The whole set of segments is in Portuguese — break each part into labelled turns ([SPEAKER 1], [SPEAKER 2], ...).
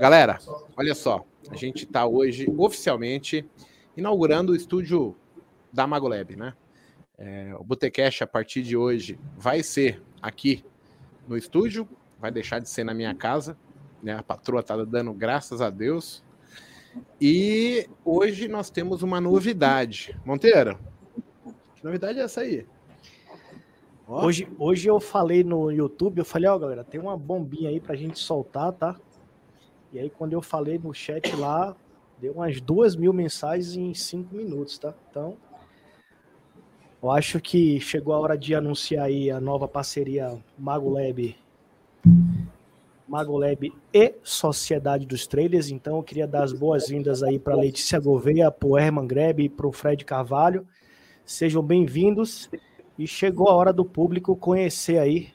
[SPEAKER 1] Galera, olha só, a gente está hoje oficialmente inaugurando o estúdio da Magolab, né? É, o Botecash, a partir de hoje, vai ser aqui no estúdio, vai deixar de ser na minha casa, né? A patroa tá dando graças a Deus. E hoje nós temos uma novidade. Monteiro, que novidade é essa aí?
[SPEAKER 2] Hoje, hoje eu falei no YouTube, eu falei, ó, oh, galera, tem uma bombinha aí pra gente soltar, tá? E aí, quando eu falei no chat lá, deu umas duas mil mensagens em cinco minutos, tá? Então, eu acho que chegou a hora de anunciar aí a nova parceria MagoLab, MagoLab e Sociedade dos Traders. Então, eu queria dar as boas-vindas aí para Letícia Gouveia, para o Herman Grebe e para o Fred Carvalho. Sejam bem-vindos. E chegou a hora do público conhecer aí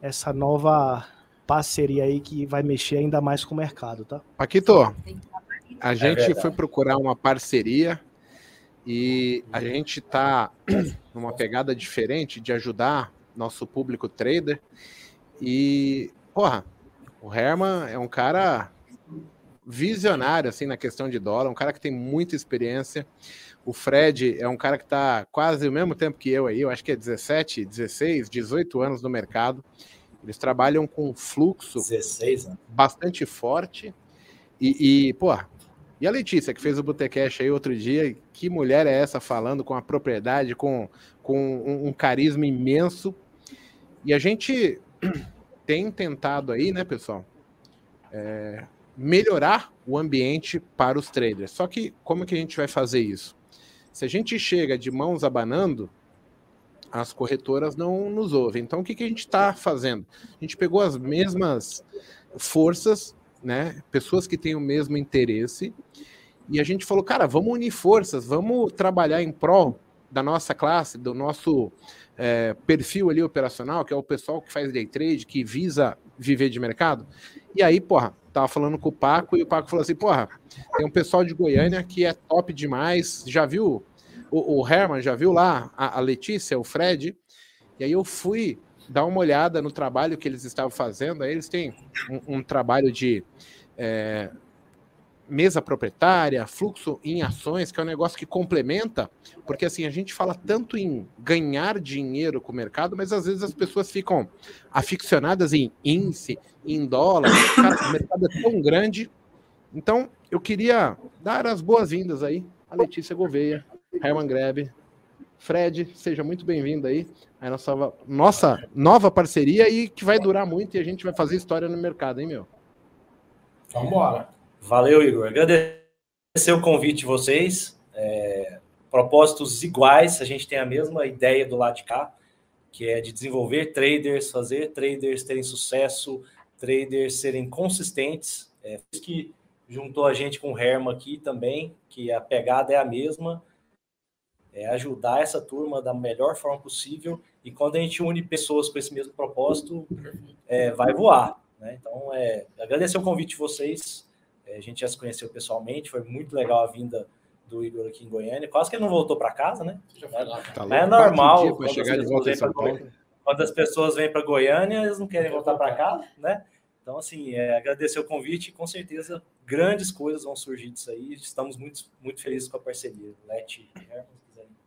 [SPEAKER 2] essa nova parceria aí que vai mexer ainda mais com o mercado, tá?
[SPEAKER 1] Paquito, a gente é foi procurar uma parceria e a gente está numa pegada diferente de ajudar nosso público trader. E, porra, o Herman é um cara visionário assim na questão de dólar, um cara que tem muita experiência. O Fred é um cara que está quase o mesmo tempo que eu aí, eu acho que é 17, 16, 18 anos no mercado. Eles trabalham com fluxo 16, né? bastante forte. E, e, pô, e a Letícia, que fez o Botecash aí outro dia, que mulher é essa falando com a propriedade, com, com um, um carisma imenso. E a gente tem tentado aí, né, pessoal, é, melhorar o ambiente para os traders. Só que como que a gente vai fazer isso? Se a gente chega de mãos abanando, as corretoras não nos ouvem. Então, o que, que a gente está fazendo? A gente pegou as mesmas forças, né? Pessoas que têm o mesmo interesse, e a gente falou, cara, vamos unir forças, vamos trabalhar em prol da nossa classe, do nosso é, perfil ali operacional, que é o pessoal que faz day trade, que visa viver de mercado. E aí, porra, tava falando com o Paco e o Paco falou assim: porra, tem um pessoal de Goiânia que é top demais. Já viu o, o Herman já viu lá a, a Letícia, o Fred, e aí eu fui dar uma olhada no trabalho que eles estavam fazendo. Aí eles têm um, um trabalho de é, mesa proprietária, fluxo em ações, que é um negócio que complementa, porque assim, a gente fala tanto em ganhar dinheiro com o mercado, mas às vezes as pessoas ficam aficionadas em índice, em dólar, cara, o mercado é tão grande. Então, eu queria dar as boas-vindas aí a Letícia Gouveia, Herman Grebe. Fred, seja muito bem-vindo aí. A nossa, nossa nova parceria e que vai durar muito e a gente vai fazer história no mercado, hein, meu?
[SPEAKER 3] Vamos embora. Valeu, Igor. Agradecer o convite de vocês. É, propósitos iguais, a gente tem a mesma ideia do lado de cá, que é de desenvolver traders, fazer traders terem sucesso, traders serem consistentes. É isso que juntou a gente com o Herman aqui também, que a pegada é a mesma é ajudar essa turma da melhor forma possível. E quando a gente une pessoas com esse mesmo propósito, é, vai voar. Né? Então, é, agradecer o convite de vocês. É, a gente já se conheceu pessoalmente, foi muito legal a vinda do Igor aqui em Goiânia. Quase que ele não voltou para casa, né? Tá é normal. Quando, chegar de volta quando as pessoas vêm para Goiânia, eles não querem voltar para casa, né? Então, assim, é, agradecer o convite e com certeza grandes coisas vão surgir disso aí. Estamos muito, muito felizes com a parceria. Leti e Hermes.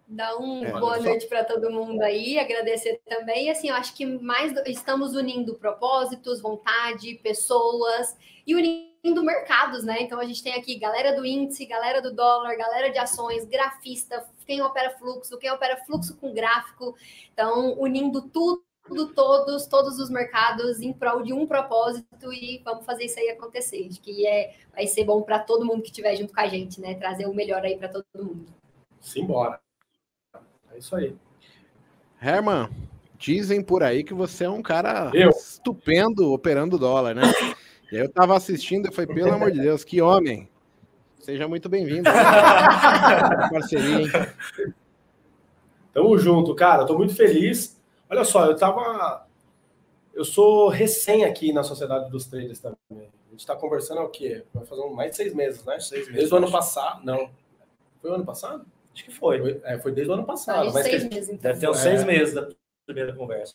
[SPEAKER 4] Dar um é, boa noite para todo mundo aí, agradecer também. E assim, eu acho que mais estamos unindo propósitos, vontade, pessoas e unindo mercados, né? Então a gente tem aqui galera do índice, galera do dólar, galera de ações, grafista, quem opera fluxo, quem opera fluxo com gráfico. Então, unindo tudo tudo, todos, todos os mercados em prol de um propósito e vamos fazer isso aí acontecer. Acho que é, vai ser bom para todo mundo que estiver junto com a gente, né? Trazer o melhor aí para todo mundo.
[SPEAKER 3] Simbora. É isso aí.
[SPEAKER 1] Herman, dizem por aí que você é um cara eu. estupendo operando dólar, né? E aí eu tava assistindo e foi, pelo amor de Deus, que homem. Seja muito bem-vindo.
[SPEAKER 3] Parceria, hein? Tamo junto, cara. Tô muito feliz. Olha só, eu tava. Eu sou recém aqui na Sociedade dos Traders também. A gente tá conversando há o quê? Vai fazer mais de seis meses, né? Seis meses. Desde o ano passado. Não. Foi o ano passado? Acho que foi. Foi, é, foi desde o ano passado. Mas seis que... meses, então. Deve ter uns é. seis meses da primeira conversa.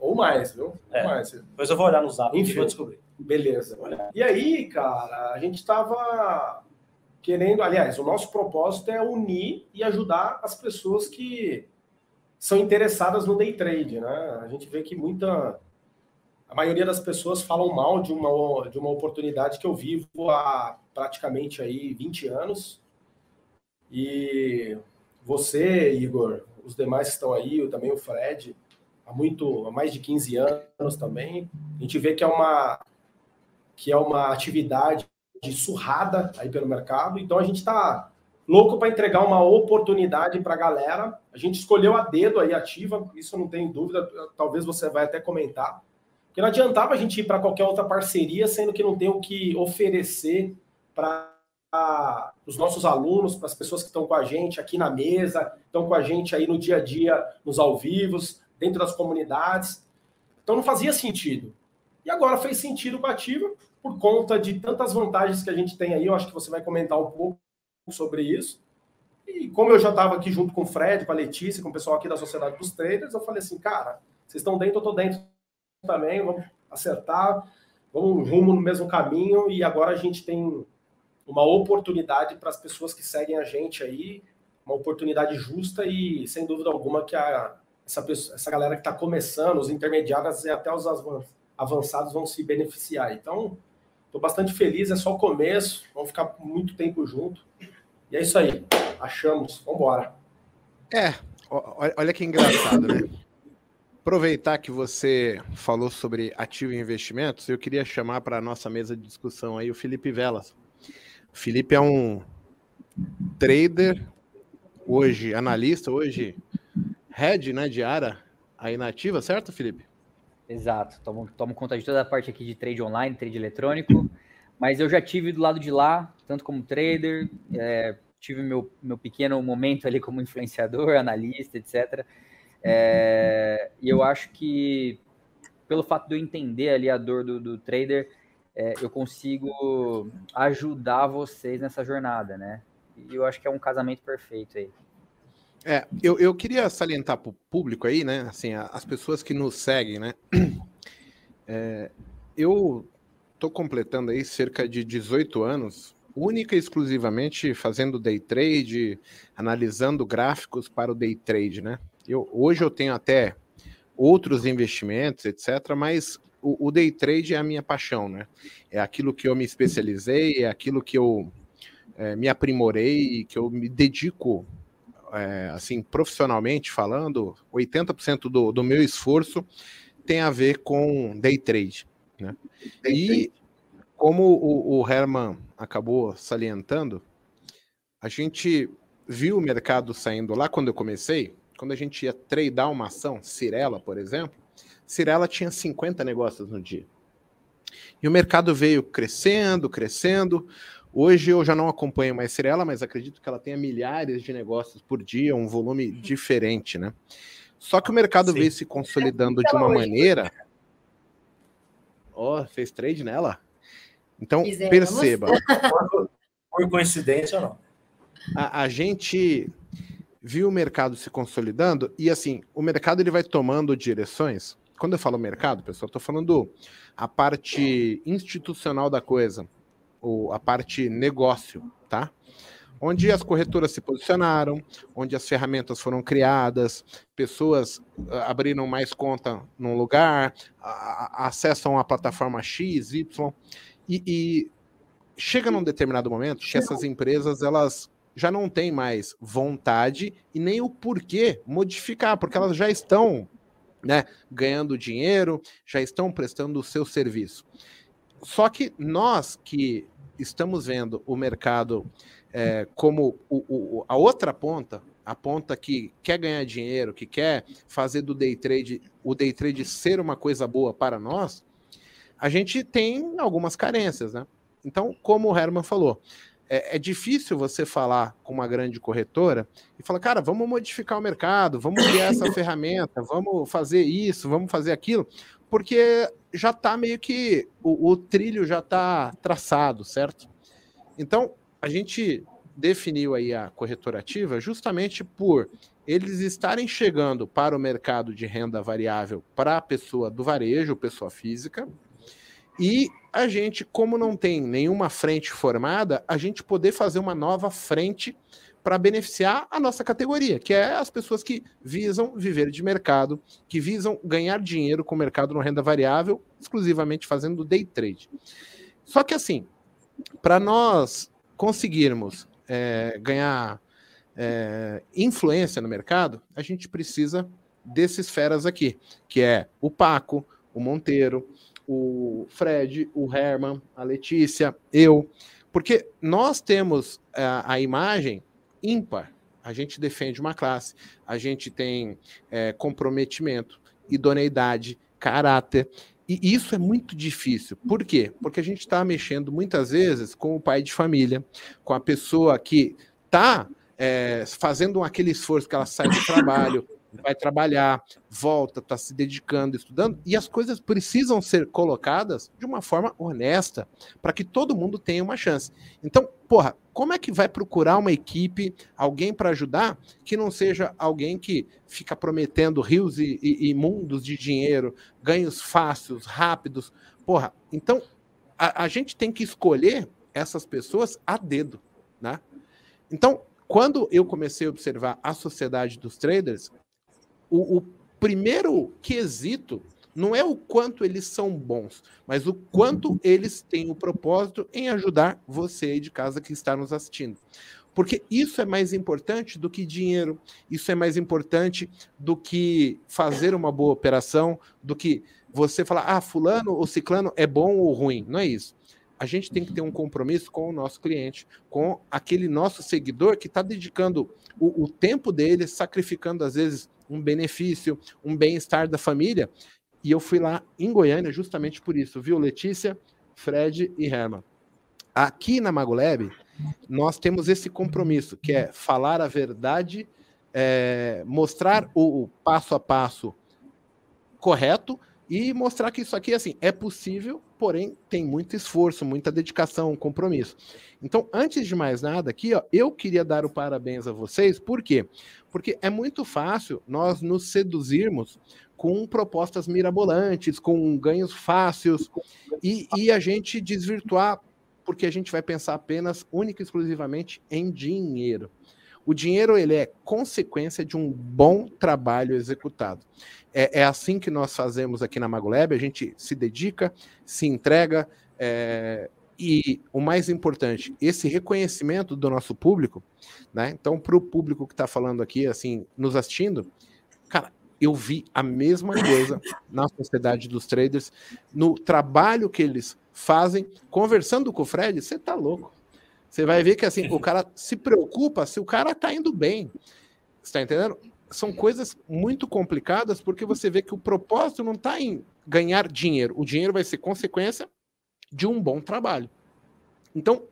[SPEAKER 3] Ou mais, viu? Ou é. mais.
[SPEAKER 2] Depois eu vou olhar no zap
[SPEAKER 3] Enfim,
[SPEAKER 2] vou descobrir.
[SPEAKER 5] Beleza. E aí, cara, a gente estava querendo, aliás, o nosso propósito é unir e ajudar as pessoas que são interessadas no day trade, né? A gente vê que muita a maioria das pessoas falam mal de uma, de uma oportunidade que eu vivo há praticamente aí 20 anos. E você, Igor, os demais que estão aí, também o Fred, há muito, há mais de 15 anos também. A gente vê que é uma que é uma atividade surrada aí pelo mercado. Então a gente está louco para entregar uma oportunidade para a galera. A gente escolheu a dedo aí ativa, isso não tem dúvida. Talvez você vai até comentar. Porque não adiantava a gente ir para qualquer outra parceria, sendo que não tem o que oferecer para os nossos alunos, para as pessoas que estão com a gente aqui na mesa, estão com a gente aí no dia a dia, nos ao vivos, dentro das comunidades. Então não fazia sentido. E agora fez sentido a Ativa, por conta de tantas vantagens que a gente tem aí. Eu acho que você vai comentar um pouco sobre isso. E como eu já estava aqui junto com o Fred, com a Letícia, com o pessoal aqui da Sociedade dos Traders, eu falei assim, cara, vocês estão dentro, eu estou dentro também, vamos acertar, vamos rumo no mesmo caminho e agora a gente tem uma oportunidade para as pessoas que seguem a gente aí, uma oportunidade justa e sem dúvida alguma que a, essa, pessoa, essa galera que está começando, os intermediários e até os avançados vão se beneficiar. Então, estou bastante feliz, é só o começo, vamos ficar muito tempo junto. E é isso aí, achamos, vamos embora.
[SPEAKER 1] É, olha que engraçado, né? Aproveitar que você falou sobre ativo e investimentos, eu queria chamar para a nossa mesa de discussão aí o Felipe Velas. Felipe é um trader, hoje analista, hoje head né, de área aí ativa, certo, Felipe?
[SPEAKER 6] Exato, tomo, tomo conta de toda a parte aqui de trade online, trade eletrônico, mas eu já tive do lado de lá, tanto como trader, é, tive meu, meu pequeno momento ali como influenciador, analista, etc. É, e eu acho que, pelo fato de eu entender ali a dor do, do trader, é, eu consigo ajudar vocês nessa jornada, né? E eu acho que é um casamento perfeito aí.
[SPEAKER 1] É, eu, eu queria salientar para o público aí, né? Assim, as pessoas que nos seguem, né? É, eu estou completando aí cerca de 18 anos, única e exclusivamente fazendo day trade, analisando gráficos para o day trade, né? Eu, hoje eu tenho até outros investimentos, etc., mas o, o, day trade é a minha paixão, né? É aquilo que eu me especializei, é aquilo que eu é, me aprimorei, que eu me dedico, é, assim, profissionalmente falando, 80% do, do meu esforço tem a ver com day trade, né? E como o, o Herman acabou salientando, a gente viu o mercado saindo lá quando eu comecei, quando a gente ia tradear uma ação, Cirela, por exemplo, Cirela tinha 50 negócios no dia. E o mercado veio crescendo, crescendo. Hoje eu já não acompanho mais Cirela, mas acredito que ela tenha milhares de negócios por dia, um volume diferente, né? Só que o mercado Sim. veio se consolidando de uma maneira. Ó, oh, fez trade nela? Então, Fizemos. perceba.
[SPEAKER 3] Por coincidência ou não?
[SPEAKER 1] A, a gente viu o mercado se consolidando e assim, o mercado ele vai tomando direções. Quando eu falo mercado, pessoal, estou falando a parte institucional da coisa, ou a parte negócio, tá? Onde as corretoras se posicionaram, onde as ferramentas foram criadas, pessoas ah, abriram mais conta num lugar, a, a, acessam a plataforma X, Y, e, e chega num determinado momento que essas empresas elas já não tem mais vontade e nem o porquê modificar, porque elas já estão né, ganhando dinheiro, já estão prestando o seu serviço. Só que nós que estamos vendo o mercado é, como o, o, a outra ponta, a ponta que quer ganhar dinheiro, que quer fazer do day trade, o day trade ser uma coisa boa para nós, a gente tem algumas carências, né? Então, como o Herman falou, é, é, difícil você falar com uma grande corretora e falar, cara, vamos modificar o mercado, vamos criar essa ferramenta, vamos fazer isso, vamos fazer aquilo, porque já está meio que o, o trilho já está traçado, certo? Então, a gente definiu aí a corretora ativa justamente por eles estarem chegando para o mercado de renda variável para a pessoa do varejo, pessoa física, E a gente, como não tem nenhuma frente formada, a gente poder fazer uma nova frente para beneficiar a nossa categoria, que é as pessoas que visam viver de mercado, que visam ganhar dinheiro com o mercado no renda variável, exclusivamente fazendo day trade. Só que assim, para nós conseguirmos é, ganhar é, influência no mercado, a gente precisa desses feras aqui, que é o Paco, o Monteiro, o Fred, o Herman, a Letícia, eu, porque nós temos a, a imagem ímpar. A gente defende uma classe, a gente tem é, comprometimento, idoneidade, caráter. E isso é muito difícil. Por quê? Porque a gente está mexendo muitas vezes com o pai de família, com a pessoa que está é, fazendo aquele esforço que ela sai do trabalho, vai trabalhar, volta, está se dedicando, estudando, e as coisas precisam ser colocadas de uma forma honesta, para que todo mundo tenha uma chance. Então, porra, como é que vai procurar uma equipe, alguém para ajudar, que não seja alguém que fica prometendo rios e, e, e mundos de dinheiro, ganhos fáceis, rápidos? Porra, então a, a gente tem que escolher essas pessoas a dedo, né? Então, quando eu comecei a observar a sociedade dos traders, o, o primeiro quesito não é o quanto eles são bons, mas o quanto eles têm o propósito em ajudar você aí de casa que está nos assistindo. Porque isso é mais importante do que dinheiro, isso é mais importante do que fazer uma boa operação, do que você falar, ah, fulano ou ciclano é bom ou ruim. Não é isso. A gente tem que ter um compromisso com o nosso cliente, com aquele nosso seguidor que está dedicando o, o tempo dele, sacrificando às vezes um benefício, um bem-estar da família. E eu fui lá em Goiânia justamente por isso, viu, Letícia, Fred e Herman. Aqui na Magolab, nós temos esse compromisso, que é falar a verdade, é, mostrar o, o passo a passo correto e mostrar que isso aqui assim é possível, porém tem muito esforço, muita dedicação, compromisso. Então, antes de mais nada, aqui, ó, eu queria dar o parabéns a vocês, por quê? Porque é muito fácil nós nos seduzirmos com propostas mirabolantes, com ganhos fáceis, e, e a gente desvirtuar, porque a gente vai pensar apenas, única e exclusivamente em dinheiro. O dinheiro ele é consequência de um bom trabalho executado. É, é assim que nós fazemos aqui na Magolab, a gente se dedica, se entrega, é, e o mais importante, esse reconhecimento do nosso público, né? Então, para o público que está falando aqui, assim, nos assistindo, cara, eu vi a mesma coisa na sociedade dos traders, no trabalho que eles fazem, conversando com o Fred, você tá louco. Você vai ver que assim, o cara se preocupa se o cara tá indo bem. Você tá entendendo? São coisas muito complicadas porque você vê que o propósito não está em ganhar dinheiro. O dinheiro vai ser consequência de um bom trabalho. Então,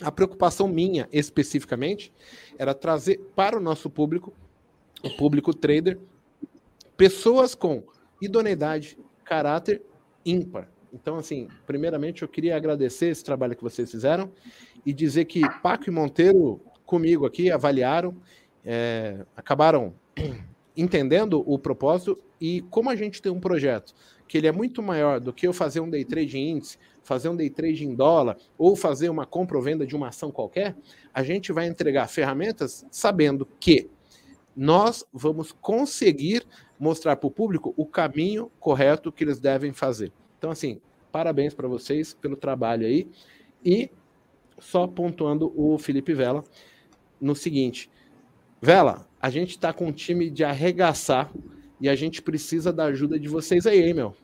[SPEAKER 1] a preocupação minha especificamente era trazer para o nosso público, o público trader, pessoas com idoneidade, caráter ímpar. Então, assim, primeiramente eu queria agradecer esse trabalho que vocês fizeram e dizer que Paco e Monteiro, comigo aqui, avaliaram, é, acabaram entendendo o propósito e como a gente tem um projeto que ele é muito maior do que eu fazer um day trade em índice, fazer um day trade em dólar ou fazer uma compra ou venda de uma ação qualquer, a gente vai entregar ferramentas sabendo que nós vamos conseguir mostrar para o público o caminho correto que eles devem fazer. Então, assim, parabéns para vocês pelo trabalho aí. E só pontuando o Felipe Vela no seguinte: Vela, a gente está com um time de arregaçar e a gente precisa da ajuda de vocês aí, hein, meu?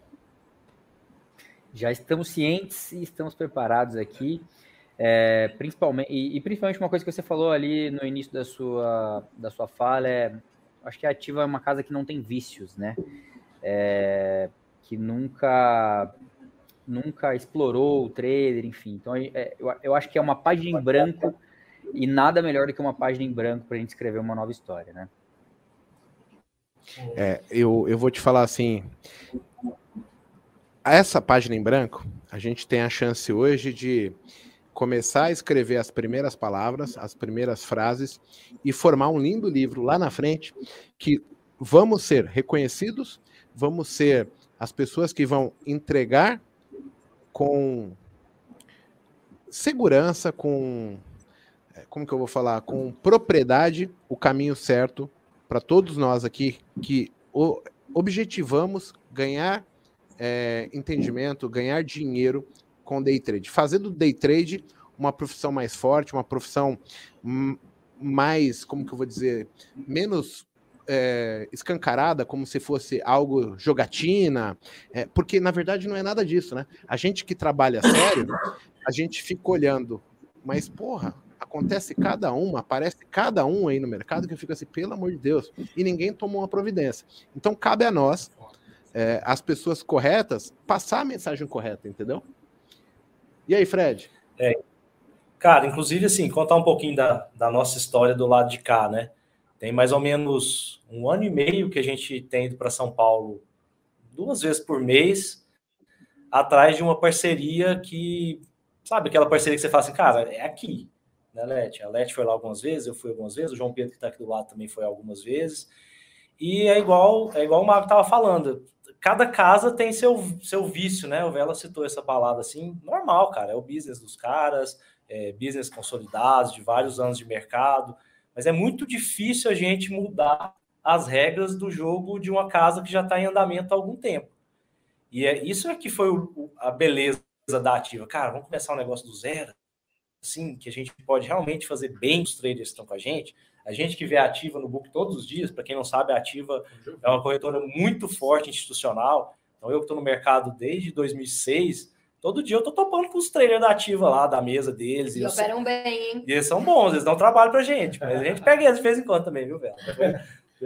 [SPEAKER 6] Já estamos cientes e estamos preparados aqui. É, principalmente, e, e, principalmente uma coisa que você falou ali no início da sua, da sua fala é acho que a Ativa é uma casa que não tem vícios, né? É, que nunca nunca explorou o trader, enfim. Então, é, eu, eu acho que é uma página em branco e nada melhor do que uma página em branco para a gente escrever uma nova história, né?
[SPEAKER 1] É, eu, eu vou te falar assim, essa página em branco, a gente tem a chance hoje de começar a escrever as primeiras palavras, as primeiras frases e formar um lindo livro lá na frente que vamos ser reconhecidos, vamos ser as pessoas que vão entregar com segurança, com é, como que eu vou falar, com propriedade, o caminho certo para todos nós aqui que objetivamos ganhar é, entendimento, ganhar dinheiro com day trade, fazer do day trade uma profissão mais forte, uma profissão mais, como que eu vou dizer, menos é, escancarada, como se fosse algo jogatina, é, porque na verdade não é nada disso, né? A gente que trabalha sério, a gente fica olhando, mas porra, acontece cada uma, aparece cada um aí no mercado que fica assim, pelo amor de Deus, e ninguém tomou uma providência. Então cabe a nós, é, as pessoas corretas, passar a mensagem correta, entendeu? E aí, Fred?
[SPEAKER 3] É, cara, inclusive assim, contar um pouquinho da, da nossa história do lado de cá, né? Tem mais ou menos um ano e meio que a gente tem ido para São Paulo duas vezes por mês, atrás de uma parceria que, sabe, aquela parceria que você fala assim, cara, é aqui, né, Lete? A Lete foi lá algumas vezes, eu fui algumas vezes, o João Pedro que está aqui do lado também foi algumas vezes. E é igual, é igual o Mago estava falando. Cada casa tem seu, seu vício, né? O Vela citou essa palavra assim, normal, cara. É o business dos caras, é business consolidados, de vários anos de mercado. Mas é muito difícil a gente mudar as regras do jogo de uma casa que já está em andamento há algum tempo. E é isso é que foi o, a beleza da ativa. Cara, vamos começar um negócio do zero assim, que a gente pode realmente fazer bem os traders que estão com a gente. A gente que vê a Ativa no book todos os dias, para quem não sabe, a Ativa é uma corretora muito forte institucional. Então, eu que estou no mercado desde 2006, todo dia eu estou topando com os traders da Ativa lá, da mesa deles.
[SPEAKER 4] E, operam bem, hein?
[SPEAKER 3] E eles são bons, eles dão trabalho para a gente, mas a gente pega eles de vez em quando também, viu, velho?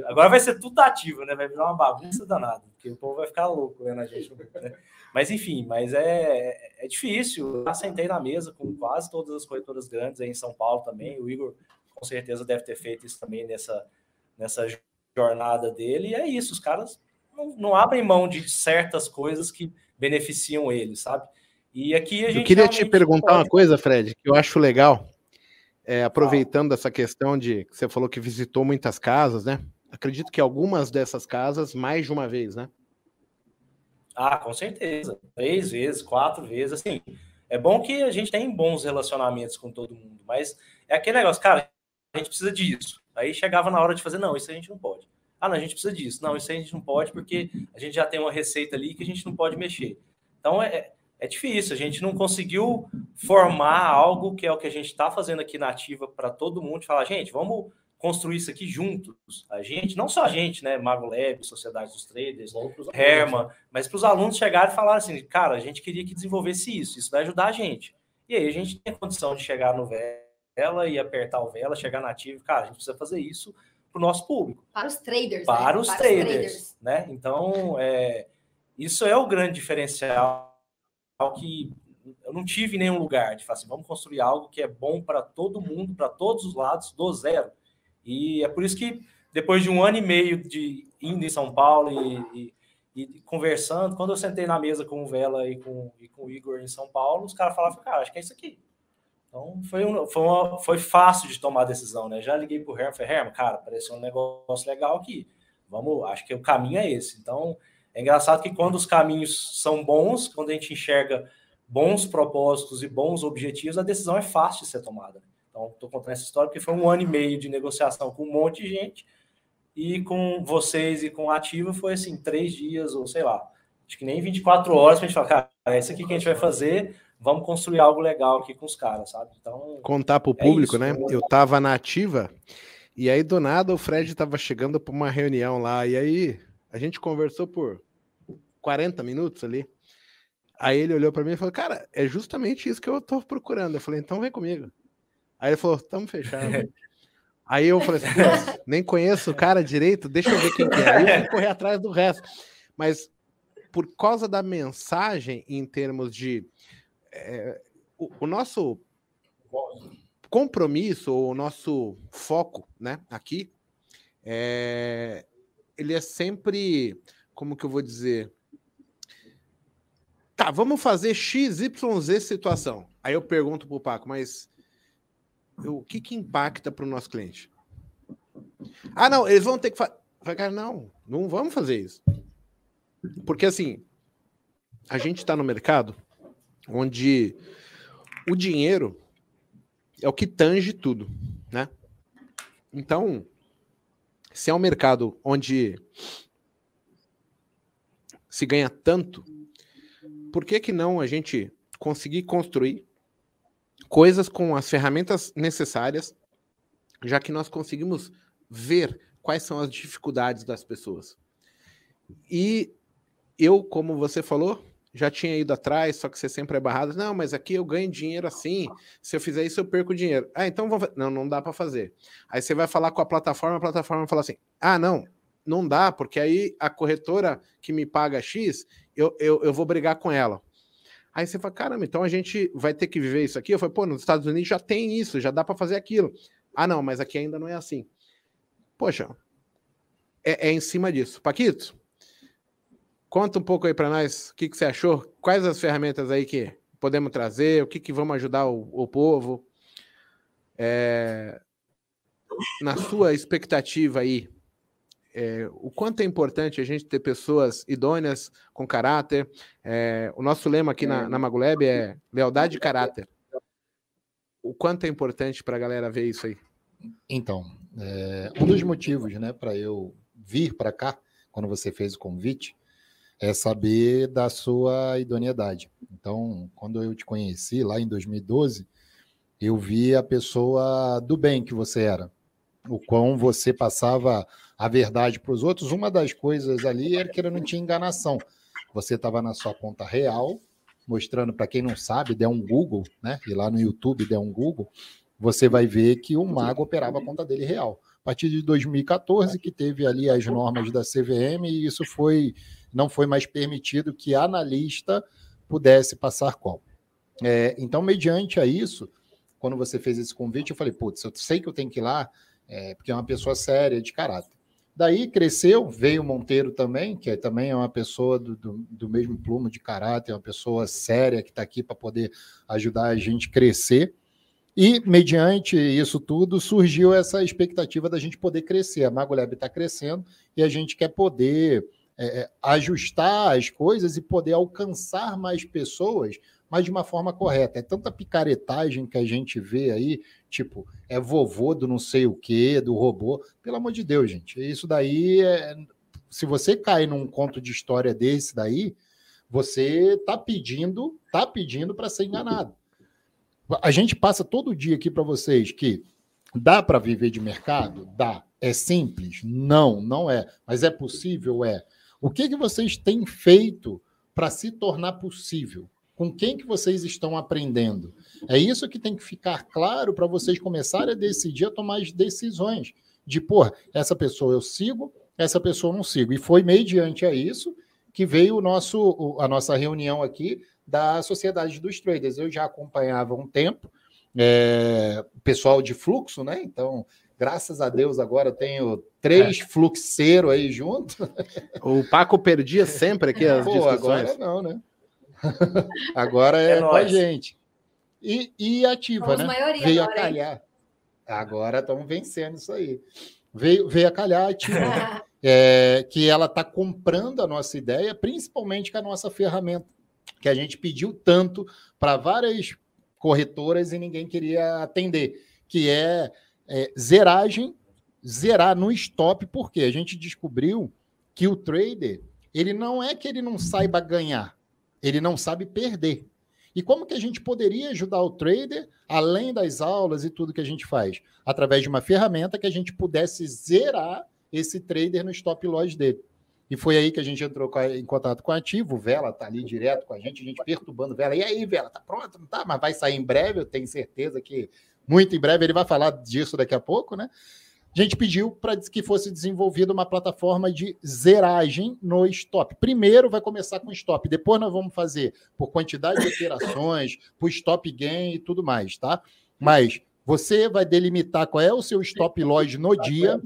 [SPEAKER 3] Agora vai ser tudo ativo, né? Vai virar uma bagunça danada, porque o povo vai ficar louco vendo a gente. Né? Mas enfim, mas é, é difícil. Eu sentei na mesa com quase todas as corretoras grandes aí em São Paulo também. O Igor com certeza deve ter feito isso também nessa, nessa jornada dele. E é isso, os caras não, não abrem mão de certas coisas que beneficiam eles, sabe? E aqui a gente.
[SPEAKER 1] Eu queria te perguntar pode... uma coisa, Fred, que eu acho legal. É, aproveitando ah. essa questão de que você falou que visitou muitas casas, né? Acredito que algumas dessas casas mais de uma vez, né?
[SPEAKER 3] Ah, com certeza. Três vezes, quatro vezes, assim. É bom que a gente tem bons relacionamentos com todo mundo, mas é aquele negócio, cara, a gente precisa disso. Aí chegava na hora de fazer, não, isso a gente não pode. Ah, não, a gente precisa disso. Não, isso a gente não pode porque a gente já tem uma receita ali que a gente não pode mexer. Então é, é difícil, a gente não conseguiu formar algo que é o que a gente está fazendo aqui na ativa para todo mundo, falar, gente, vamos construir isso aqui juntos. A gente, não só a gente, né? Mago Lab, Sociedade dos Traders, Herman, mas para os alunos chegarem e falar assim, cara, a gente queria que desenvolvesse isso, isso vai ajudar a gente. E aí a gente tem a condição de chegar no Vela e apertar o Vela, chegar na ativa, cara, a gente precisa fazer isso para o nosso público.
[SPEAKER 4] Para os traders.
[SPEAKER 3] Para, né? os, para traders, os traders, né? Então, é, isso é o grande diferencial que eu não tive nenhum lugar de falar assim, vamos construir algo que é bom para todo mundo, para todos os lados, do zero. E é por isso que depois de um ano e meio de indo em São Paulo e, e, e conversando, quando eu sentei na mesa com o Vela e com, e com o Igor em São Paulo, os caras falavam, cara, acho que é isso aqui. Então foi, um, foi, uma, foi fácil de tomar a decisão, né? Já liguei pro Herman, falei, Herman, cara, pareceu um negócio legal aqui. Vamos, acho que o caminho é esse. Então, é engraçado que quando os caminhos são bons, quando a gente enxerga bons propósitos e bons objetivos, a decisão é fácil de ser tomada. Então, estou contando essa história porque foi um ano e meio de negociação com um monte de gente e com vocês e com a Ativa foi assim, três dias ou sei lá, acho que nem 24 horas para a gente falar, cara, é isso aqui que a gente vai fazer, vamos construir algo legal aqui com os caras, sabe? Então.
[SPEAKER 1] Contar para o é público, isso, né? Eu estava na Ativa e aí do nada o Fred estava chegando para uma reunião lá e aí a gente conversou por 40 minutos ali. Aí ele olhou para mim e falou: Cara, é justamente isso que eu estou procurando. Eu falei: Então vem comigo. Aí ele falou, tamo fechado. Aí eu falei assim, nem conheço o cara direito, deixa eu ver quem que é. Aí eu fui correr atrás do resto. Mas por causa da mensagem em termos de é, o, o, nosso compromisso, o nosso foco, né, aqui, é, ele é sempre, como que eu vou dizer? Tá, vamos fazer X, Y, Z situação. Aí eu pergunto pro Paco, mas o que, que impacta para o nosso cliente? Ah, não, eles vão ter que fazer. Cara, não, não vamos fazer isso. Porque assim, a gente está no mercado onde o dinheiro é o que tange tudo, né? Então, se é um mercado onde se ganha tanto, por que que não a gente conseguir construir coisas com as ferramentas necessárias, já que nós conseguimos ver quais são as dificuldades das pessoas? E eu, como você falou, já tinha ido atrás, só que você sempre é barrado. Não, mas aqui eu ganho dinheiro assim. Se eu fizer isso, eu perco dinheiro. Ah, então vamos. Não, não dá para fazer. Aí você vai falar com a plataforma, a plataforma fala assim: ah, não, não dá, porque aí a corretora que me paga X, eu, eu, eu vou brigar com ela. Aí você fala, caramba, então a gente vai ter que viver isso aqui? Eu falei, pô, nos Estados Unidos já tem isso, já dá para fazer aquilo. Ah, não, mas aqui ainda não é assim. Poxa, é, é em cima disso. Paquito, Conta um pouco aí para nós o que, que, você achou, quais as ferramentas aí que podemos trazer, o que, que vamos ajudar o, o povo. É, na sua expectativa aí, é, o quanto é importante a gente ter pessoas idôneas, com caráter. É, o nosso lema aqui na, na Maguleb é lealdade e caráter. O quanto é importante para a galera ver isso aí?
[SPEAKER 7] Então, é, um dos motivos né, para eu vir para cá, quando você fez o convite, é saber da sua idoneidade. Então, quando eu te conheci lá em 2012, eu vi a pessoa do bem que você era, o quão você passava a verdade para os outros. Uma das coisas ali era que não tinha enganação. Você estava na sua conta real, mostrando para quem não sabe, der um Google, né? E lá no YouTube der um Google, você vai ver que o mago operava a conta dele real. A partir de 2014 que teve ali as normas da CVM e isso foi não foi mais permitido que analista pudesse passar call. É, então, mediante a isso, quando você fez esse convite, eu falei, putz, eu sei que eu tenho que ir lá, é, porque é uma pessoa séria, de caráter. Daí cresceu, veio o Monteiro também, que é, também é uma pessoa do, do, do mesmo plumo de caráter, uma pessoa séria que está aqui para poder ajudar a gente crescer. E, mediante isso tudo, surgiu essa expectativa da gente poder crescer. A Magolab está crescendo e a gente quer poder é, é, ajustar as coisas e poder alcançar mais pessoas, mas de uma forma correta. É tanta picaretagem que a gente vê aí, tipo, é vovô do não sei o quê, do robô. Pelo amor de Deus, gente. Isso daí é. Se você cai num conto de história desse daí, você tá pedindo, tá pedindo para ser enganado. A gente passa todo dia aqui para vocês que dá para viver de mercado? Dá. É simples? Não, não é. Mas é possível? É. O que, que vocês têm feito para se tornar possível? Com quem que vocês estão aprendendo? É isso que tem que ficar claro para vocês começarem a decidir, a tomar as decisões. De, pô, essa pessoa eu sigo, essa pessoa eu não sigo. E foi mediante a isso que veio o nosso, a nossa reunião aqui da Sociedade dos Traders. Eu já acompanhava um tempo, é, pessoal de fluxo, né? Então, Graças a Deus, agora eu tenho três é. fluxeiros aí junto.
[SPEAKER 1] O Paco perdia sempre aqui as Pô, discussões.
[SPEAKER 7] Agora não, né? agora é, é com a gente. E, e ativa, Somos né? Veio agora, a calhar. Hein? Agora estamos vencendo isso aí. Veio, veio a calhar ativa. é, que ela está comprando a nossa ideia, principalmente com a nossa ferramenta, que a gente pediu tanto para várias corretoras e ninguém queria atender, que é é, zeragem, zerar no stop, porque a gente descobriu que o trader, ele não é que ele não saiba ganhar, ele não sabe perder. E como que a gente poderia ajudar o trader, além das aulas e tudo que a gente faz? Através de uma ferramenta que a gente pudesse zerar esse trader no stop loss dele. E foi aí que a gente entrou em contato com o ativo. O Vela tá ali direto com a gente, a gente perturbando o Vela. E aí, Vela, tá pronto? Não tá? Mas vai sair em breve, eu tenho certeza que muito em breve, ele vai falar disso daqui a pouco, né? A gente pediu para que fosse desenvolvida uma plataforma de zeragem no stop. Primeiro vai começar com stop, depois nós vamos fazer por quantidade de operações, por stop gain e tudo mais, tá? Mas você vai delimitar qual é o seu stop loss no dia.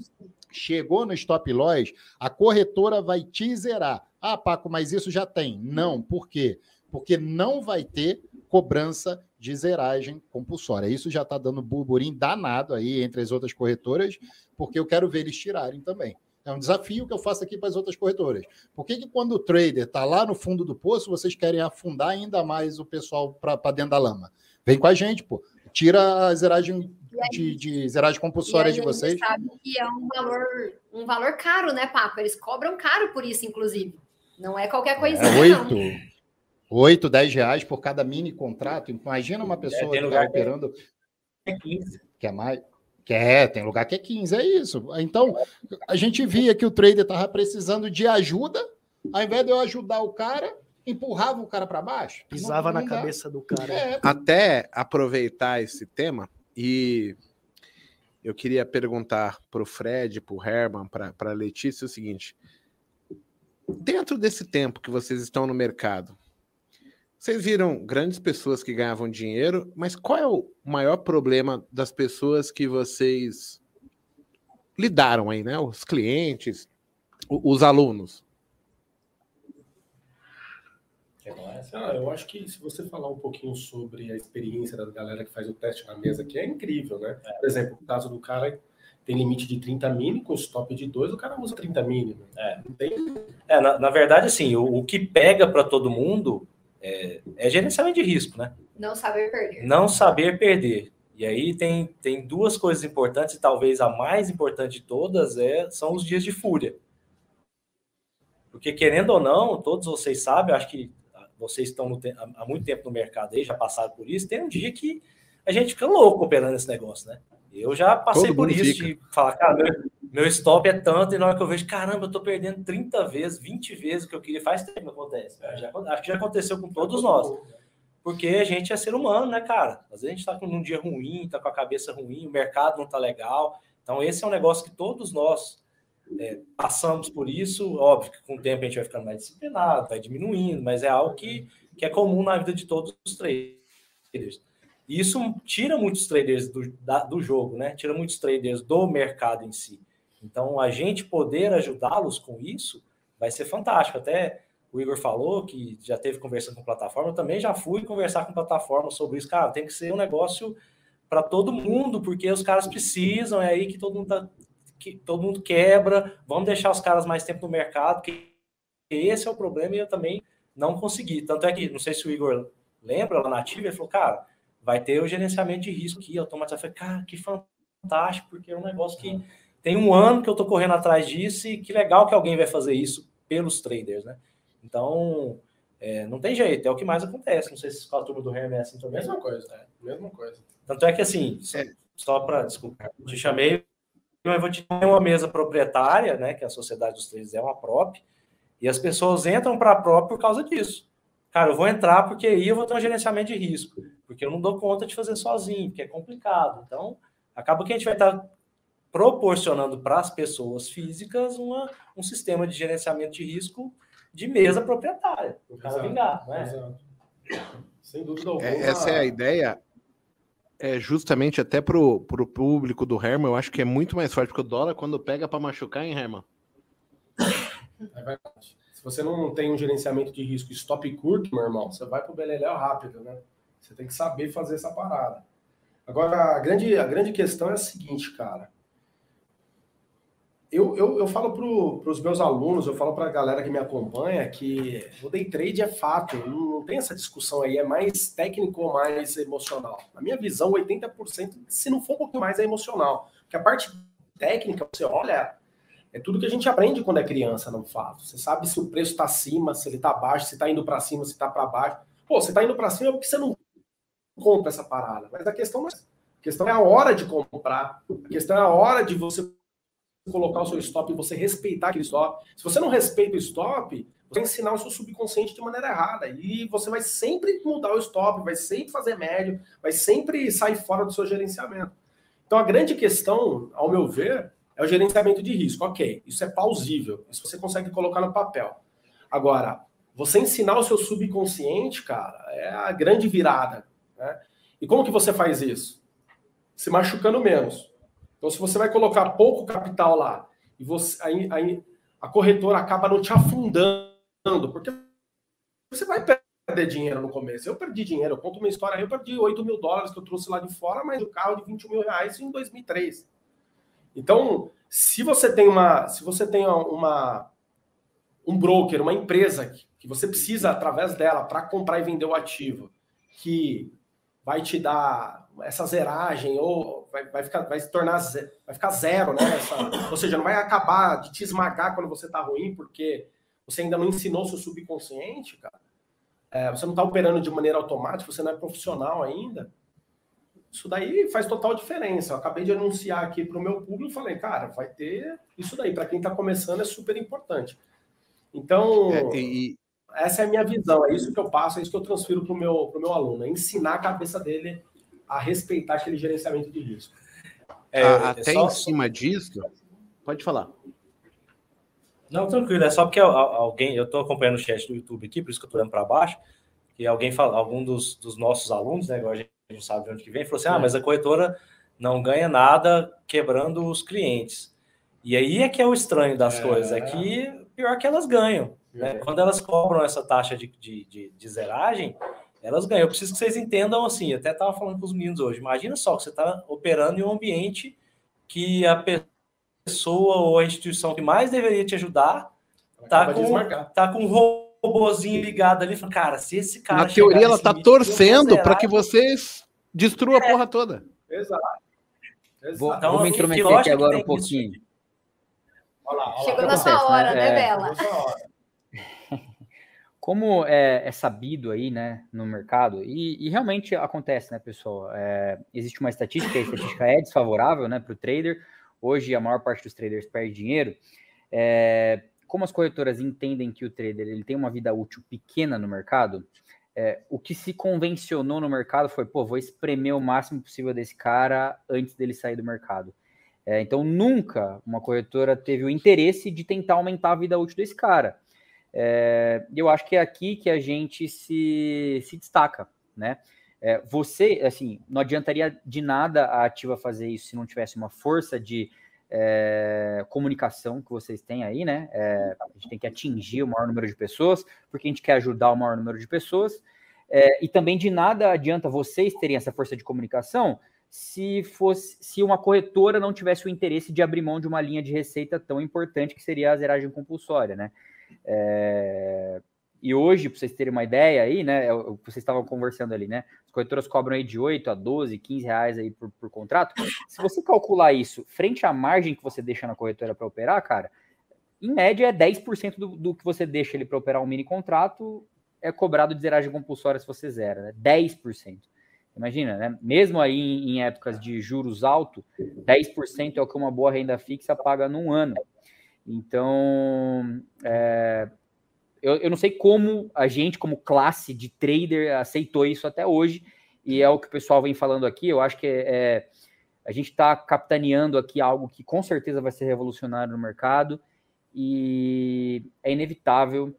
[SPEAKER 7] Chegou no stop loss, a corretora vai te zerar. Ah, Paco, mas isso já tem. Não, por quê? Porque não vai ter cobrança de zeragem compulsória. Isso já está dando burburinho danado aí entre as outras corretoras, porque eu quero ver eles tirarem também. É um desafio que eu faço aqui para as outras corretoras. Por que, que quando o trader está lá no fundo do poço, vocês querem afundar ainda mais o pessoal para dentro da lama? Vem com a gente, pô. Tira a zeragem de, de zeragem compulsória de vocês.
[SPEAKER 4] sabe que é um valor, um valor caro, né, Papo? Eles cobram caro por isso, inclusive. Não é qualquer coisinha.
[SPEAKER 7] É oito. 8, 10 reais por cada mini contrato. Imagina uma pessoa é, que está operando.
[SPEAKER 3] Que é 15.
[SPEAKER 7] Que é mais. Que é, tem lugar que é 15, é isso. Então, a gente via que o trader estava precisando de ajuda, ao invés de eu ajudar o cara, empurrava o cara para baixo.
[SPEAKER 2] Pisava não, não na dá. cabeça do cara. É.
[SPEAKER 1] Até aproveitar esse tema, e eu queria perguntar para o Fred, para o Herman, para a Letícia o seguinte: dentro desse tempo que vocês estão no mercado, vocês viram grandes pessoas que ganhavam dinheiro, mas qual é o maior problema das pessoas que vocês lidaram aí, né? Os clientes, os alunos?
[SPEAKER 5] Ah, eu acho que se você falar um pouquinho sobre a experiência da galera que faz o teste na mesa aqui, é incrível, né? Por exemplo, o caso do cara tem limite de 30 mini, com stop de 2, o cara usa 30 mini. Né?
[SPEAKER 3] É, tem... é na, na, verdade, assim, o, o que pega para todo mundo é, é gerenciamento de risco, né?
[SPEAKER 4] Não saber perder.
[SPEAKER 3] Não saber perder. E aí tem, tem duas coisas importantes, e talvez a mais importante de todas é, são os dias de fúria. Porque, querendo ou não, todos vocês sabem, acho que vocês estão no, há muito tempo no mercado aí, já passaram por isso, tem um dia que a gente fica louco operando esse negócio, né? Eu já passei Todo por isso fica. de falar, cara, meu, meu, stop é tanto, e na hora que eu vejo, caramba, eu tô perdendo 30 vezes, 20 vezes o que eu queria, faz tempo que acontece. Já, acho que já aconteceu com todos nós. Porque a gente é ser humano, né, cara? Às vezes a gente tá com um dia ruim, tá com a cabeça ruim, o mercado não tá legal. Então, esse é um negócio que todos nós é, passamos por isso, óbvio que com o tempo a gente vai ficando mais disciplinado, vai diminuindo, mas é algo que, que é comum na vida de todos os traders. E isso tira muitos traders do, da, do jogo, né? Tira muitos traders do mercado em si. Então, a gente poder ajudá-los com isso vai ser fantástico. Até o Igor falou que já teve conversando com plataforma, eu também já fui conversar com plataforma sobre isso. Cara, tem que ser um negócio para todo mundo, porque os caras precisam, é aí que todo mundo tá, que todo mundo quebra, vamos deixar os caras mais tempo no mercado, que esse é o problema e eu também não consegui. Tanto é que, não sei se o Igor lembra, lá na Ativa, ele falou, cara, vai ter o gerenciamento de risco aqui, automatizado. Eu falei, cara, que fantástico, porque é um negócio que tem um ano que eu tô correndo atrás disso e que legal que alguém vai fazer isso pelos traders, né? Então, é, não tem jeito, é o que mais acontece. Não sei se com a turma do Hermes é assim também.
[SPEAKER 5] Mesma coisa, é, mesma coisa.
[SPEAKER 3] Tanto é que assim, só, só para, desculpa, te chamei eu vou te ter uma mesa proprietária, né, que a Sociedade dos Trades é uma prop, e as pessoas entram para a prop por causa disso. Cara, eu vou entrar porque aí eu vou ter um gerenciamento de risco, porque eu não dou conta de fazer sozinho, porque é complicado. Então, acaba que a gente vai estar proporcionando para as pessoas físicas uma, um sistema de gerenciamento de risco de mesa proprietária, para o cara vingar, é? Exato.
[SPEAKER 1] Sem dúvida alguma. Essa é a ideia é justamente até pro, pro público do Herman, eu acho que é muito mais forte, porque o dólar, quando pega para machucar, hein, Herman?
[SPEAKER 5] É verdade. Se você não tem um gerenciamento de risco stop curto, meu irmão, você vai pro beleléu rápido, né? Você tem que saber fazer essa parada. Agora, a grande, a grande questão é a seguinte, cara eu, eu, eu falo para os meus alunos, eu falo para a galera que me acompanha que o day trade é fato, não, tem essa discussão aí, é mais técnico ou mais emocional. Na minha visão, 80%, se não for um pouquinho mais, é emocional. Porque a parte técnica, você olha, é tudo que a gente aprende quando é criança, não fato. Você sabe se o preço está acima, se ele está baixo, se está indo para cima, se está para baixo. Pô, você está indo para cima porque você não compra essa parada. Mas a questão não é a questão é a hora de comprar. A questão é a hora de você colocar o seu stop e você respeitar aquele stop. Se você não respeita o stop, você vai ensinar o seu subconsciente de maneira errada. E você vai sempre mudar o stop, vai sempre fazer médio, vai sempre sair fora do seu gerenciamento. Então a grande questão, ao meu ver, é o gerenciamento de risco. Ok, isso é plausível, isso você consegue colocar no papel. Agora, você ensinar o seu subconsciente, cara, é a grande virada. Né? E como que você faz isso? Se machucando menos. Então, se você vai colocar pouco capital lá e você, aí, aí a corretora acaba não te afundando, porque você vai perder dinheiro no começo. Eu perdi dinheiro, eu conto uma história, eu perdi 8 mil dólares que eu trouxe lá de fora, mas o carro de 21 mil reais em 2003. Então, Se você tem uma, se você tem uma um broker, uma empresa que, que você precisa através dela para comprar e vender o ativo, que vai te dar essa zeragem ou vai, vai ficar vai se tornar vai ficar zero, né? Essa, ou seja, não vai acabar de te esmagar quando você está ruim, porque você ainda não ensinou seu subconsciente, cara. É, você não está operando de maneira automática, você não é profissional ainda. Isso daí faz total diferença. Eu acabei de anunciar aqui para o meu público, falei, cara, vai ter isso daí. Para quem está começando é super importante. Então, é, e... essa é a minha visão, é isso que eu passo, é isso que eu transfiro para o meu, pro meu aluno, é ensinar a cabeça dele a respeitar aquele gerenciamento de risco.
[SPEAKER 1] É, até só... em cima disso, pode falar.
[SPEAKER 3] Não, tranquilo, é só porque alguém, eu estou acompanhando o chat do YouTube aqui, por isso que eu estou olhando para baixo, e alguém fala, algum dos, dos nossos alunos, né, agora a gente não sabe de onde que vem, falou assim: ah, mas a corretora não ganha nada quebrando os clientes. E aí é que é o estranho das é... coisas, é que pior que elas ganham. Né? Quando elas cobram essa taxa de, de, de, de, zeragem, elas ganham. Eu preciso que vocês entendam assim, até estava falando com os meninos hoje. Imagina só que você está operando em um ambiente que a pessoa ou a instituição que mais deveria te ajudar está com, tá com um robôzinho ligado ali. Cara, se esse cara.
[SPEAKER 1] Na teoria, ela está torcendo para que vocês destruam é. a porra toda.
[SPEAKER 5] Exato.
[SPEAKER 6] Exato. Vou, então, vou me intrometer aqui agora um pouquinho.
[SPEAKER 4] Olha lá, olha Chegou na sua hora, né, né Bela?
[SPEAKER 6] Como é, é, sabido aí, né, no mercado, e, e realmente acontece, né, pessoal? É, existe uma estatística, a estatística é desfavorável, né, para o trader. Hoje, a maior parte dos traders perde dinheiro. É, como as corretoras entendem que o trader ele tem uma vida útil pequena no mercado, é, o que se convencionou no mercado foi, pô, vou espremer o máximo possível desse cara antes dele sair do mercado. É, então, nunca uma corretora teve o interesse de tentar aumentar a vida útil desse cara. É, eu acho que é aqui que a gente se, se destaca, né? É, você, assim, não adiantaria de nada a Ativa fazer isso se não tivesse uma força de é, comunicação que vocês têm aí, né? É, a gente tem que atingir o maior número de pessoas, porque a gente quer ajudar o maior número de pessoas. É, e também de nada adianta vocês terem essa força de comunicação se fosse se uma corretora não tivesse o interesse de abrir mão de uma linha de receita tão importante que seria a zeragem compulsória, né? É, e hoje, para vocês terem uma ideia aí, né? É o que vocês estavam conversando ali, né? As corretoras cobram aí de 8 a 12, 15 reais aí por, por contrato. Se você calcular isso frente à margem que você deixa na corretora para operar, cara, em média é 10% do, do que você deixa ele para operar um mini contrato é cobrado de zeragem compulsória se você zera, né? 10%. Imagina, né? Mesmo aí em, épocas de juros altos, 10% é o que uma boa renda fixa paga num ano. Então, é, eu, eu não sei como a gente, como classe de trader, aceitou isso até hoje, e é o que o pessoal vem falando aqui. Eu acho que é, a gente está capitaneando aqui algo que com certeza vai ser revolucionário no mercado, e é inevitável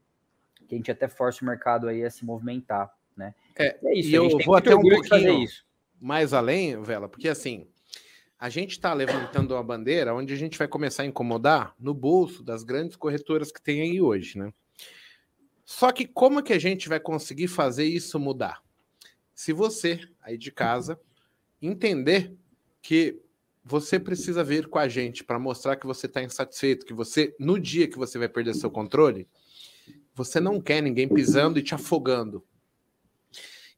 [SPEAKER 6] que a gente até force o mercado aí a se movimentar. Né?
[SPEAKER 1] É, é isso, e eu vou até um pouquinho mais além, Vela, porque assim, a gente está levantando uma bandeira onde a gente vai começar a incomodar no bolso das grandes corretoras que tem aí hoje, né? Só que como que a gente vai conseguir fazer isso mudar? Se você, aí de casa, entender que você precisa vir com a gente para mostrar que você está insatisfeito, que você, no dia que você vai perder seu controle, você não quer ninguém pisando e te afogando.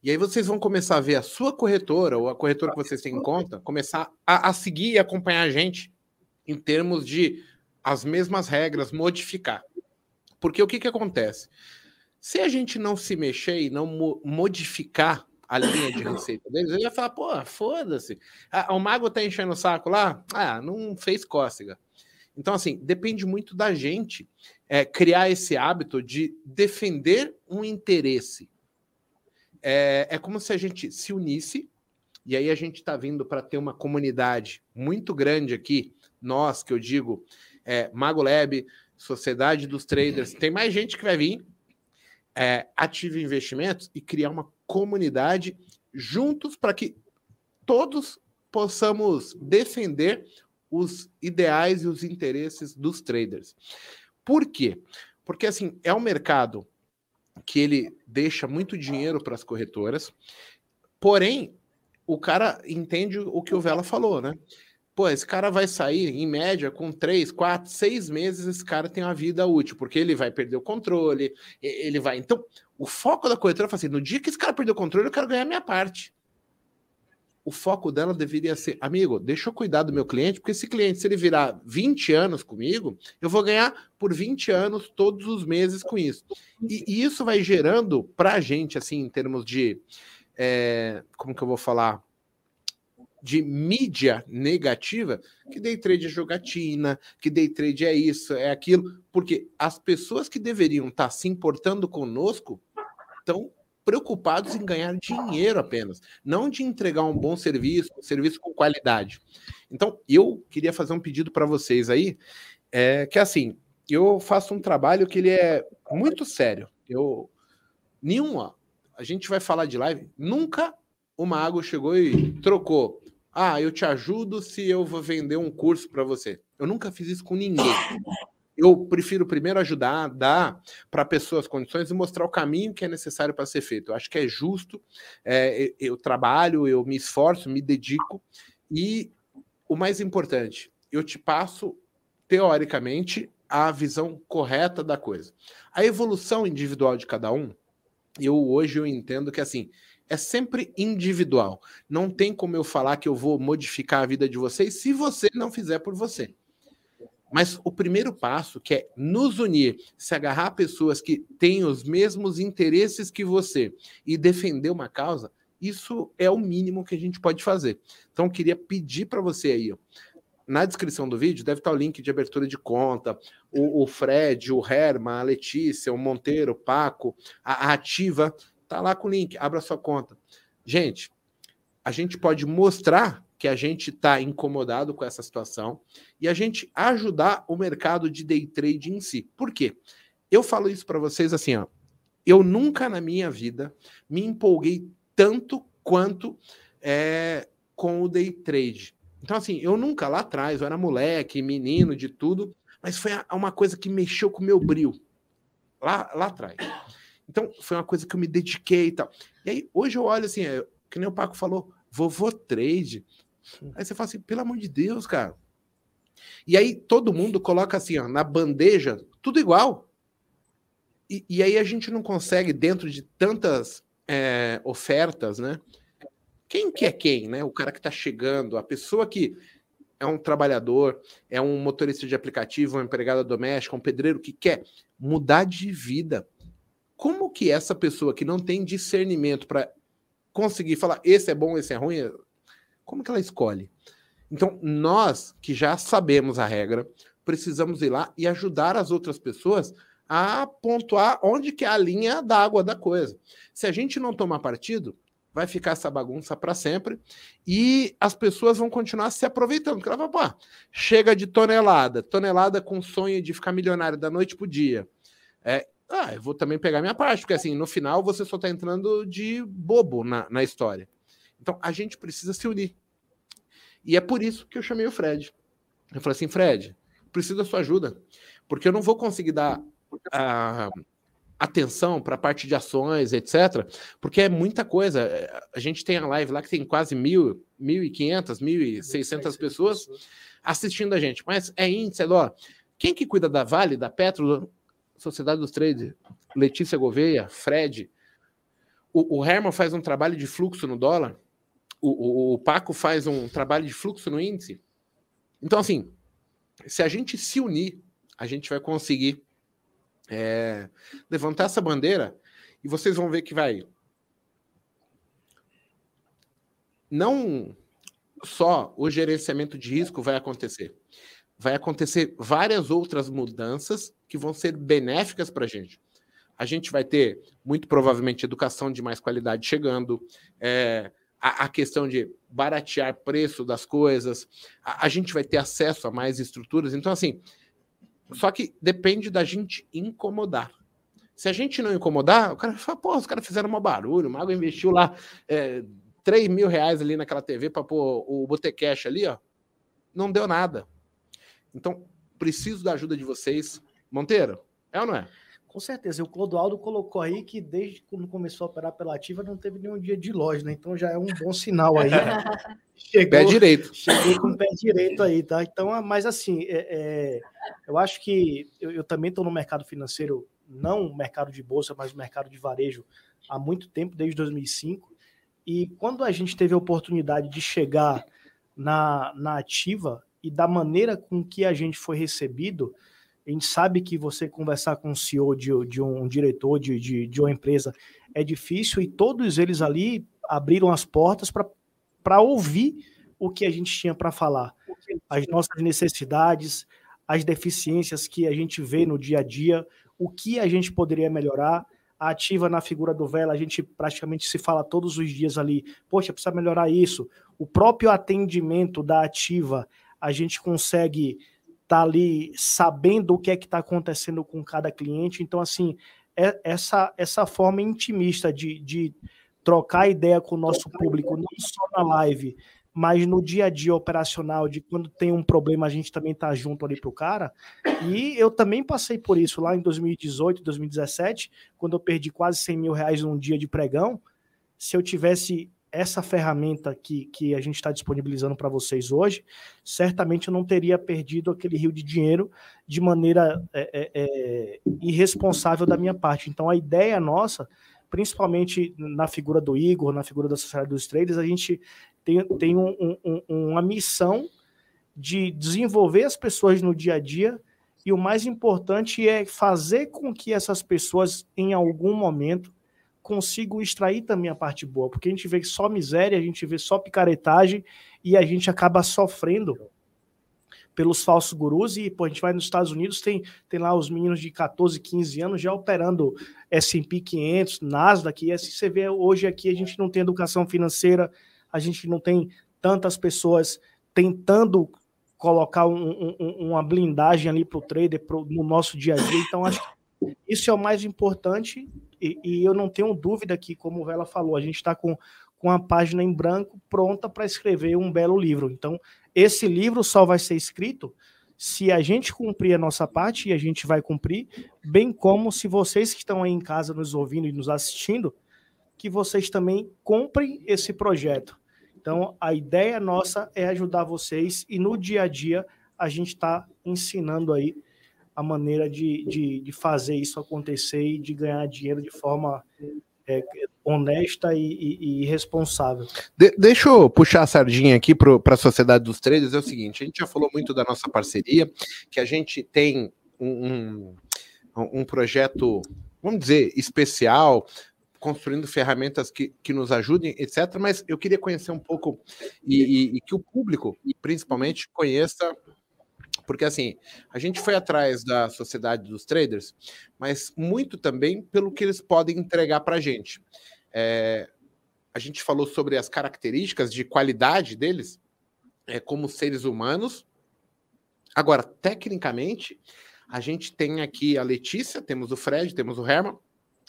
[SPEAKER 1] E aí vocês vão começar a ver a sua corretora ou a corretora que vocês têm em conta começar a, a seguir e acompanhar a gente em termos de as mesmas regras, modificar. Porque o que, que acontece? Se a gente não se mexer e não mo modificar a linha de receita deles, ele vai falar, pô, foda-se. Ah, o mago tá enchendo o saco lá? Ah, não fez cócega. Então, assim, depende muito da gente é, criar esse hábito de defender um interesse é, é como se a gente se unisse, e aí a gente está vindo para ter uma comunidade muito grande aqui, nós, que eu digo, é, Mago Lab, Sociedade dos Traders, tem mais gente que vai vir, é, Ative Investimentos e criar uma comunidade juntos para que todos possamos defender os ideais e os interesses dos traders. Por quê? Porque assim, é um mercado que ele deixa muito dinheiro para as corretoras, porém, o cara entende o que o Vela falou, né? pô, esse cara vai sair, em média, com três, quatro, seis meses, esse cara tem uma vida útil, porque ele vai perder o controle, ele vai. Então, o foco da corretora é assim: no dia que esse cara perder o controle, eu quero ganhar minha parte. O foco dela deveria ser, amigo, deixa eu cuidar do meu cliente, porque esse cliente, se ele virar 20 anos comigo, eu vou ganhar por 20 anos todos os meses com isso. E, e isso vai gerando para a gente, assim, em termos de. É, como que eu vou falar? de mídia negativa, que day trade é jogatina, que day trade é isso, é aquilo, porque as pessoas que deveriam estar se importando conosco estão preocupados em ganhar dinheiro apenas, não de entregar um bom serviço, um serviço com qualidade. Então, eu queria fazer um pedido para vocês aí, é, que assim, eu faço um trabalho que ele é muito sério. Eu nenhuma, a gente vai falar de live, nunca uma água chegou e trocou ah, eu te ajudo se eu vou vender um curso para você. Eu nunca fiz isso com ninguém. Eu prefiro primeiro ajudar, dar para a pessoa as condições e mostrar o caminho que é necessário para ser feito. Eu acho que é justo. É, eu trabalho, eu me esforço, me dedico. E o mais importante, eu te passo, teoricamente, a visão correta da coisa. A evolução individual de cada um, eu hoje eu entendo que assim, é sempre individual. Não tem como eu falar que eu vou modificar a vida de vocês se você não fizer por você. Mas o primeiro passo, que é nos unir, se agarrar a pessoas que têm os mesmos interesses que você e defender uma causa, isso é o mínimo que a gente pode fazer. Então, queria pedir para você aí, ó, na descrição do vídeo deve estar o link de abertura de conta. O, o Fred, o Herman, a Letícia, o Monteiro, o Paco, a, a Ativa Tá lá com o link, abra sua conta. Gente, a gente pode mostrar que a gente está incomodado com essa situação e a gente ajudar o mercado de day trade em si. Por quê? Eu falo isso para vocês assim, ó. Eu nunca na minha vida me empolguei tanto quanto é, com o day trade. Então, assim, eu nunca lá atrás, eu era moleque, menino, de tudo, mas foi uma coisa que mexeu com o meu brilho. Lá, lá atrás. Então, foi uma coisa que eu me dediquei e tal. E aí, hoje eu olho assim, é, que nem o Paco falou, vovô trade. Aí você fala assim, pelo amor de Deus, cara. E aí todo mundo coloca assim, ó, na bandeja, tudo igual. E, e aí a gente não consegue, dentro de tantas é, ofertas, né? Quem que é quem, né? O cara que está chegando, a pessoa que é um trabalhador, é um motorista de aplicativo, uma empregada doméstica, um pedreiro que quer mudar de vida como que essa pessoa que não tem discernimento para conseguir falar esse é bom, esse é ruim, como que ela escolhe? Então, nós que já sabemos a regra, precisamos ir lá e ajudar as outras pessoas a pontuar onde que é a linha d'água da coisa. Se a gente não tomar partido, vai ficar essa bagunça para sempre e as pessoas vão continuar se aproveitando. Porque ela vai, pô, chega de tonelada, tonelada com sonho de ficar milionário da noite para o dia. É, ah, eu vou também pegar minha parte, porque assim, no final você só está entrando de bobo na, na história. Então a gente precisa se unir. E é por isso que eu chamei o Fred. Eu falei assim, Fred, preciso da sua ajuda, porque eu não vou conseguir dar uh, atenção para a parte de ações, etc., porque é muita coisa. A gente tem a live lá que tem quase mil, 1.500, 1.600 pessoas assistindo a gente, mas é índice, é quem que cuida da Vale, da Petro, Sociedade dos Trades, Letícia Gouveia, Fred. O, o Herman faz um trabalho de fluxo no dólar. O, o, o Paco faz um trabalho de fluxo no índice. Então, assim, se a gente se unir, a gente vai conseguir é, levantar essa bandeira e vocês vão ver que vai. Não só o gerenciamento de risco vai acontecer, vai acontecer várias outras mudanças que vão ser benéficas para a gente. A gente vai ter, muito provavelmente, educação de mais qualidade chegando, é, a, a, questão de baratear preço das coisas, a, a gente vai ter acesso a mais estruturas. Então, assim, só que depende da gente incomodar. Se a gente não incomodar, o cara fala, pô, os caras fizeram um barulho, o Mago investiu lá é, 3 mil reais ali naquela TV para pôr o Botecash ali, ó. Não deu nada. Então, preciso da ajuda de vocês. Monteiro, é ou não é?
[SPEAKER 2] Com certeza. O Clodoaldo colocou aí que desde quando começou a operar pela ativa não teve nenhum dia de loja, né? Então já é um bom sinal aí.
[SPEAKER 1] chegou, pé direito.
[SPEAKER 2] Cheguei com o pé direito aí, tá? Então, ah, mas assim, é, é, eu acho que eu, eu também estou no mercado financeiro, não mercado de bolsa, mas mercado de varejo há muito tempo, desde 2005. E quando a gente teve a oportunidade de chegar na, na ativa e da maneira com que a gente foi recebido, a gente sabe que você conversar com o CEO de, de um diretor de, de, de uma empresa é difícil e todos eles ali abriram as portas para ouvir o que a gente tinha para falar. As nossas necessidades, as deficiências que a gente vê no dia a dia, o que a gente poderia melhorar. A ativa na figura do Vela, a gente praticamente se fala todos os dias ali, poxa, precisa melhorar isso. O próprio atendimento da ativa, a gente consegue tá ali sabendo o que é que está acontecendo com cada cliente. Então, assim, é, essa, essa forma intimista de, de trocar ideia com o nosso público, não só na live, mas no dia a dia operacional, de quando tem um problema, a gente também tá junto ali pro cara. E eu também passei por isso lá em 2018, 2017, quando eu perdi quase 100 mil reais num dia de pregão. Se eu tivesse essa ferramenta que, que a gente está disponibilizando para vocês hoje, certamente eu não teria perdido aquele rio de dinheiro de maneira é, é, é, irresponsável da minha parte. Então, a ideia nossa, principalmente na figura do Igor, na figura da Sociedade dos Traders, a gente tem, tem um, um, uma missão de desenvolver as pessoas no dia a dia e o mais importante é fazer com que essas pessoas, em algum momento, consigo extrair também a parte boa, porque a gente vê só miséria, a gente vê só picaretagem e a gente acaba sofrendo pelos falsos gurus. E pô, a gente vai nos Estados Unidos, tem, tem lá os meninos de 14, 15 anos já operando S&P 500, Nasdaq, e assim você vê hoje aqui a gente não tem educação financeira, a gente não tem tantas pessoas tentando colocar um, um, uma blindagem ali para o trader pro, no nosso dia a dia, então acho que isso é o mais importante e, e eu não tenho dúvida que, como o Vela falou, a gente está com, com a página em branco pronta para escrever um belo livro. Então, esse livro só vai ser escrito se a gente cumprir a nossa parte, e a gente vai cumprir, bem como se vocês que estão aí em casa nos ouvindo e nos assistindo, que vocês também comprem esse projeto. Então, a ideia nossa é ajudar vocês e no dia a dia a gente está ensinando aí a maneira de, de, de, fazer isso acontecer e de ganhar dinheiro de forma é, honesta e, e, e responsável.
[SPEAKER 1] De, deixa eu puxar a sardinha aqui para a sociedade dos traders. É o seguinte: a gente já falou muito da nossa parceria, que a gente tem um, um, projeto, vamos dizer, especial, construindo ferramentas que, que nos ajudem, etc. Mas eu queria conhecer um pouco e, e, e que o público, principalmente, conheça porque assim, a gente foi atrás da sociedade dos traders, mas muito também pelo que eles podem entregar para a gente. É, a gente falou sobre as características de qualidade deles é, como seres humanos. Agora, tecnicamente, a gente tem aqui a Letícia, temos o Fred, temos o Herman.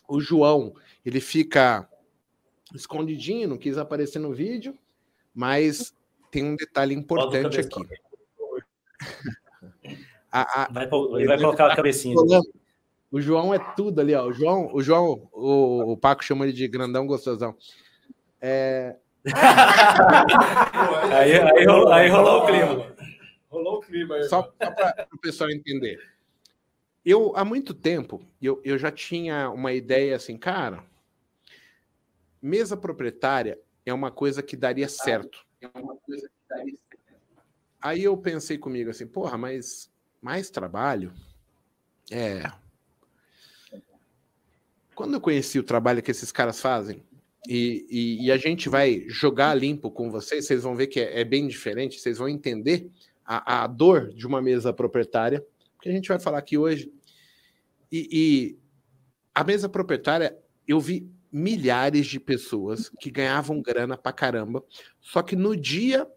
[SPEAKER 1] O João, ele fica escondidinho, não quis aparecer no vídeo, mas tem um detalhe importante aqui.
[SPEAKER 3] A, a, vai, ele vai colocar a cabecinha.
[SPEAKER 1] O João é tudo ali, ó. O João, o João, o, o Paco chama ele de grandão gostosão. É...
[SPEAKER 3] aí, aí, rolou, aí rolou o clima.
[SPEAKER 5] Rolou o clima aí.
[SPEAKER 1] Só, só para o pessoal entender. Eu, há muito tempo, eu, eu já tinha uma ideia assim, cara, mesa proprietária é uma coisa que daria certo. É uma coisa que daria certo. Aí eu pensei comigo assim, porra, mas mais trabalho. É. Quando eu conheci o trabalho que esses caras fazem, e, e, e a gente vai jogar limpo com vocês, vocês vão ver que é, é bem diferente, vocês vão entender a, a, dor de uma mesa proprietária, que a gente vai falar aqui hoje. E, e a mesa proprietária, eu vi milhares de pessoas que ganhavam grana pra caramba, só que no dia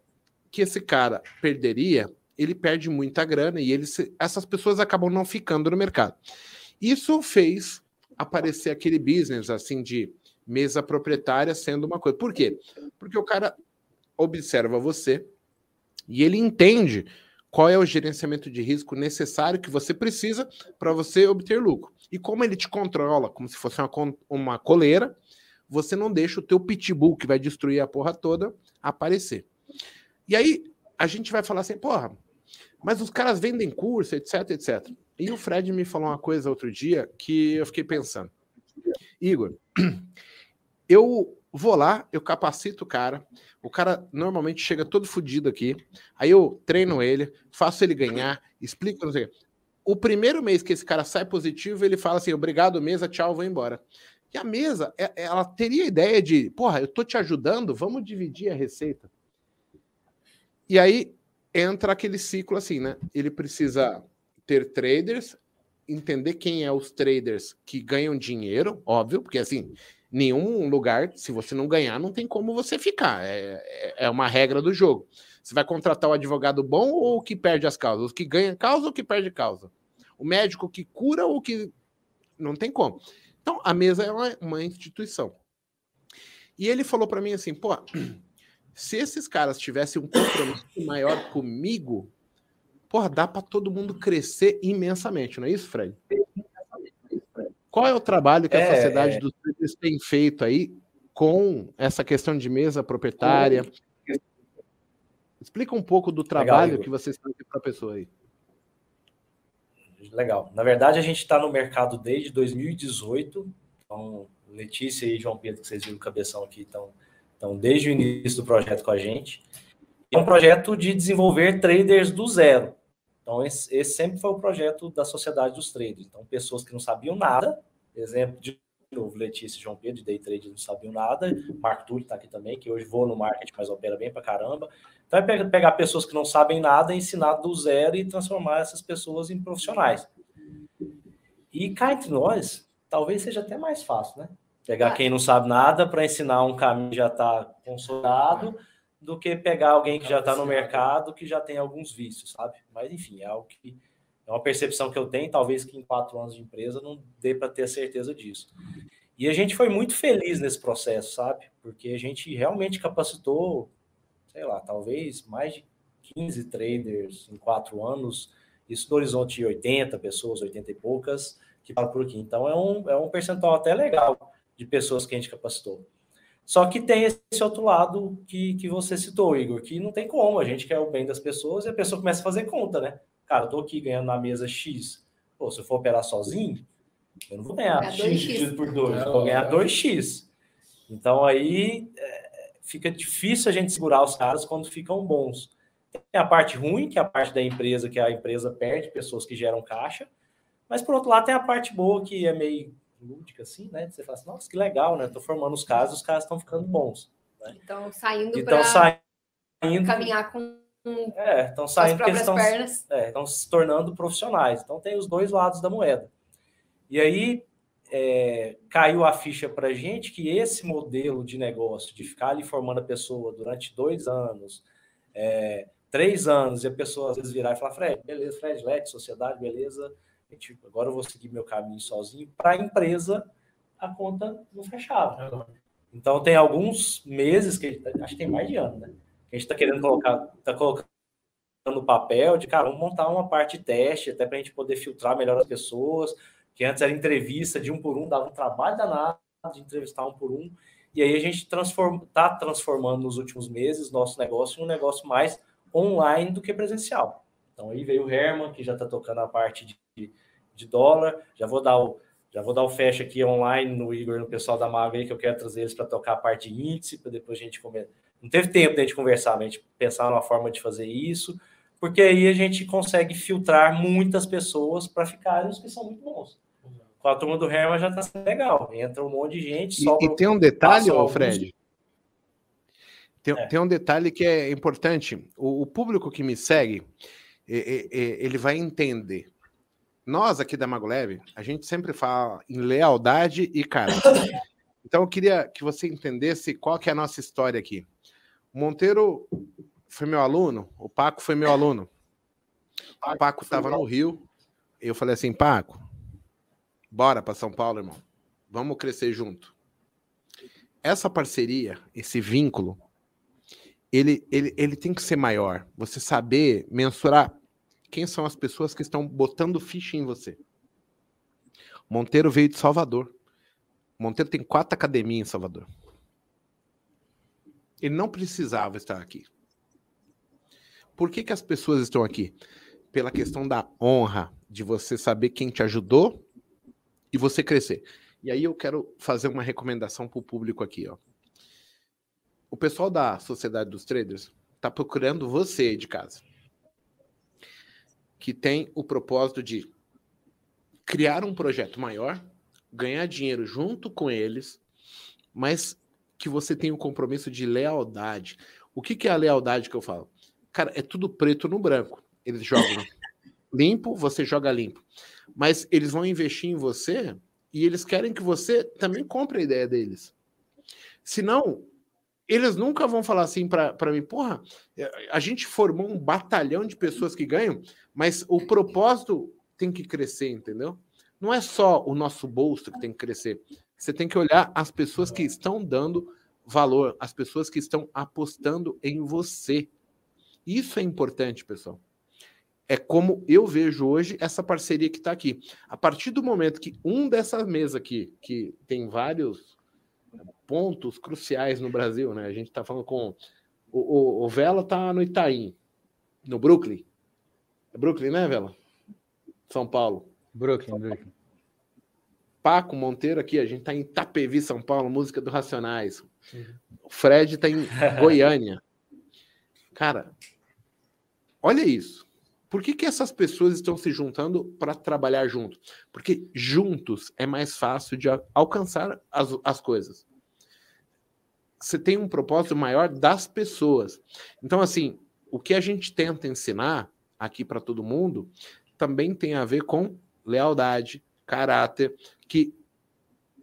[SPEAKER 1] que esse cara perderia, ele perde muita grana e eles, essas pessoas acabam não ficando no mercado. Isso fez aparecer aquele business assim de mesa proprietária sendo uma coisa. Por quê? Porque o cara observa você e ele entende qual é o gerenciamento de risco necessário que você precisa para você obter lucro. E como ele te controla, como se fosse uma, uma coleira, você não deixa o teu pitbull, que vai destruir a porra toda, aparecer. E aí, a gente vai falar assim, porra, mas os caras vendem curso, etc, etc. E o Fred me falou uma coisa outro dia que eu fiquei pensando. Igor, eu vou lá, eu capacito o cara, o cara normalmente chega todo fodido aqui, aí eu treino ele, faço ele ganhar, explico, não sei o primeiro mês que esse cara sai positivo, ele fala assim: obrigado, mesa, tchau, vou embora. E a mesa, é, ela teria a ideia de, porra, eu tô te ajudando, vamos dividir a receita. E aí entra aquele ciclo assim, né? Ele precisa ter traders, entender quem é os traders que ganham dinheiro, óbvio, porque assim, nenhum lugar, se você não ganhar, não tem como você ficar. É, é, é uma regra do jogo. Você vai contratar o advogado bom ou o que perde as causas? O que ganha causa ou o que perde causa? O médico que cura ou que. Não tem como. Então, a mesa é uma, uma instituição. E ele falou para mim assim: pô, se esses caras tivessem um compromisso maior comigo, porra, dá para todo mundo crescer imensamente, não é isso, Fred? Qual é o trabalho que a é, sociedade é. dos traders tem feito aí com essa questão de mesa proprietária? Explica um pouco do trabalho Legal, que vocês têm para a pessoa aí.
[SPEAKER 3] Legal. Na verdade, a gente está no mercado desde 2018. Então, Letícia e João Pedro, que vocês viram o cabeção aqui, estão, estão desde o início do projeto com a gente. É um projeto de desenvolver traders do zero. Então, esse, esse sempre foi o projeto da Sociedade dos Traders. Então, pessoas que não sabiam nada, exemplo de novo, Letícia e João Pedro, de Day Trade, não sabiam nada. Marco Túlio está aqui também, que hoje voa no marketing, mas opera bem para caramba. Então é pegar pessoas que não sabem nada, ensinar do zero e transformar essas pessoas em profissionais. E cá entre nós, talvez seja até mais fácil, né? Pegar quem não sabe nada para ensinar um caminho que já está consolidado, do que pegar alguém que já está no mercado, que já tem alguns vícios, sabe? Mas enfim, é algo que é uma percepção que eu tenho, talvez que em quatro anos de empresa não dê para ter certeza disso. E a gente foi muito feliz nesse processo, sabe? Porque a gente realmente capacitou sei lá, talvez mais de 15 traders em quatro anos, isso no horizonte de 80 pessoas, 80 e poucas, que falam por aqui. Então é um, é um percentual até legal de pessoas que a gente capacitou. Só que tem esse outro lado que, que você citou, Igor, que não tem como, a gente quer o bem das pessoas e a pessoa começa a fazer conta, né? Cara, eu tô aqui ganhando na mesa X. Pô, se eu for operar sozinho, eu não vou ganhar X dividido por 2, eu vou ganhar 2X. Então aí é, fica difícil a gente segurar os caras quando ficam bons. Tem a parte ruim, que é a parte da empresa, que a empresa perde pessoas que geram caixa, mas por outro lado tem a parte boa, que é meio lúdica, assim, né? Você fala assim, nossa, que legal, né? Tô formando os caras, os caras estão ficando bons.
[SPEAKER 4] Né? Então, saindo então, para caminhar com
[SPEAKER 3] é, estão saindo porque estão, é, estão se tornando profissionais. Então tem os dois lados da moeda. E aí é, caiu a ficha para a gente que esse modelo de negócio, de ficar ali formando a pessoa durante dois anos, é, três anos, e a pessoa às vezes virar e falar: Fred, beleza, Fred, LED, sociedade, beleza, gente, agora eu vou seguir meu caminho sozinho. Para a empresa, a conta não fechava. Então, tem alguns meses, que tá, acho que tem mais de ano, né? Que a gente está querendo colocar, está colocando no papel de, cara, vamos montar uma parte de teste, até para a gente poder filtrar melhor as pessoas que antes era entrevista de um por um, dava um trabalho danado de entrevistar um por um. E aí a gente está transform, tá transformando nos últimos meses nosso negócio em um negócio mais online do que presencial. Então aí veio o Herman, que já está tocando a parte de, de dólar. Já vou dar o, já vou dar o fecha aqui online no Igor, no pessoal da Maga aí, que eu quero trazer eles para tocar a parte de índice, para depois a gente comer. Não teve tempo de a gente conversar, mas a gente pensar numa forma de fazer isso, porque aí a gente consegue filtrar muitas pessoas para ficarem os que são muito bons com a turma do Herman já tá legal. Entra um monte de gente.
[SPEAKER 1] E, e tem um detalhe, ô, Fred. Tem, é. tem, um detalhe que é importante. O, o público que me segue, ele vai entender. Nós aqui da Magoleve, a gente sempre fala em lealdade e caráter. Então eu queria que você entendesse qual que é a nossa história aqui. O Monteiro foi meu aluno, o Paco foi meu aluno. O Paco estava no Rio. Eu falei assim, Paco, Bora para São Paulo, irmão. Vamos crescer junto. Essa parceria, esse vínculo, ele, ele, ele tem que ser maior. Você saber mensurar quem são as pessoas que estão botando ficha em você. Monteiro veio de Salvador. Monteiro tem quatro academias em Salvador. Ele não precisava estar aqui. Por que, que as pessoas estão aqui? Pela questão da honra, de você saber quem te ajudou e você crescer. E aí eu quero fazer uma recomendação para o público aqui. Ó. O pessoal da Sociedade dos Traders está procurando você de casa, que tem o propósito de criar um projeto maior, ganhar dinheiro junto com eles, mas que você tenha um compromisso de lealdade. O que, que é a lealdade que eu falo? Cara, é tudo preto no branco. Eles jogam limpo, você joga limpo. Mas eles vão investir em você e eles querem que você também compre a ideia deles. Senão, eles nunca vão falar assim para mim, porra, a gente formou um batalhão de pessoas que ganham, mas o propósito tem que crescer, entendeu? Não é só o nosso bolso que tem que crescer. Você tem que olhar as pessoas que estão dando valor, as pessoas que estão apostando em você. Isso é importante, pessoal. É como eu vejo hoje essa parceria que está aqui. A partir do momento que um dessa mesa aqui, que tem vários pontos cruciais no Brasil, né? A gente está falando com o, o, o Vela está no Itaim, no Brooklyn. É Brooklyn, né, Vela? São Paulo.
[SPEAKER 6] Brooklyn, Brooklyn.
[SPEAKER 1] Paco Monteiro aqui, a gente tá em Itapevi, São Paulo, música do Racionais. O Fred tá em Goiânia. Cara, olha isso. Por que, que essas pessoas estão se juntando para trabalhar junto? Porque juntos é mais fácil de alcançar as, as coisas. Você tem um propósito maior das pessoas. Então, assim, o que a gente tenta ensinar aqui para todo mundo também tem a ver com lealdade, caráter, que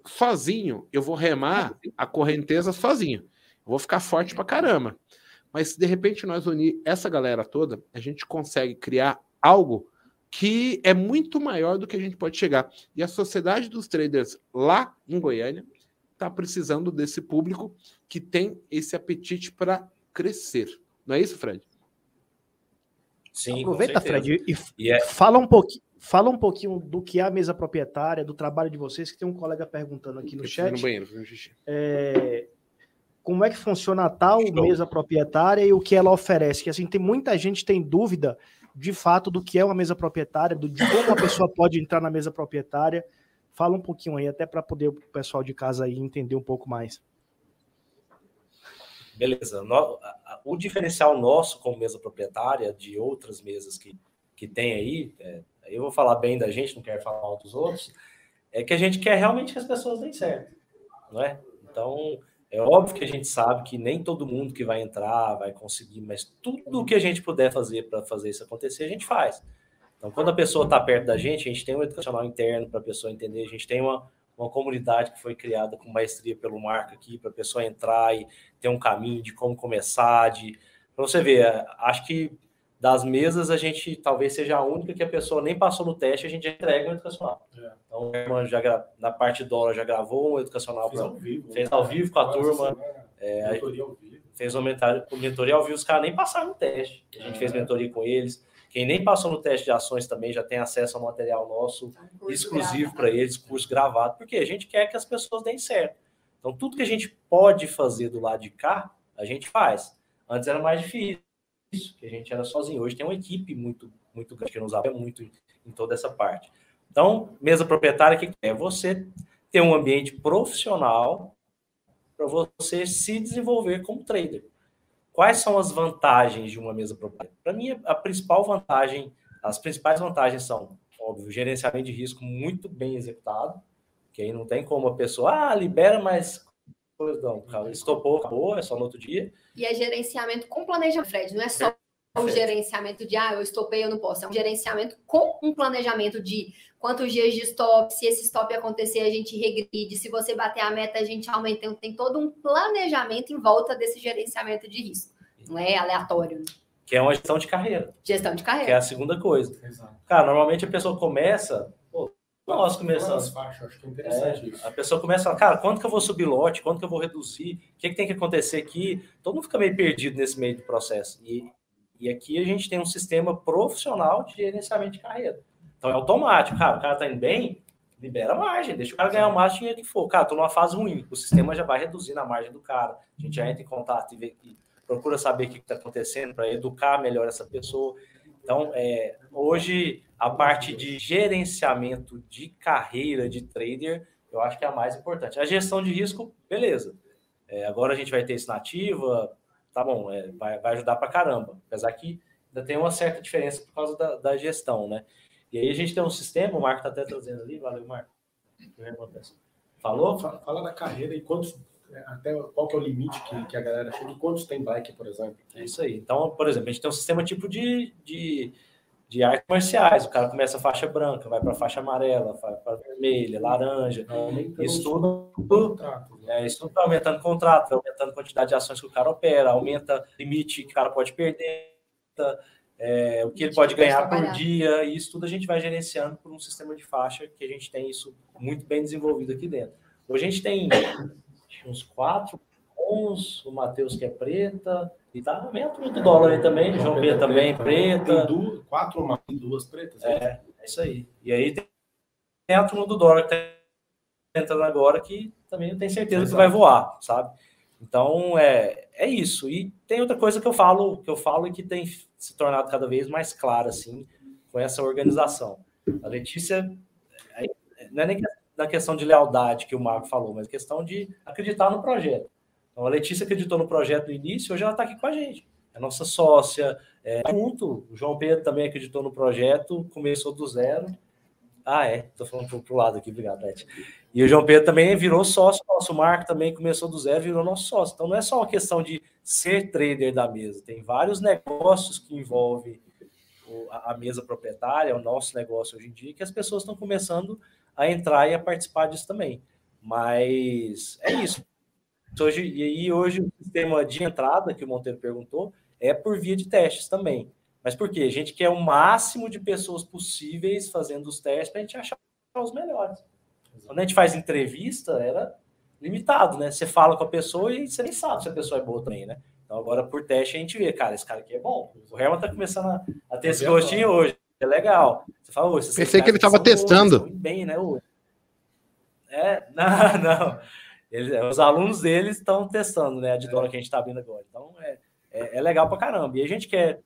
[SPEAKER 1] sozinho eu vou remar a correnteza sozinho. Eu vou ficar forte pra caramba. Mas se de repente nós unir essa galera toda, a gente consegue criar algo que é muito maior do que a gente pode chegar. E a sociedade dos traders lá em Goiânia está precisando desse público que tem esse apetite para crescer. Não é isso, Fred?
[SPEAKER 2] Sim. Aproveita, Fred, e, e é... fala um pouquinho. Fala um pouquinho do que é a mesa proprietária, do trabalho de vocês, que tem um colega perguntando aqui no chat. No banheiro, é, como é que funciona a tal Show. mesa proprietária e o que ela oferece? Que assim, tem muita gente tem dúvida de fato do que é uma mesa proprietária, do, de como a pessoa pode entrar na mesa proprietária. Fala um pouquinho aí, até para poder o pessoal de casa aí entender um pouco mais.
[SPEAKER 3] Beleza. o diferencial nosso como mesa proprietária de outras mesas que, que tem aí, é, eu vou falar bem da gente, não quero falar mal dos outros, é que a gente quer realmente que as pessoas deem certo, não é? Então, é óbvio que a gente sabe que nem todo mundo que vai entrar vai conseguir, mas tudo o que a gente puder fazer para fazer isso acontecer, a gente faz. Então, quando a pessoa está perto da gente, a gente tem um educacional interno para a pessoa entender, a gente tem uma, uma comunidade que foi criada com maestria pelo Marco aqui, para a pessoa entrar e ter um caminho de como começar, de para você ver, acho que das mesas, a gente talvez seja a única que a pessoa nem passou no teste, a gente entrega um educacional. É. Então, a irmã já gra... na parte dólar já gravou um educacional. Fez, pra... ao, vivo, fez ao vivo com a turma. É, mentoria ao vivo. Fez uma mentoria ao vivo, os caras nem passaram no teste. A gente é. fez mentoria com eles. Quem nem passou no teste de ações também já tem acesso ao material nosso um exclusivo para eles, curso gravado, porque a gente quer que as pessoas deem certo. Então, tudo que a gente pode fazer do lado de cá, a gente faz. Antes era mais difícil isso, que a gente era sozinho. Hoje tem uma equipe muito, muito grande que nos apoia muito em toda essa parte. Então, mesa proprietária, o que é? Você ter um ambiente profissional para você se desenvolver como trader. Quais são as vantagens de uma mesa proprietária? Para mim, a principal vantagem, as principais vantagens são, óbvio, gerenciamento de risco muito bem executado, que aí não tem como a pessoa, ah, libera mais Pois não, cara, estopou, acabou, é só no outro dia.
[SPEAKER 4] E é gerenciamento com planejamento, Fred, não é só o gerenciamento de, ah, eu estopei, eu não posso. É um gerenciamento com um planejamento de quantos dias de stop, se esse stop acontecer, a gente regride, se você bater a meta, a gente aumenta. Então, tem todo um planejamento em volta desse gerenciamento de risco. Não é aleatório. Né?
[SPEAKER 3] Que é uma gestão de carreira.
[SPEAKER 4] Gestão de carreira.
[SPEAKER 3] Que é a segunda coisa. Exato. Cara, normalmente a pessoa começa, nós começamos. acho que é interessante é, isso. A pessoa começa a falar, cara, quanto que eu vou subir lote, quanto que eu vou reduzir, o que, que tem que acontecer aqui? Todo mundo fica meio perdido nesse meio do processo. E E aqui a gente tem um sistema profissional de gerenciamento de carreira. Então é automático, cara, o cara tá indo bem, libera margem, deixa o cara ganhar o máximo dinheiro que for. Cara, tô numa fase ruim, o sistema já vai reduzindo a margem do cara. A gente já entra em contato e, vê, e procura saber o que está acontecendo para educar melhor essa pessoa. Então, é, hoje, a parte de gerenciamento de carreira de trader, eu acho que é a mais importante. A gestão de risco, beleza. É, agora a gente vai ter isso na ativa, tá bom, é, vai, vai ajudar para caramba. Apesar que ainda tem uma certa diferença por causa da, da gestão, né? E aí a gente tem um sistema, o Marco está até trazendo ali, valeu, Marco. O que acontece? Falou?
[SPEAKER 5] Fala, fala da carreira e quantos, até qual que é o limite que, que a galera chega e quantos tem bike, por exemplo.
[SPEAKER 3] É isso aí. Então, por exemplo, a gente tem um sistema tipo de, de, de artes marciais. O cara começa a faixa branca, vai para a faixa amarela, vai para vermelha, laranja. É, isso tudo, contrato, né? é, isso tudo vai aumentando contrato, vai aumentando a quantidade de ações que o cara opera, aumenta o limite que o cara pode perder é, o que ele pode ganhar por dia, e isso tudo a gente vai gerenciando por um sistema de faixa que a gente tem isso muito bem desenvolvido aqui dentro. Hoje a gente tem uns quatro bons, o Matheus que é preta, e tá meia turma do dólar aí também, João B também, preta.
[SPEAKER 5] Duas, quatro e duas pretas.
[SPEAKER 3] É, é, é isso aí. E aí tem, tem a turma do dólar que tá entrando agora que também eu tenho certeza Exato. que vai voar, sabe? Então é, é isso. E tem outra coisa que eu falo, que eu falo e que tem se tornado cada vez mais clara assim com essa organização. A Letícia não é nem na questão de lealdade que o Marco falou, mas questão de acreditar no projeto. Então a Letícia acreditou no projeto no início, hoje ela está aqui com a gente. É nossa sócia, é, junto. O João Pedro também acreditou no projeto, começou do zero. Ah, é. Estou falando para o lado aqui, obrigado, Leti. E o João Pedro também virou sócio nosso. Marco também começou do zero, virou nosso sócio. Então não é só uma questão de ser trader da mesa. Tem vários negócios que envolvem a mesa proprietária, o nosso negócio hoje em dia, que as pessoas estão começando a entrar e a participar disso também. Mas é isso. Hoje, e aí hoje o sistema de entrada que o Monteiro perguntou é por via de testes também. Mas por quê? A gente quer o máximo de pessoas possíveis fazendo os testes para a gente achar os melhores. Quando a gente faz entrevista, era limitado, né? Você fala com a pessoa e você nem sabe se a pessoa é boa também, né? Então agora por teste a gente vê, cara, esse cara aqui é bom. O Herman tá começando a, a ter esse gostinho hoje. É legal. Você fala,
[SPEAKER 1] Pensei que ele estava testando.
[SPEAKER 3] Bem, né? É, não, não. Eles, os alunos deles estão testando, né? A de dólar que a gente está abrindo agora. Então é, é, é, legal pra caramba. E a gente quer.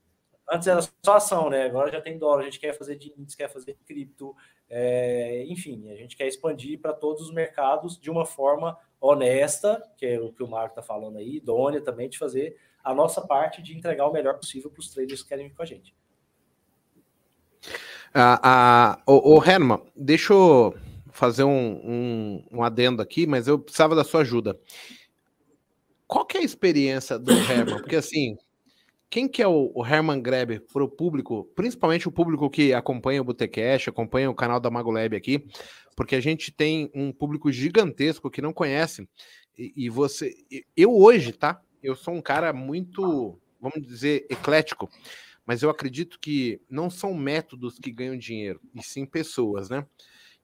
[SPEAKER 3] Antes era só ação, né? Agora já tem dólar, a gente quer fazer de índice, quer fazer cripto, é, enfim, a gente quer expandir para todos os mercados de uma forma honesta, que é o que o Marco está falando aí, idônea também, de fazer a nossa parte de entregar o melhor possível para os traders que querem vir com a gente.
[SPEAKER 1] Ah, ah, o, o Herman, deixa eu fazer um, um, um, adendo aqui, mas eu precisava da sua ajuda. Qual que é a experiência do Herman? Porque assim, quem que é o, o Herman Grebe para o público, principalmente o público que acompanha o Botecash, acompanha o canal da Magolab aqui, porque a gente tem um público gigantesco que não conhece. E, e, você, eu hoje, tá? Eu sou um cara muito, vamos dizer, eclético, mas eu acredito que não são métodos que ganham dinheiro, e sim pessoas, né?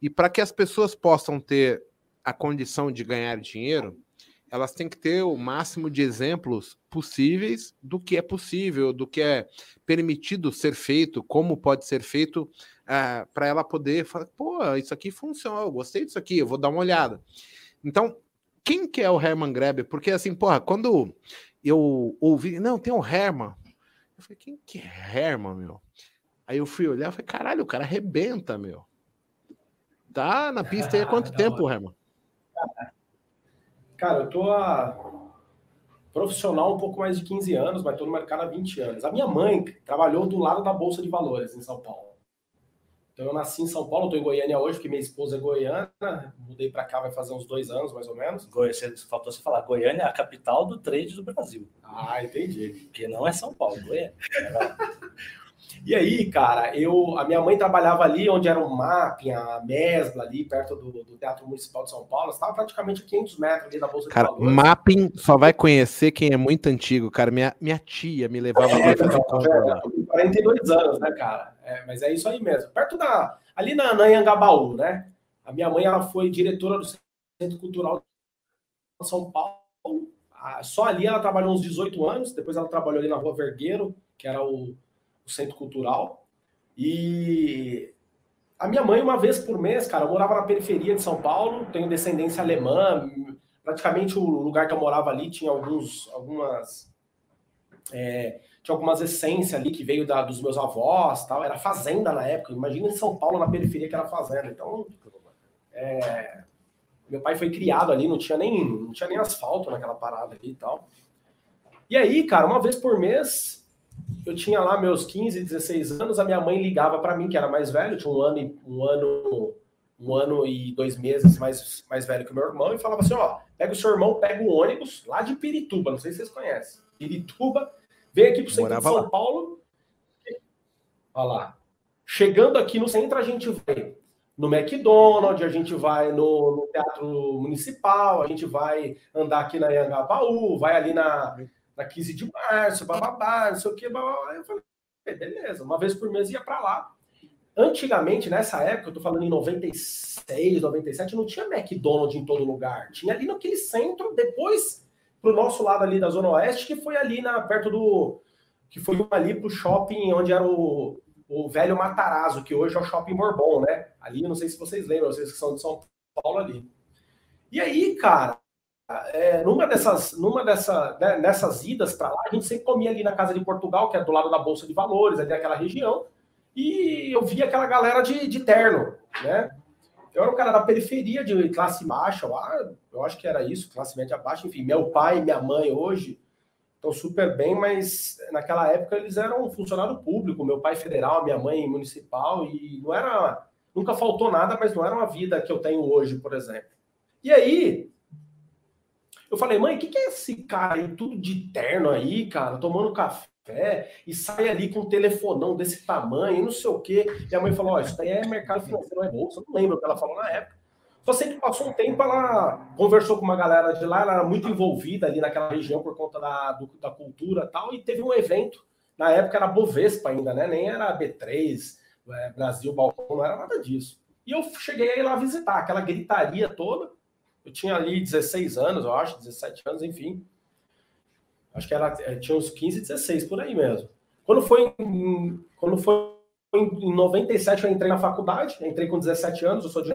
[SPEAKER 1] E para que as pessoas possam ter a condição de ganhar dinheiro, elas têm que ter o máximo de exemplos possíveis do que é possível, do que é permitido ser feito, como pode ser feito, uh, ah, para ela poder falar, pô, isso aqui funciona, eu gostei disso aqui, eu vou dar uma olhada. Então, quem que é o Herman Greber? Porque assim, porra, quando eu ouvi, não, tem o Herman. Eu falei, quem que é Herman, meu? Aí eu fui olhar, e falei, caralho, o cara arrebenta, meu. Tá na pista aí há quanto tempo, Herman?
[SPEAKER 5] Cara, eu tô a profissional um pouco mais de 15 anos, mas tô no mercado há 20 anos. A minha mãe trabalhou do lado da Bolsa de Valores em São Paulo. Então eu nasci em São Paulo, tô em Goiânia hoje, porque minha esposa é goiana, mudei para cá vai fazer uns dois anos, mais ou menos.
[SPEAKER 3] Goiânia, faltou você falar, Goiânia é a capital do trade do Brasil.
[SPEAKER 5] Ah, entendi.
[SPEAKER 3] Porque não é São Paulo, Goiânia.
[SPEAKER 5] E aí, cara, eu, a minha mãe trabalhava ali onde era o MAP, a Mesbla, ali perto do, do Teatro Municipal de São Paulo. Estava praticamente a 500 metros ali da Bolsa
[SPEAKER 1] cara, de Valores. Mapping só vai conhecer quem é muito antigo, cara. Minha, minha tia me levava é,
[SPEAKER 5] compra lá. 42 anos, né, cara? É, mas é isso aí mesmo. Perto da... Ali na, na Anhangabaú, né? A minha mãe, ela foi diretora do Centro Cultural de São Paulo só ali ela trabalhou uns 18 anos, depois ela trabalhou ali na Rua Vergueiro, que era o, o centro cultural. E a minha mãe, uma vez por mês, cara, eu morava na periferia de São Paulo, tenho descendência alemã, praticamente o lugar que eu morava ali tinha alguns, algumas. É, tinha algumas essências ali que veio da, dos meus avós, tal. Era fazenda na época. Imagina em São Paulo, na periferia, que era fazenda. Então, é, meu pai foi criado ali, não tinha nem, não tinha nem asfalto naquela parada ali e tal. E aí, cara, uma vez por mês, eu tinha lá meus 15, 16 anos, a minha mãe ligava para mim, que era mais velho, tinha um ano, um ano, um ano e dois meses mais, mais velho que o meu irmão, e falava assim: ó, pega o seu irmão, pega o ônibus lá de Pirituba, não sei se vocês conhecem. Pirituba, vem aqui pro centro de São lá. Paulo. Olha lá. Chegando aqui no centro, a gente vai no McDonald's, a gente vai no, no, Teatro Municipal, a gente vai andar aqui na Anhangabaú, vai ali na, na 15 de março, bababá, não sei o que, bababá. Eu falei, beleza, uma vez por mês ia para lá. Antigamente, nessa época, eu tô falando em 96, 97, não tinha McDonald's em todo lugar. Tinha ali naquele centro, depois pro nosso lado ali da Zona Oeste, que foi ali na, perto do. que foi ali pro shopping onde era o, o velho Matarazzo, que hoje é o Shopping Bourbon, né? Ali, não sei se vocês lembram, vocês que são de São Paulo ali. E aí, cara, é, numa dessas, numa dessa, né, nessas idas para lá, a gente sempre comia ali na casa de Portugal, que é do lado da Bolsa de Valores, ali naquela região, e eu via aquela galera de, de terno, né? Eu era um cara da periferia de classe baixa, eu acho que era isso, classe média baixa, enfim, meu pai e minha mãe hoje estão super bem, mas naquela época eles eram funcionário público, meu pai federal, minha mãe municipal, e não era. Nunca faltou nada, mas não era uma vida que eu tenho hoje, por exemplo. E aí, eu falei, mãe, o que, que é esse cara aí, tudo de terno aí, cara, tomando café, e sai ali com um telefonão desse tamanho, não sei o quê. E a mãe falou: Ó, isso daí é mercado financeiro, não é bolsa. Eu não lembro o que ela falou na época. Só sei que passou um tempo, ela conversou com uma galera de lá, ela era muito envolvida ali naquela região por conta da, do, da cultura e tal, e teve um evento, na época era Bovespa ainda, né? Nem era B3, é, Brasil, Balcão, não era nada disso. E eu cheguei aí lá visitar, aquela gritaria toda. Eu tinha ali 16 anos, eu acho, 17 anos, enfim. Acho que era, é, tinha uns 15, 16 por aí mesmo. Quando foi em, quando foi em 97, eu entrei na faculdade, entrei com 17 anos, eu sou de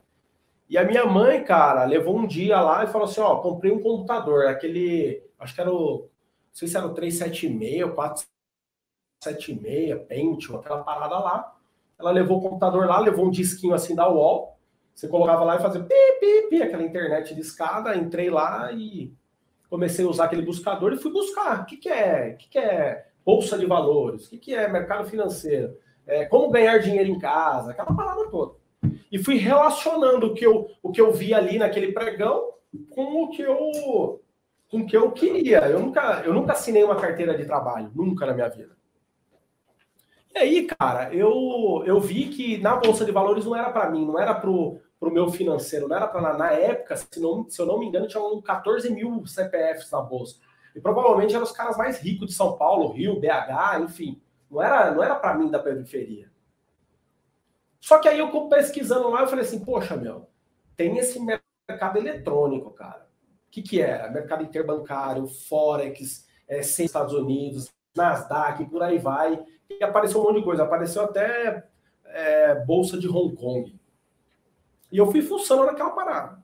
[SPEAKER 5] e a minha mãe, cara, levou um dia lá e falou assim: ó, comprei um computador, aquele, acho que era o, não sei se era o 376 ou 476, Pentium, aquela parada lá. Ela levou o computador lá, levou um disquinho assim da UOL. Você colocava lá e fazia pi, pi, pi, aquela internet de escada. Entrei lá e comecei a usar aquele buscador e fui buscar. O que, que é? O que, que é bolsa de valores? O que, que é mercado financeiro? É, como ganhar dinheiro em casa? Aquela parada toda e fui relacionando o que eu, o que eu vi ali naquele pregão com o que eu com o que eu queria. Eu nunca, eu nunca assinei uma carteira de trabalho, nunca na minha vida. E aí, cara, eu, eu vi que na Bolsa de Valores não era para mim, não era para o meu financeiro, não era para. Na época, se, não, se eu não me engano, tinha 14 mil CPFs na Bolsa. E provavelmente eram os caras mais ricos de São Paulo, Rio, BH, enfim. Não era, não era para mim da periferia. Só que aí eu pesquisando lá, eu falei assim, poxa, meu, tem esse mercado eletrônico, cara. O que, que era? Mercado interbancário, Forex, é, sem Estados Unidos, Nasdaq, por aí vai. E apareceu um monte de coisa. Apareceu até é, Bolsa de Hong Kong. E eu fui funcionando naquela parada.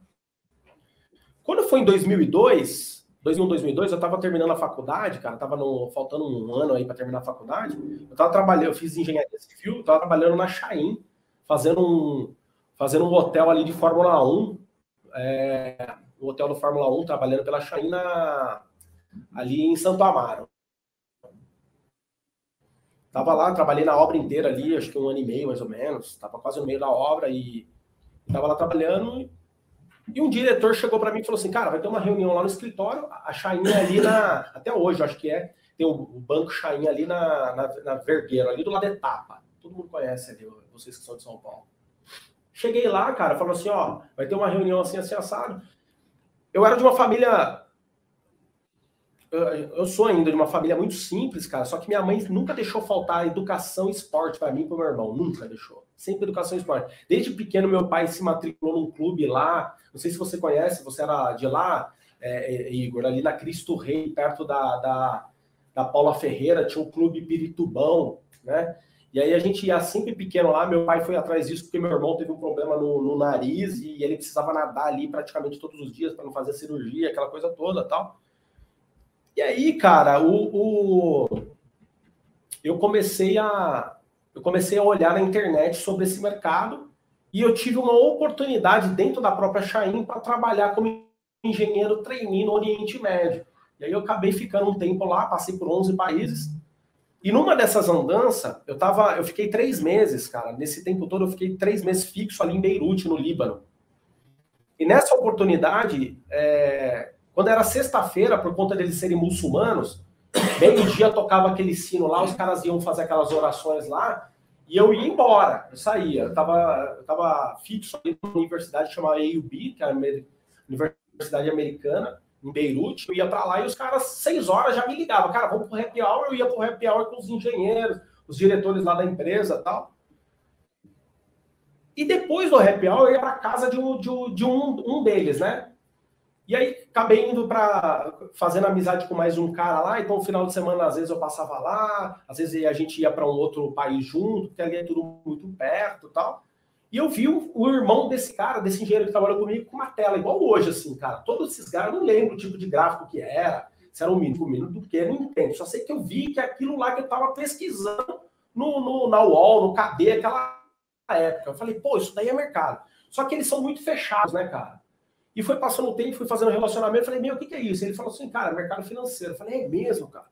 [SPEAKER 5] Quando foi em 2002, 2001, 2002, eu estava terminando a faculdade, cara, tava no, faltando um ano aí para terminar a faculdade. Eu estava trabalhando, eu fiz engenharia civil, estava trabalhando na Chain, fazendo um, fazendo um hotel ali de Fórmula 1, é, hotel do Fórmula 1, trabalhando pela China ali em Santo Amaro. Tava lá, trabalhei na obra inteira ali, acho que um ano e meio mais ou menos, tava quase no meio da obra e tava lá trabalhando e um diretor chegou para mim e falou assim, cara, vai ter uma reunião lá no escritório, a Chainha ali na, até hoje, acho que é, tem o, banco Chainha ali na, na, na Vergueiro, ali do lado da etapa. Todo mundo conhece ali, vocês que são de São Paulo. Cheguei lá, cara, falou assim, ó, vai ter uma reunião assim, assim, assado. Eu era de uma família... Eu, sou ainda de uma família muito simples, cara, só que minha mãe nunca deixou faltar educação e esporte para mim e pro meu irmão, nunca deixou. Sempre educação e esporte. Desde pequeno, meu pai se matriculou num clube lá, não sei se você conhece, você era de lá, é, é, Igor, ali na Cristo Rei, perto da, da, da Paula Ferreira, tinha o Clube Piritubão, né? E aí a gente ia sempre pequeno lá, meu pai foi atrás disso porque meu irmão teve um problema no, no nariz e ele precisava nadar ali praticamente todos os dias para não fazer cirurgia, aquela coisa toda tal. E aí, cara, o, o, eu comecei a eu comecei a olhar na internet sobre esse mercado e eu tive uma oportunidade dentro da própria Chain para trabalhar como engenheiro trainee no Oriente Médio. E aí eu acabei ficando um tempo lá, passei por 11 países e numa dessas andanças, eu tava, eu fiquei três meses, cara. Nesse tempo todo, eu fiquei três meses fixo ali em Beirute, no Líbano. E nessa oportunidade, é, quando era sexta-feira, por conta deles serem muçulmanos, meio-dia tocava aquele sino lá, os caras iam fazer aquelas orações lá, e eu ia embora, eu saía. Eu tava, eu tava fixo ali numa universidade chamada AUB, que é a Universidade Americana em Beirute, eu ia para lá e os caras, seis horas, já me ligavam. Cara, vamos pro happy hour, eu ia pro happy hour com os engenheiros, os diretores lá da empresa tal. E depois do happy hour, eu ia para casa de, um, de, um, de um, um deles, né? E aí acabei indo para fazendo amizade com mais um cara lá, então final de semana às vezes eu passava lá, às vezes a gente ia para um outro país junto, porque ali é tudo muito perto, tal. E eu vi o, o, irmão desse cara, desse engenheiro que trabalhou comigo, com uma tela igual hoje, assim, cara. Todos esses caras, eu não lembro o tipo de gráfico que era, se era um mínimo, mínimo do que, não entendo. Só sei que eu vi que aquilo lá que eu estava pesquisando no, no, na UOL, no KD, aquela época. Eu falei, pô, isso daí é mercado. Só que eles são muito fechados, né, cara? E foi passando o tempo, fui fazendo relacionamento, falei, meu, o que, que é isso? Ele falou assim, cara, mercado financeiro. Eu falei, é mesmo, cara?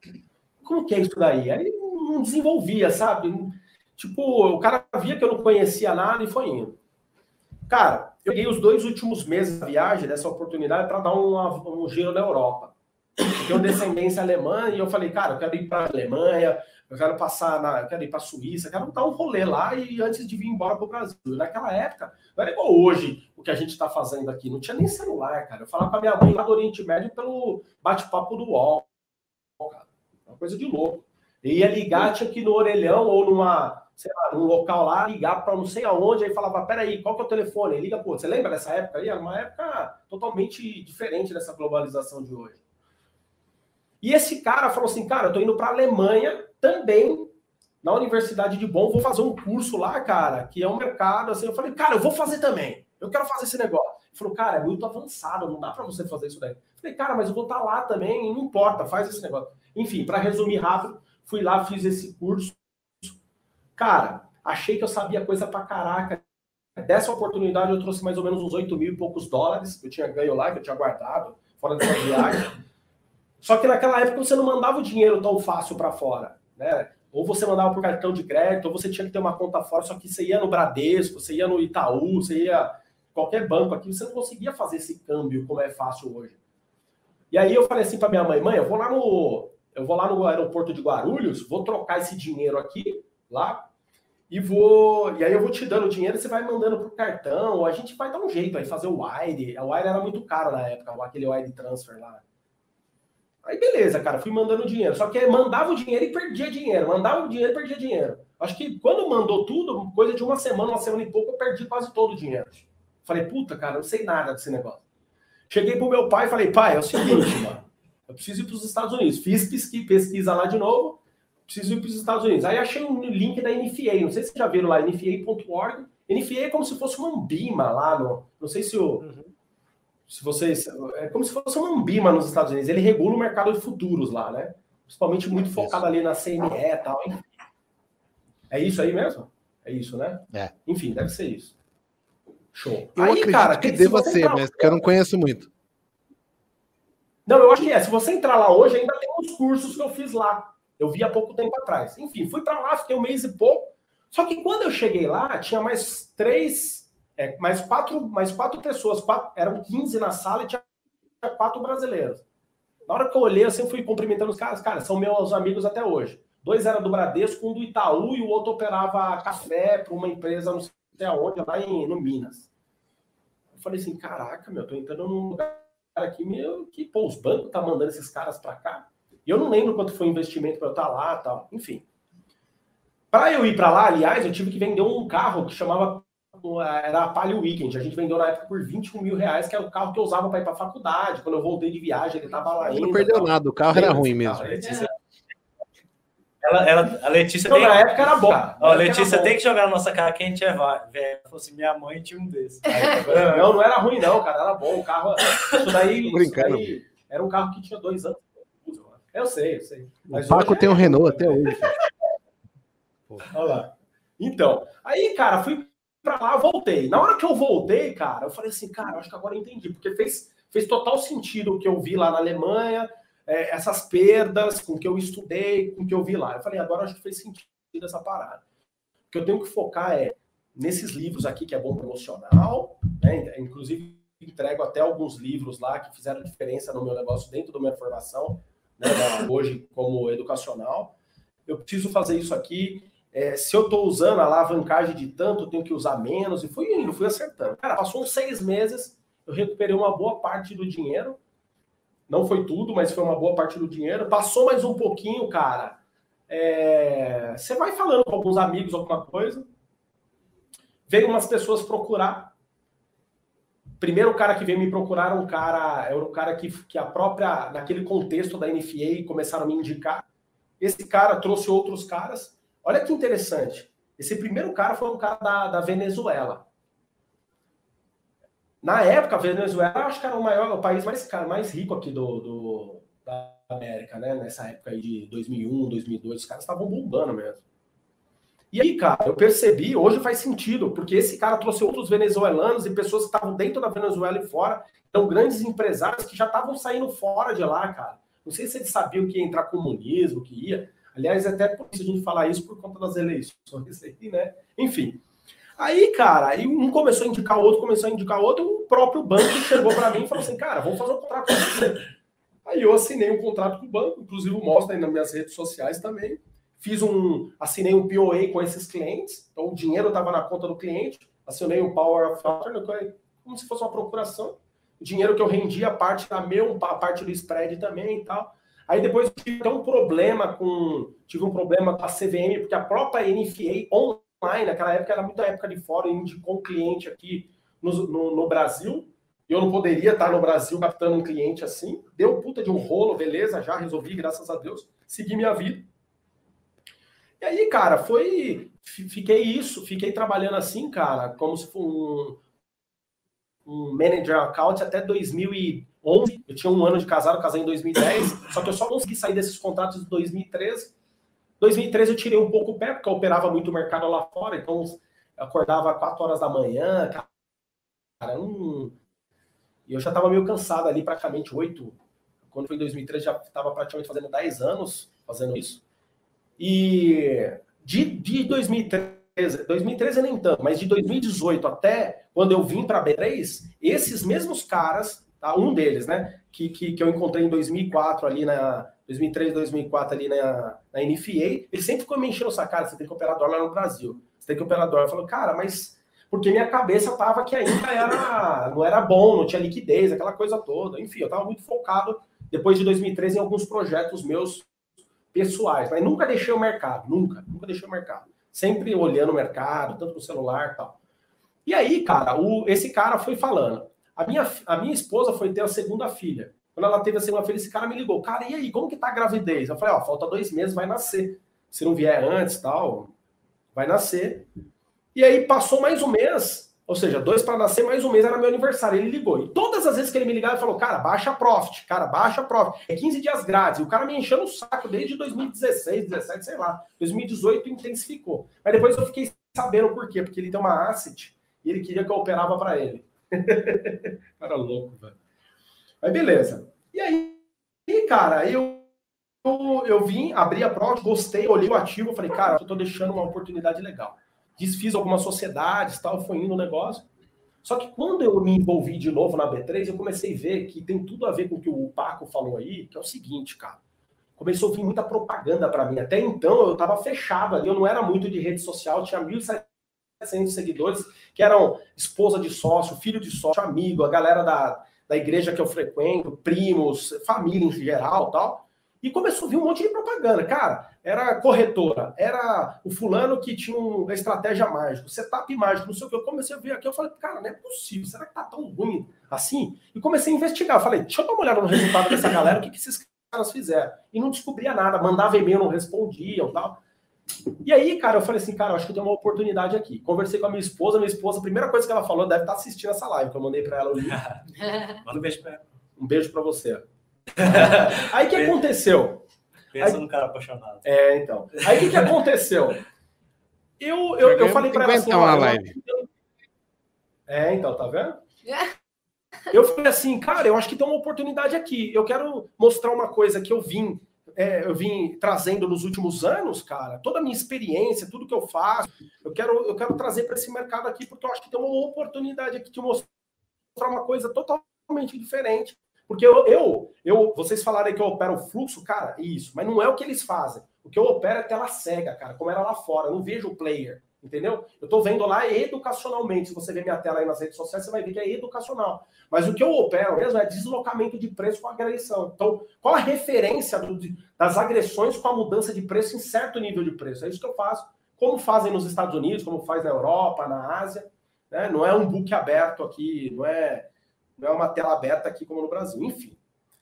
[SPEAKER 5] Como que é isso daí? Aí não desenvolvia, sabe? Tipo, o cara via que eu não conhecia nada e foi indo. Cara, eu peguei os dois últimos meses da viagem, dessa oportunidade, para dar um giro na Europa. Eu tenho descendência alemã e eu falei, cara, eu quero ir para a Alemanha, eu quero passar na. Eu quero ir para a Suíça, quero dar um rolê lá e antes de vir embora para o Brasil. Naquela época, não era igual hoje o que a gente está fazendo aqui. Não tinha nem celular, cara. Eu falava com a minha mãe lá do Oriente Médio pelo bate-papo do UOL. Cara. Uma coisa de louco. Eu ia ligar, tinha que ir no orelhão ou numa sei lá, num local lá, ligar para não sei aonde, aí falava, peraí, qual que é o telefone? Aí liga, pô, você lembra dessa época aí? Era uma época totalmente diferente dessa globalização de hoje. E esse cara falou assim, cara, eu tô indo para Alemanha também, na Universidade de Bonn, vou fazer um curso lá, cara, que é um mercado, assim, eu falei, cara, eu vou fazer também, eu quero fazer esse negócio. Ele falou, cara, é muito avançado, não dá para você fazer isso daí. Eu falei, cara, mas eu vou estar tá lá também, não importa, faz esse negócio. Enfim, para resumir rápido, fui lá, fiz esse curso, Cara, achei que eu sabia coisa pra caraca. Dessa oportunidade eu trouxe mais ou menos uns 8 mil e poucos dólares que eu tinha ganho lá, que eu tinha guardado, fora dessa viagem. Só que naquela época você não mandava o dinheiro tão fácil para fora, né? Ou você mandava por cartão de crédito, ou você tinha que ter uma conta fora, só que você ia no Bradesco, você ia no Itaú, você ia qualquer banco aqui, você não conseguia fazer esse câmbio como é fácil hoje. E aí eu falei assim para minha mãe, mãe, eu vou lá no eu vou lá no aeroporto de Guarulhos, vou trocar esse dinheiro aqui lá e vou. E aí eu vou te dando dinheiro, você vai mandando pro cartão, a gente vai dar um jeito aí, fazer o wire. A wire era muito caro na época, aquele wire transfer lá. Aí beleza, cara, fui mandando dinheiro. Só que mandava o dinheiro e perdia dinheiro. Mandava o dinheiro e perdia dinheiro. Acho que quando mandou tudo, coisa de uma semana, uma semana e pouco, eu perdi quase todo o dinheiro. Falei, puta, cara, não sei nada desse negócio. Cheguei pro meu pai e falei, pai, é o seguinte, mano. Eu preciso ir para os Estados Unidos. Fiz pesquisa lá de novo preciso ir para os Estados Unidos. Aí achei um link da NFA, não sei se vocês já viram lá, nfa.org. NFA é como se fosse uma Ambima lá no. Não sei se o. Uhum. Se vocês. É como se fosse uma Ambima nos Estados Unidos. Ele regula o mercado de futuros lá, né? Principalmente muito focado ali na CME e tal. Hein? É isso aí mesmo? É isso, né?
[SPEAKER 1] É.
[SPEAKER 5] Enfim, deve ser isso. Show.
[SPEAKER 1] Eu aí, acredito cara, que deva ser, mas que eu não conheço muito.
[SPEAKER 5] Não, eu acho que é. Se você entrar lá hoje, ainda tem uns cursos que eu fiz lá. Eu vi há pouco tempo atrás. Enfim, fui para lá, fiquei um mês e pouco. Só que quando eu cheguei lá, tinha mais três, é, mais quatro, mais quatro pessoas, quatro, eram 15 na sala e tinha quatro brasileiros. Na hora que eu olhei, assim, fui cumprimentando os caras, cara, são meus amigos até hoje. Dois eram do Bradesco, um do Itaú e o outro operava café para uma empresa, não sei aonde, lá em, no Minas. Eu falei assim, caraca, meu, tô entrando num lugar aqui, meu, que, pô, os bancos tá mandando esses caras para cá. E eu não lembro quanto foi o investimento para eu estar lá tal. Enfim. Para eu ir para lá, aliás, eu tive que vender um carro que chamava era a Palio Weekend. A gente vendeu na época por 21 mil reais, que é o carro que eu usava para ir para faculdade. Quando eu voltei de viagem, ele estava lá ainda.
[SPEAKER 1] Não perdeu tal. nada, o carro era ruim mesmo.
[SPEAKER 3] Ela, ela, a Letícia
[SPEAKER 5] então, tem... Na época era bom. Ó,
[SPEAKER 3] a Letícia tem que jogar na nossa cara que a gente é velho. Falou assim, minha mãe tinha um desses.
[SPEAKER 5] não, não era ruim não, cara. Era bom. O carro... Isso daí, isso daí era um carro que tinha dois anos. Eu sei, eu sei.
[SPEAKER 1] Mas o Paco tem um Renault até hoje.
[SPEAKER 5] Olha lá. Então, aí, cara, fui para lá, voltei. Na hora que eu voltei, cara, eu falei assim, cara, acho que agora eu entendi, porque fez, fez total sentido o que eu vi lá na Alemanha, é, essas perdas, com o que eu estudei, com o que eu vi lá. Eu falei, agora acho que fez sentido essa parada. O que eu tenho que focar é nesses livros aqui, que é bom promocional, né? Inclusive, entrego até alguns livros lá que fizeram diferença no meu negócio dentro da minha formação, né? hoje como educacional. Eu preciso fazer isso aqui é, se eu estou usando a alavancagem de tanto, eu tenho que usar menos, e fui indo, fui acertando. Cara, passou uns seis meses, eu recuperei uma boa parte do dinheiro. Não foi tudo, mas foi uma boa parte do dinheiro. Passou mais um pouquinho, cara. É, você vai falando com alguns amigos alguma coisa. Veio umas pessoas procurar. Primeiro cara que veio me procurar era um cara, era um cara que, que a própria, naquele contexto da NFA, começaram a me indicar. Esse cara trouxe outros caras. Olha que interessante. Esse primeiro cara foi um cara da, da Venezuela. Na época, a Venezuela acho que era o maior, o país mais, mais rico aqui do, do, da América, né? Nessa época aí de 2001, 2002, os caras estavam bombando mesmo. E aí, cara, eu percebi, hoje faz sentido, porque esse cara trouxe outros venezuelanos e pessoas que estavam dentro da Venezuela e fora, então grandes empresários que já estavam saindo fora de lá, cara. Não sei se eles sabiam que ia entrar comunismo, que ia. Aliás, até por isso a gente falar isso por conta das eleições aí, né? Enfim. Aí, cara, aí um começou a indicar o outro, começou a indicar o outro, o próprio banco chegou para mim e falou assim, cara, vamos fazer um contrato com você. Aí eu assinei um contrato com o banco, inclusive mostra aí nas minhas redes sociais também. Fiz um, assinei um POA com esses clientes, então o dinheiro estava na conta do cliente, assinei um Power of Attorney, como se fosse uma procuração. O dinheiro que eu rendia, a parte da meu, a parte do spread também e tal. Aí depois tive até um problema com. Tive um problema com a CVM, porque a própria NFA online, naquela época era muita época de fora, indicou um cliente aqui no, no, no Brasil. E eu não poderia estar no Brasil captando um cliente assim. Deu puta de um rolo, beleza, já resolvi, graças a Deus. Segui minha vida. E aí, cara, foi. Fiquei isso, fiquei trabalhando assim, cara, como se fosse um, um manager account até 2011. Eu tinha um ano de casado, casei em 2010, só que eu só consegui sair desses contratos em 2013. 2013 eu tirei um pouco o pé, porque eu operava muito o mercado lá fora, então eu acordava 4 horas da manhã, cara, um... e eu já estava meio cansado ali, praticamente 8. Quando foi em 2013, já estava praticamente fazendo 10 anos fazendo isso. E de, de 2013 2013 nem tanto, mas de 2018 até quando eu vim para a B3, esses mesmos caras, tá? um deles, né, que, que, que eu encontrei em 2004 ali na 2003, 2004 ali na, na NFA, ele sempre ficou me enchendo o cara, você tem que operar dólar no Brasil, você tem que operar dólar. Eu falei, cara, mas porque minha cabeça tava que ainda era, não era bom, não tinha liquidez, aquela coisa toda. Enfim, eu tava muito focado depois de 2013 em alguns projetos meus pessoais, mas nunca deixei o mercado, nunca, nunca deixei o mercado sempre olhando o mercado, tanto no celular e tal. E aí, cara, o, esse cara foi falando. A minha, a minha esposa foi ter a segunda filha. Quando ela teve a segunda filha, esse cara me ligou. Cara, e aí, como que tá a gravidez? Eu falei, ó, falta dois meses, vai nascer. Se não vier antes tal, vai nascer. E aí passou mais um mês, ou seja, dois para nascer, mais um mês era meu aniversário. Ele ligou. E todas as vezes que ele me ligava, ele falou: Cara, baixa a Profit, cara, baixa a Profit. É 15 dias grátis. E o cara me enchendo o saco desde 2016, 17, sei lá. 2018 intensificou. Mas depois eu fiquei sabendo por quê. Porque ele tem uma asset e ele queria que eu operava para ele. cara louco, velho. Mas beleza. E aí, cara, eu, eu, eu vim, abri a Profit, gostei, olhei o ativo, falei: Cara, eu tô deixando uma oportunidade legal desfiz algumas sociedades, tal, foi indo o negócio. Só que quando eu me envolvi de novo na B3, eu comecei a ver que tem tudo a ver com o que o Paco falou aí, que é o seguinte, cara. Começou a vir muita propaganda para mim. Até então eu estava fechado ali, eu não era muito de rede social, tinha 1.700 seguidores, que eram esposa de sócio, filho de sócio, amigo, a galera da, da igreja que eu frequento, primos, família em geral tal. E começou a vir um monte de propaganda. Cara, era corretora, era o fulano que tinha uma estratégia mágica, setup mágico, não sei o que. Eu comecei a ver aqui, eu falei, cara, não é possível, será que tá tão ruim assim? E comecei a investigar. Eu falei, deixa eu dar uma olhada no resultado dessa galera, o que, que esses caras fizeram. E não descobria nada, mandava e-mail, não respondiam tal. E aí, cara, eu falei assim, cara, eu acho que tem uma oportunidade aqui. Conversei com a minha esposa, minha esposa, a primeira coisa que ela falou, deve estar assistindo essa live, que eu mandei para ela o link.
[SPEAKER 3] Manda um beijo pra ela.
[SPEAKER 5] Um beijo para você. aí o que aconteceu?
[SPEAKER 3] Pensa aí, num cara apaixonado.
[SPEAKER 5] É, então. Aí o que, que aconteceu? Eu, eu, eu falei para ela assim,
[SPEAKER 1] uma live.
[SPEAKER 5] É, então, tá vendo? Eu falei assim, cara, eu acho que tem uma oportunidade aqui. Eu quero mostrar uma coisa que eu vim é, eu vim trazendo nos últimos anos, cara, toda a minha experiência, tudo que eu faço, eu quero, eu quero trazer para esse mercado aqui, porque eu acho que tem uma oportunidade aqui de mostrar uma coisa totalmente diferente. Porque eu, eu, eu vocês falaram que eu opero o fluxo, cara, isso, mas não é o que eles fazem. O que eu opero é tela cega, cara, como era lá fora, eu não vejo o player. Entendeu? Eu estou vendo lá educacionalmente. Se você ver minha tela aí nas redes sociais, você vai ver que é educacional. Mas o que eu opero mesmo é deslocamento de preço com agressão. Então, qual a referência do, das agressões com a mudança de preço em certo nível de preço? É isso que eu faço. Como fazem nos Estados Unidos, como faz na Europa, na Ásia. Né? Não é um book aberto aqui, não é, não é uma tela aberta aqui como no Brasil. Enfim.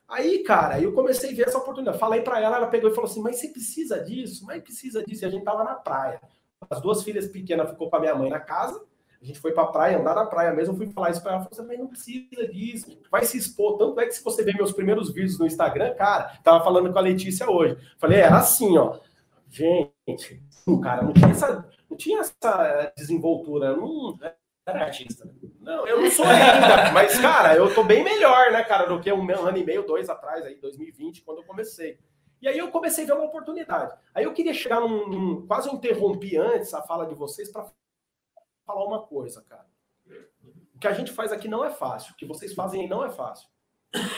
[SPEAKER 5] Aí, cara, eu comecei a ver essa oportunidade. Falei para ela, ela pegou e falou assim: Mas você precisa disso? Mas precisa disso. E a gente tava na praia as duas filhas pequenas ficou com a minha mãe na casa. A gente foi para a praia, andar na praia mesmo. Fui falar isso para ela. Falei, mas não precisa disso. Vai se expor. Tanto é que se você ver meus primeiros vídeos no Instagram, cara, tava falando com a Letícia hoje. Falei, era assim, ó. Gente, cara, não tinha essa, não tinha essa desenvoltura. Não, era artista. Não, eu não sou ainda. mas, cara, eu tô bem melhor, né, cara, do que um ano e meio, dois atrás, aí, 2020, quando eu comecei. E aí eu comecei a ver uma oportunidade. Aí eu queria chegar num. num quase eu interrompi antes a fala de vocês para falar uma coisa, cara. O que a gente faz aqui não é fácil. O que vocês fazem aí não é fácil.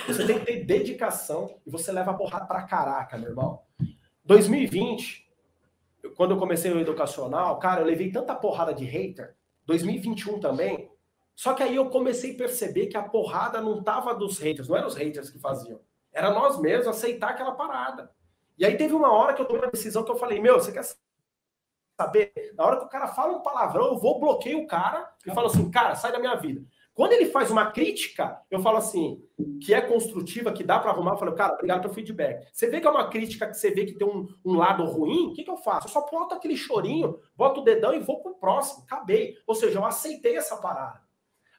[SPEAKER 5] Você tem que ter dedicação e você leva a porrada pra caraca, meu irmão. 2020, quando eu comecei o educacional, cara, eu levei tanta porrada de hater. 2021 também. Só que aí eu comecei a perceber que a porrada não tava dos haters, não eram os haters que faziam. Era nós mesmos aceitar aquela parada. E aí teve uma hora que eu tomei uma decisão que eu falei, meu, você quer saber? Na hora que o cara fala um palavrão, eu vou bloqueio o cara e falo assim, cara, sai da minha vida. Quando ele faz uma crítica, eu falo assim, que é construtiva, que dá para arrumar, eu falo, cara, obrigado pelo feedback. Você vê que é uma crítica que você vê que tem um, um lado ruim, o que, que eu faço? Eu só boto aquele chorinho, boto o dedão e vou pro próximo, acabei. Ou seja, eu aceitei essa parada.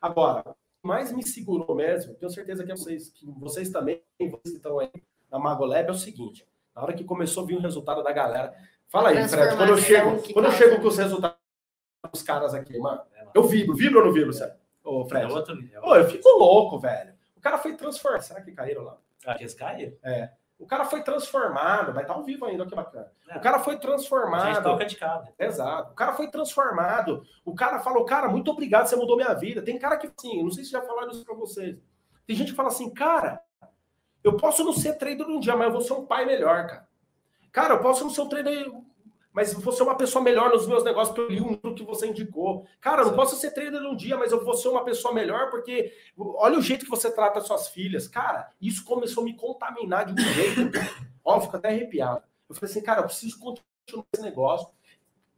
[SPEAKER 5] Agora, mais me segurou mesmo, tenho certeza que vocês, que vocês também, vocês que estão aí na Magolab, é o seguinte: na hora que começou a vir o resultado da galera. Fala aí, Fred, quando eu chego, quando eu chego com os resultados dos caras aqui, mano, eu vibro, vibro ou não vibro, sério? Ô, Fred. É outro nível. Ô, eu fico louco, velho. O cara foi transformado. Será que caíram lá?
[SPEAKER 3] Ah, eles caíram?
[SPEAKER 5] É. O cara foi transformado, vai estar ao vivo ainda, que bacana. É. O cara foi transformado.
[SPEAKER 3] Toca de cada.
[SPEAKER 5] Exato. O cara foi transformado. O cara falou, cara, muito obrigado, você mudou minha vida. Tem cara que, assim, não sei se já falaram isso pra vocês. Tem gente que fala assim, cara, eu posso não ser trader um dia, mas eu vou ser um pai melhor, cara. Cara, eu posso não ser um trader mas vou ser uma pessoa melhor nos meus negócios, porque eu li um livro que você indicou. Cara, eu não posso ser trader num dia, mas eu vou ser uma pessoa melhor, porque olha o jeito que você trata suas filhas. Cara, isso começou a me contaminar de um jeito. Ó, fico até arrepiado. Eu falei assim, cara, eu preciso continuar esse negócio.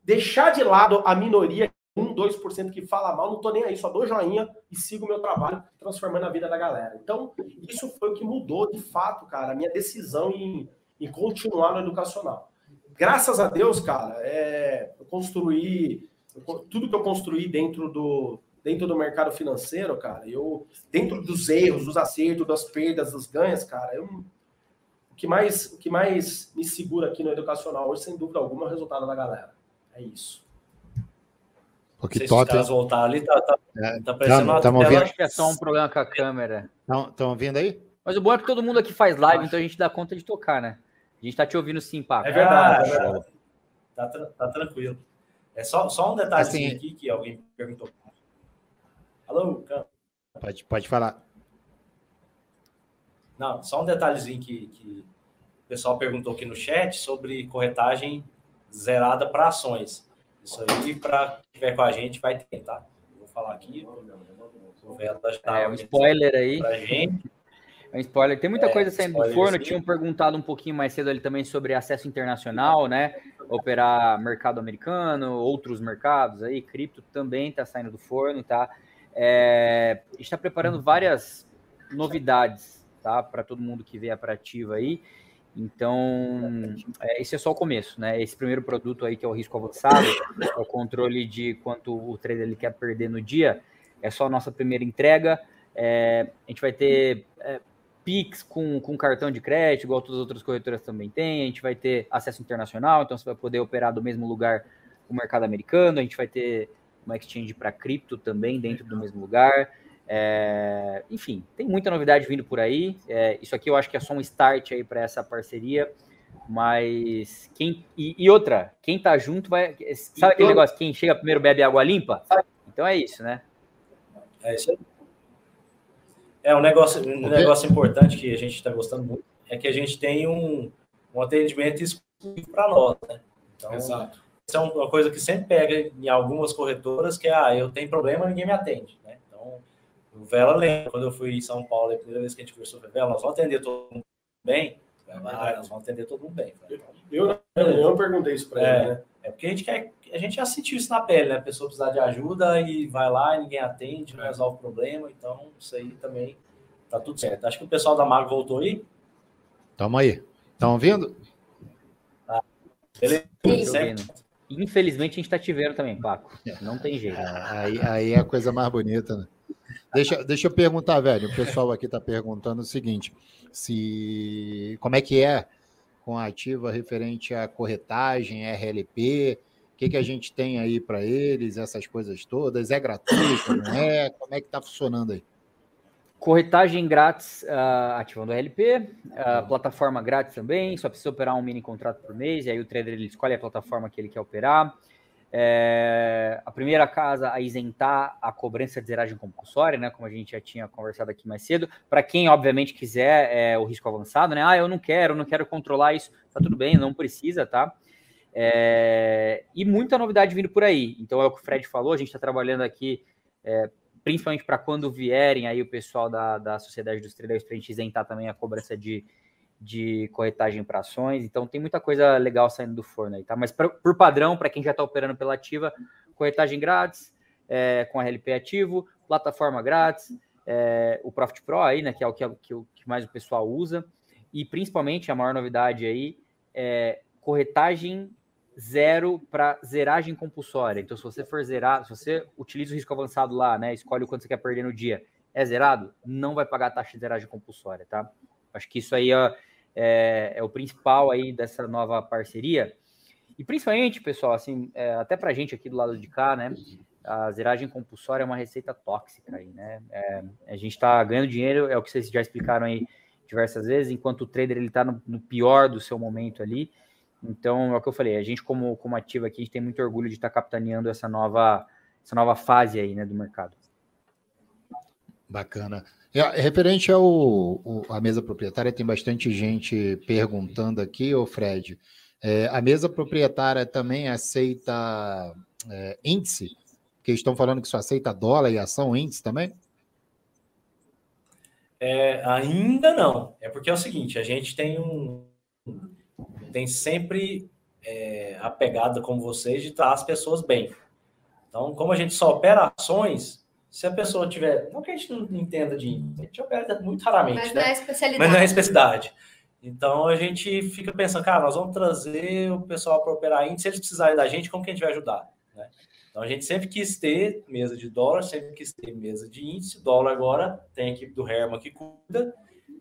[SPEAKER 5] Deixar de lado a minoria, 1, 2% que fala mal, não tô nem aí, só dou joinha e sigo o meu trabalho, transformando a vida da galera. Então, isso foi o que mudou de fato, cara, a minha decisão em, em continuar no educacional graças a Deus, cara, é, eu construí tudo que eu construí dentro do dentro do mercado financeiro, cara. Eu dentro dos erros, dos acertos, das perdas, dos ganhos, cara. Eu, o que mais o que mais me segura aqui no educacional hoje, sem dúvida alguma, é o resultado da galera. É isso.
[SPEAKER 3] Pô, que top. Se voltar ali, tá, tá,
[SPEAKER 6] é, tá parecendo tamo, tela. Acho que é só um problema com a câmera.
[SPEAKER 7] Estão ouvindo aí?
[SPEAKER 6] Mas o bom é que todo mundo aqui faz live, então a gente dá conta de tocar, né? A gente tá te ouvindo sim, Paco.
[SPEAKER 3] É verdade, ah, é verdade. Tá, tá, tranquilo. É só, só um detalhe assim, aqui que alguém perguntou. Alô,
[SPEAKER 7] Pode, pode falar.
[SPEAKER 3] Não, só um detalhezinho que, que o pessoal perguntou aqui no chat sobre corretagem zerada para ações. Isso aí, para quem estiver com a gente, vai ter, tá? Vou falar aqui.
[SPEAKER 6] Vou ver, tá é, um spoiler aí.
[SPEAKER 3] Pra gente.
[SPEAKER 6] É um spoiler. Tem muita é, coisa saindo do forno. Tinham perguntado um pouquinho mais cedo ali também sobre acesso internacional, né? Operar mercado americano, outros mercados aí, cripto também está saindo do forno, tá? É, a gente está preparando várias novidades, tá? Para todo mundo que vê a Prativa aí. Então, é, esse é só o começo, né? Esse primeiro produto aí que é o risco avançado, é o controle de quanto o trader ele quer perder no dia, é só a nossa primeira entrega. É, a gente vai ter é, Pix com, com cartão de crédito, igual todas as outras corretoras também têm. A gente vai ter acesso internacional, então você vai poder operar do mesmo lugar o mercado americano. A gente vai ter uma exchange para cripto também dentro do mesmo lugar. É, enfim, tem muita novidade vindo por aí. É, isso aqui eu acho que é só um start aí para essa parceria. Mas quem. E, e, outra, quem tá junto vai. Sabe aquele negócio? Quem chega primeiro bebe água limpa? Então é isso, né?
[SPEAKER 3] É isso aí. É um negócio, um negócio importante que a gente está gostando muito é que a gente tem um, um atendimento exclusivo para nós, né? Então, Exato. Isso é uma coisa que sempre pega em algumas corretoras, que é, ah, eu tenho problema, ninguém me atende, né? Então, o Vela lembra, quando eu fui em São Paulo, a primeira vez que a gente conversou com o Vela, nós vamos atender todo mundo bem? Ah, nós vamos atender todo mundo bem.
[SPEAKER 5] Eu, eu, eu perguntei isso para
[SPEAKER 3] é,
[SPEAKER 5] ele, né?
[SPEAKER 3] É porque a gente quer, a gente já sentiu isso na pele, né? A pessoa precisar de ajuda e vai lá e ninguém atende, não resolve o problema, então isso aí também Tá tudo certo. Acho que o pessoal da Mago voltou aí.
[SPEAKER 7] Tamo aí. Estão ouvindo?
[SPEAKER 3] Tá. Beleza.
[SPEAKER 6] Infelizmente a gente tá te vendo também, Paco. Não tem jeito.
[SPEAKER 7] É, aí, aí é a coisa mais bonita, né? Deixa, deixa eu perguntar, velho. O pessoal aqui está perguntando o seguinte: se como é que é com a ativa referente à corretagem, RLP, o que, que a gente tem aí para eles, essas coisas todas? É gratuito, não é? Como é que está funcionando aí?
[SPEAKER 6] Corretagem grátis uh, ativando o RLP, uh, plataforma grátis também, só precisa operar um mini contrato por mês, e aí o trader ele escolhe a plataforma que ele quer operar. É, a primeira casa a isentar a cobrança de zeragem compulsória, né? Como a gente já tinha conversado aqui mais cedo. Para quem, obviamente, quiser é, o risco avançado, né? Ah, eu não quero, não quero controlar isso. Tá tudo bem, não precisa, tá? É, e muita novidade vindo por aí. Então é o que o Fred falou, a gente está trabalhando aqui é, principalmente para quando vierem aí o pessoal da, da Sociedade dos Traders, para a gente isentar também a cobrança de, de corretagem para ações. Então tem muita coisa legal saindo do forno aí, tá? Mas pra, por padrão, para quem já está operando pela ativa, corretagem grátis, é, com RLP ativo, plataforma grátis, é, o Profit Pro aí, né? Que é o que, é, que, que mais o pessoal usa. E principalmente a maior novidade aí é corretagem zero para zeragem compulsória. Então, se você for zerar, se você utiliza o risco avançado lá, né? Escolhe o quanto você quer perder no dia, é zerado, não vai pagar a taxa de zeragem compulsória, tá? Acho que isso aí é, é, é o principal aí dessa nova parceria. E principalmente, pessoal, assim, é, até para a gente aqui do lado de cá, né? A zeragem compulsória é uma receita tóxica aí, né? É, a gente está ganhando dinheiro, é o que vocês já explicaram aí diversas vezes, enquanto o trader ele está no, no pior do seu momento ali, então, é o que eu falei, a gente como, como ativo aqui, a gente tem muito orgulho de estar capitaneando essa nova, essa nova fase aí, né, do mercado.
[SPEAKER 7] Bacana. É, referente ao o, a mesa proprietária, tem bastante gente perguntando aqui, ô Fred. É, a mesa proprietária também aceita é, índice? Porque estão falando que só aceita dólar e ação índice também?
[SPEAKER 3] É, ainda não. É porque é o seguinte, a gente tem um, tem sempre é, a pegada, como vocês, de tratar as pessoas bem. Então, como a gente só opera ações, se a pessoa tiver. Não que a gente não entenda de a gente opera muito raramente. Mas
[SPEAKER 4] né?
[SPEAKER 3] não
[SPEAKER 4] é especialidade.
[SPEAKER 3] Mas não é especialidade. Então a gente fica pensando, cara, nós vamos trazer o pessoal para operar índice, se eles precisarem da gente, como que a gente vai ajudar? Né? Então a gente sempre quis ter mesa de dólar, sempre quis ter mesa de índice. Dólar agora tem a equipe do Herman que cuida,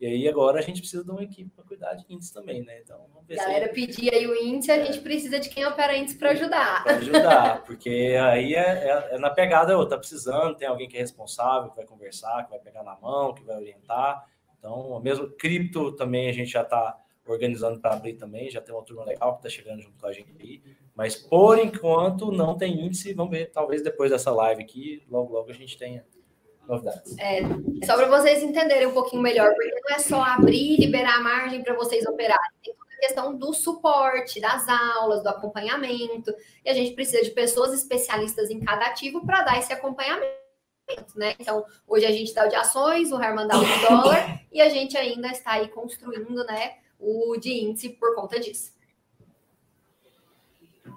[SPEAKER 3] e aí agora a gente precisa de uma equipe para cuidar de índice também, né? Então vamos ver
[SPEAKER 4] Galera,
[SPEAKER 3] se...
[SPEAKER 4] pedir aí o índice, a gente precisa de quem opera índice para ajudar.
[SPEAKER 3] Para ajudar, porque aí é, é, é na pegada, oh, tá precisando, tem alguém que é responsável, que vai conversar, que vai pegar na mão, que vai orientar. Então, mesmo cripto também a gente já está organizando para abrir também, já tem uma turma legal que está chegando junto com a gente aí. Mas por enquanto não tem índice, vamos ver, talvez depois dessa live aqui, logo logo a gente tenha novidades.
[SPEAKER 4] É, só para vocês entenderem um pouquinho melhor, porque não é só abrir e liberar a margem para vocês operarem. Tem toda a questão do suporte, das aulas, do acompanhamento. E a gente precisa de pessoas especialistas em cada ativo para dar esse acompanhamento. né? Então, hoje a gente está de ações, o Herman dá o de dólar, e a gente ainda está aí construindo, né, o de índice por conta disso.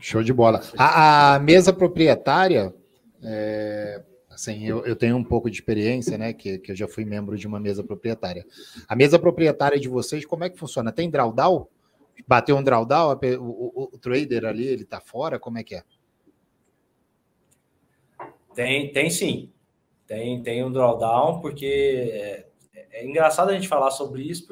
[SPEAKER 7] Show de bola. A, a mesa proprietária, é, assim, eu, eu, tenho um pouco de experiência, né? Que, que eu já fui membro de uma mesa proprietária. A mesa proprietária de vocês, como é que funciona? Tem drawdown? Bateu um drawdown, o, o, o trader ali, ele tá fora? Como é que é?
[SPEAKER 3] Tem, tem sim. Tem, tem um drawdown, porque é, é engraçado a gente falar sobre isso,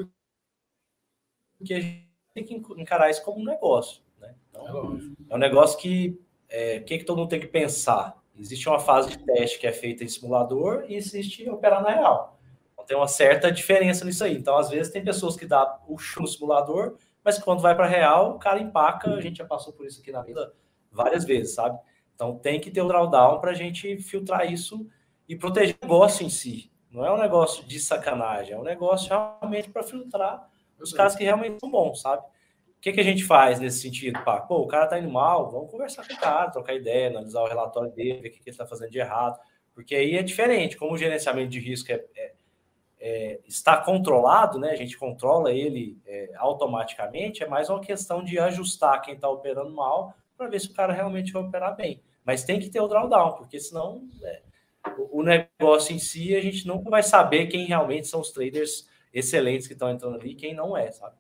[SPEAKER 3] porque a gente tem que encarar isso como um negócio. Né? Então, é, é um negócio que é, que, que todo mundo tem que pensar? Existe uma fase de teste que é feita em simulador e existe operar na real. Então tem uma certa diferença nisso aí. Então, às vezes, tem pessoas que dá o show no simulador, mas quando vai para real, o cara empaca. A gente já passou por isso aqui na vida várias vezes, sabe? Então tem que ter o drawdown para a gente filtrar isso e proteger o negócio em si. Não é um negócio de sacanagem, é um negócio realmente para filtrar os caras que realmente são bons, sabe? O que, que a gente faz nesse sentido? Pá? Pô, o cara tá indo mal, vamos conversar com o cara, trocar ideia, analisar o relatório dele, ver o que, que ele está fazendo de errado. Porque aí é diferente, como o gerenciamento de risco é, é, é, está controlado, né? A gente controla ele é, automaticamente, é mais uma questão de ajustar quem está operando mal para ver se o cara realmente vai operar bem. Mas tem que ter o drawdown, porque senão é, o negócio em si a gente nunca vai saber quem realmente são os traders excelentes que estão entrando ali e quem não é, sabe?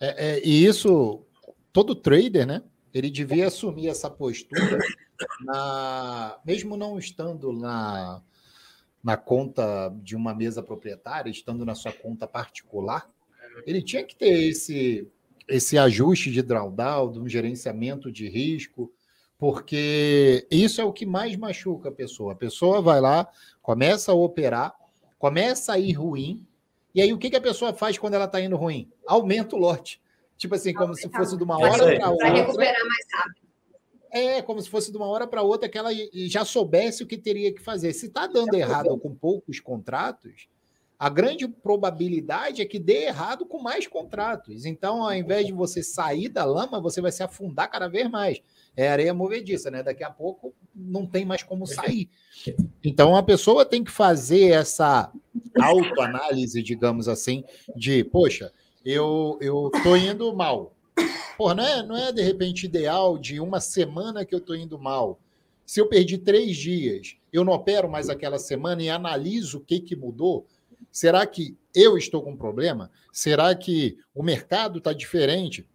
[SPEAKER 7] É, é, e isso, todo trader, né? Ele devia assumir essa postura, na, mesmo não estando na, na conta de uma mesa proprietária, estando na sua conta particular, ele tinha que ter esse, esse ajuste de drawdown, de um gerenciamento de risco, porque isso é o que mais machuca a pessoa. A pessoa vai lá, começa a operar, começa a ir ruim, e aí o que, que a pessoa faz quando ela está indo ruim? Aumenta o lote. Tipo assim, como se fosse de uma hora para outra. Para recuperar mais rápido. É, como se fosse de uma hora para outra que ela já soubesse o que teria que fazer. Se está dando errado com poucos contratos, a grande probabilidade é que dê errado com mais contratos. Então, ao invés de você sair da lama, você vai se afundar cada vez mais. É areia movediça, né? Daqui a pouco não tem mais como sair. Então, a pessoa tem que fazer essa autoanálise, digamos assim, de, poxa, eu, eu tô indo mal. Porra, não é, não é de repente ideal de uma semana que eu tô indo mal. Se eu perdi três dias, eu não opero mais aquela semana e analiso o que, que mudou Será que eu estou com problema? Será que o mercado está diferente?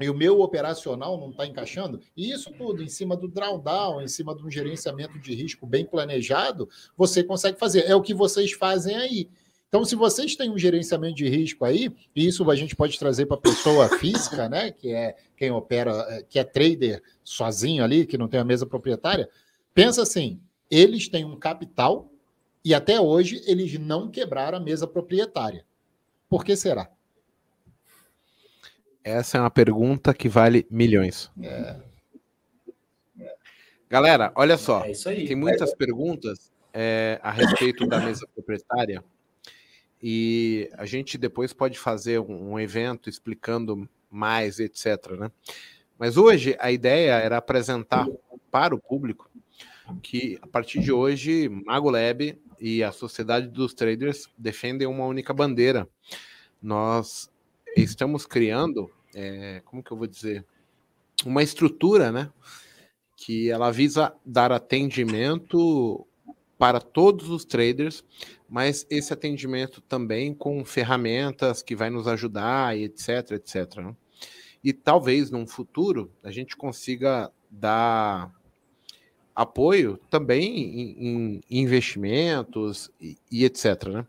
[SPEAKER 7] E o meu operacional não está encaixando, e isso tudo em cima do drawdown, em cima de um gerenciamento de risco bem planejado, você consegue fazer. É o que vocês fazem aí. Então, se vocês têm um gerenciamento de risco aí, e isso a gente pode trazer para a pessoa física, né, que é quem opera, que é trader sozinho ali, que não tem a mesa proprietária, pensa assim: eles têm um capital e até hoje eles não quebraram a mesa proprietária. Por que será?
[SPEAKER 1] Essa é uma pergunta que vale milhões. É. Galera, olha só. É tem muitas perguntas é, a respeito da mesa proprietária. E a gente depois pode fazer um, um evento explicando mais, etc. Né? Mas hoje a ideia era apresentar para o público que a partir de hoje Mago Lab e a Sociedade dos Traders defendem uma única bandeira. Nós estamos criando, é, como que eu vou dizer, uma estrutura, né, que ela visa dar atendimento para todos os traders, mas esse atendimento também com ferramentas que vai nos ajudar e etc, etc. Né? E talvez num futuro a gente consiga dar apoio também em, em investimentos e, e, etc. Né?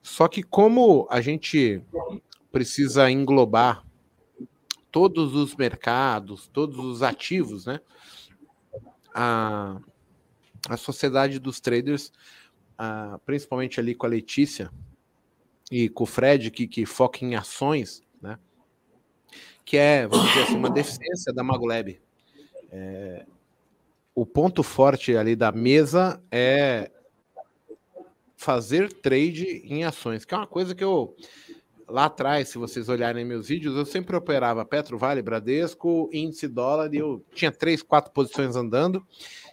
[SPEAKER 1] Só que como a gente precisa englobar todos os mercados, todos os ativos, né? A, a sociedade dos traders, a, principalmente ali com a Letícia e com o Fred, que, que foca em ações, né? Que é, vamos dizer assim, uma deficiência da Magolab. É, o ponto forte ali da mesa é fazer trade em ações, que é uma coisa que eu lá atrás, se vocês olharem meus vídeos, eu sempre operava Petro Vale, Bradesco, índice dólar, e eu tinha três, quatro posições andando.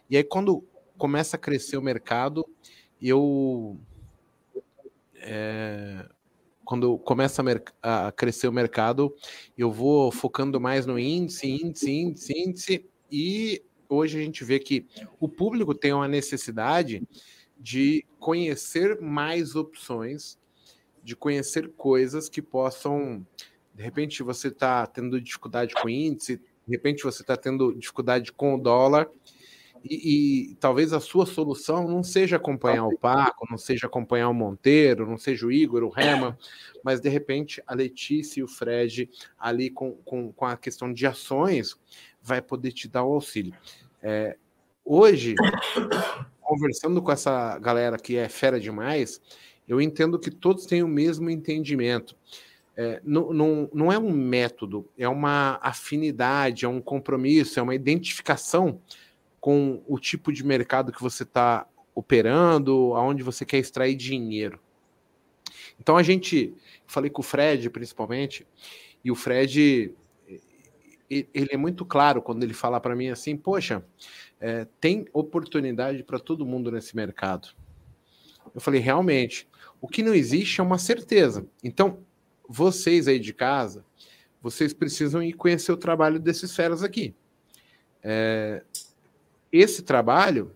[SPEAKER 1] E aí, quando começa a crescer o mercado, eu é, quando começa a, a, crescer o mercado, eu vou focando mais no índice, índice, índice, índice, e hoje a gente vê que o público tem uma necessidade de conhecer mais opções, de conhecer coisas que possam. De repente você está tendo dificuldade com índice, de repente você está tendo dificuldade com o dólar, e, e, talvez a sua solução não seja acompanhar o Paco, não seja acompanhar o Monteiro, não seja o Igor, o Herman, mas de repente a Letícia e o Fred, ali com, com, com a questão de ações, vai poder te dar o auxílio. É, hoje, conversando com essa galera que é fera demais, eu entendo que todos têm o mesmo entendimento. É, não, não, não é um método, é uma afinidade, é um compromisso, é uma identificação com o tipo de mercado que você está operando, aonde você quer extrair dinheiro. Então a gente, falei com o Fred principalmente, e o Fred ele é muito claro quando ele fala para mim assim, poxa, é, tem oportunidade para todo mundo nesse mercado. Eu falei, realmente, o que não existe é uma certeza. Então, vocês aí de casa, vocês precisam ir conhecer o trabalho desses feras aqui. É, esse trabalho,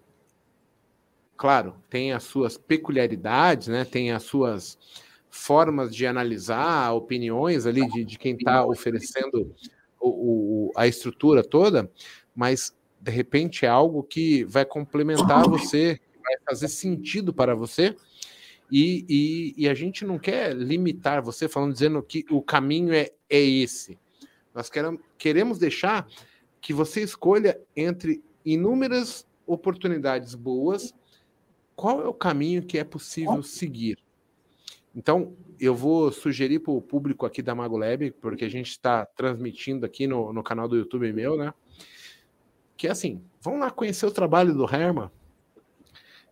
[SPEAKER 1] claro, tem as suas peculiaridades, né? tem as suas formas de analisar opiniões ali de, de quem está oferecendo o, o, a estrutura toda, mas de repente é algo que vai complementar você, vai fazer sentido para você. E, e, e, a gente não quer limitar você falando, dizendo que o caminho é, é esse. Nós queremos, queremos deixar que você escolha entre inúmeras oportunidades boas, qual é o caminho que é possível seguir? Então, eu vou sugerir para o público aqui da Mago Lab, porque a gente está transmitindo aqui no, no canal do YouTube meu, né? Que é assim, vão lá conhecer o trabalho do Herman,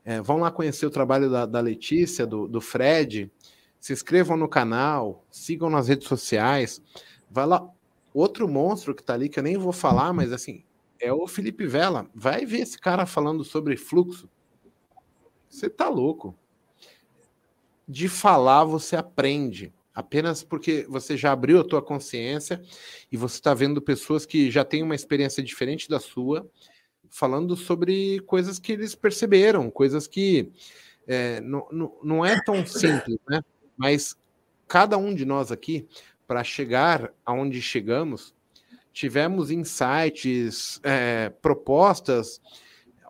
[SPEAKER 1] é, vão lá conhecer o trabalho da, da Letícia, do, do Fred, se inscrevam no canal, sigam nas redes sociais, vai lá. Outro monstro que está ali, que eu nem vou falar, mas assim, é o Felipe Vela. Vai ver esse cara falando sobre fluxo. Você tá louco. De falar você aprende. Apenas porque você já abriu a tua consciência e você está vendo pessoas que já têm uma experiência diferente da sua, falando sobre coisas que eles perceberam, coisas que é, não, não, não é tão simples, né? Mas cada um de nós aqui, para chegar aonde chegamos, tivemos insights, é, propostas,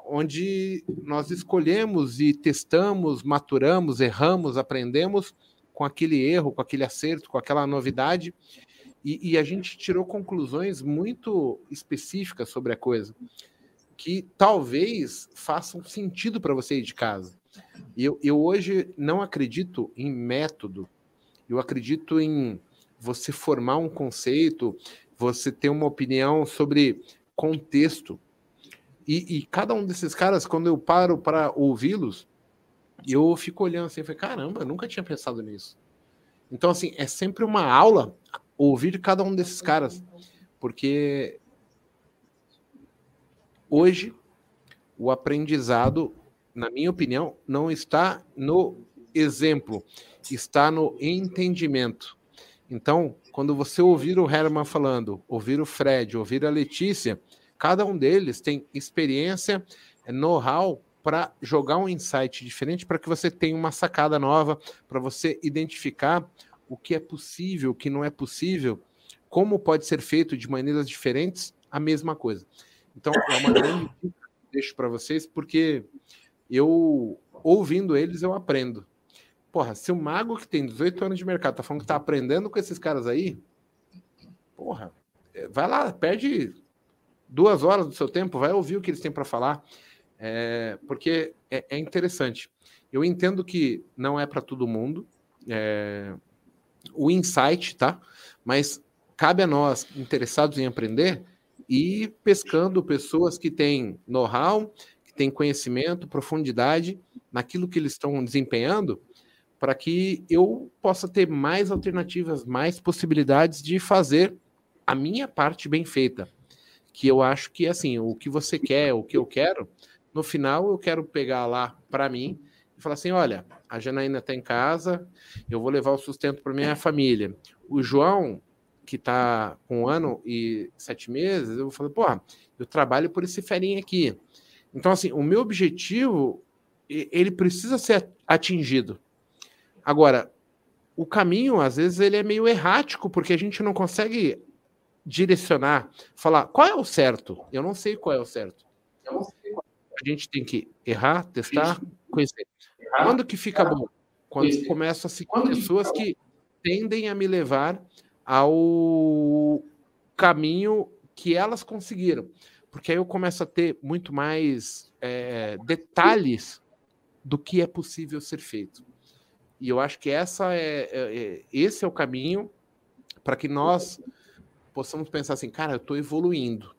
[SPEAKER 1] onde nós escolhemos e testamos, maturamos, erramos, aprendemos com aquele erro, com aquele acerto, com aquela novidade, e, e a gente tirou conclusões muito específicas sobre a coisa, que talvez façam sentido para você ir de casa. Eu, eu hoje não acredito em método, eu acredito em você formar um conceito, você ter uma opinião sobre contexto. E, e cada um desses caras, quando eu paro para ouvi-los, eu fico olhando assim, falei, caramba, eu nunca tinha pensado nisso. Então, assim, é sempre uma aula ouvir cada um desses caras, porque hoje o aprendizado, na minha opinião, não está no exemplo, está no entendimento. Então, quando você ouvir o Herman falando, ouvir o Fred, ouvir a Letícia, cada um deles tem experiência, é know-how para jogar um insight diferente, para que você tenha uma sacada nova, para você identificar o que é possível, o que não é possível, como pode ser feito de maneiras diferentes, a mesma coisa. Então, é uma grande dica que deixo para vocês, porque eu, ouvindo eles, eu aprendo. Porra, se o mago que tem 18 anos de mercado tá falando que tá aprendendo com esses caras aí, porra, é, vai lá, perde duas horas do seu tempo, vai ouvir o que eles têm para falar, é, porque é, é, interessante. Eu entendo que não é para todo mundo é, o insight, tá? Mas cabe a nós, interessados em aprender, ir pescando pessoas que têm know-how, que têm conhecimento, profundidade naquilo que eles estão desempenhando para que eu possa ter mais alternativas, mais possibilidades de fazer a minha parte bem feita. Que eu acho que, assim, o que você quer, o que eu quero, No final, eu quero pegar lá para mim e falar assim: olha, a Janaína está em casa, eu vou levar o sustento para minha família. O João, que está com um ano e sete meses, eu vou falar, porra, eu trabalho por esse ferinho aqui. Então, assim, o meu objetivo, ele precisa ser atingido. Agora, o caminho, às vezes, ele é meio errático, porque a gente não consegue direcionar, falar qual é o certo. Eu não sei qual é o certo. A gente tem que errar, testar, conhecer. Quando que fica bom? Quando começo a seguir pessoas que tendem a me levar ao caminho que elas conseguiram. Porque aí eu começo a ter muito mais é, detalhes do que é possível ser feito. E eu acho que essa é, é, é esse é o caminho para que nós possamos pensar assim, cara, eu estou evoluindo.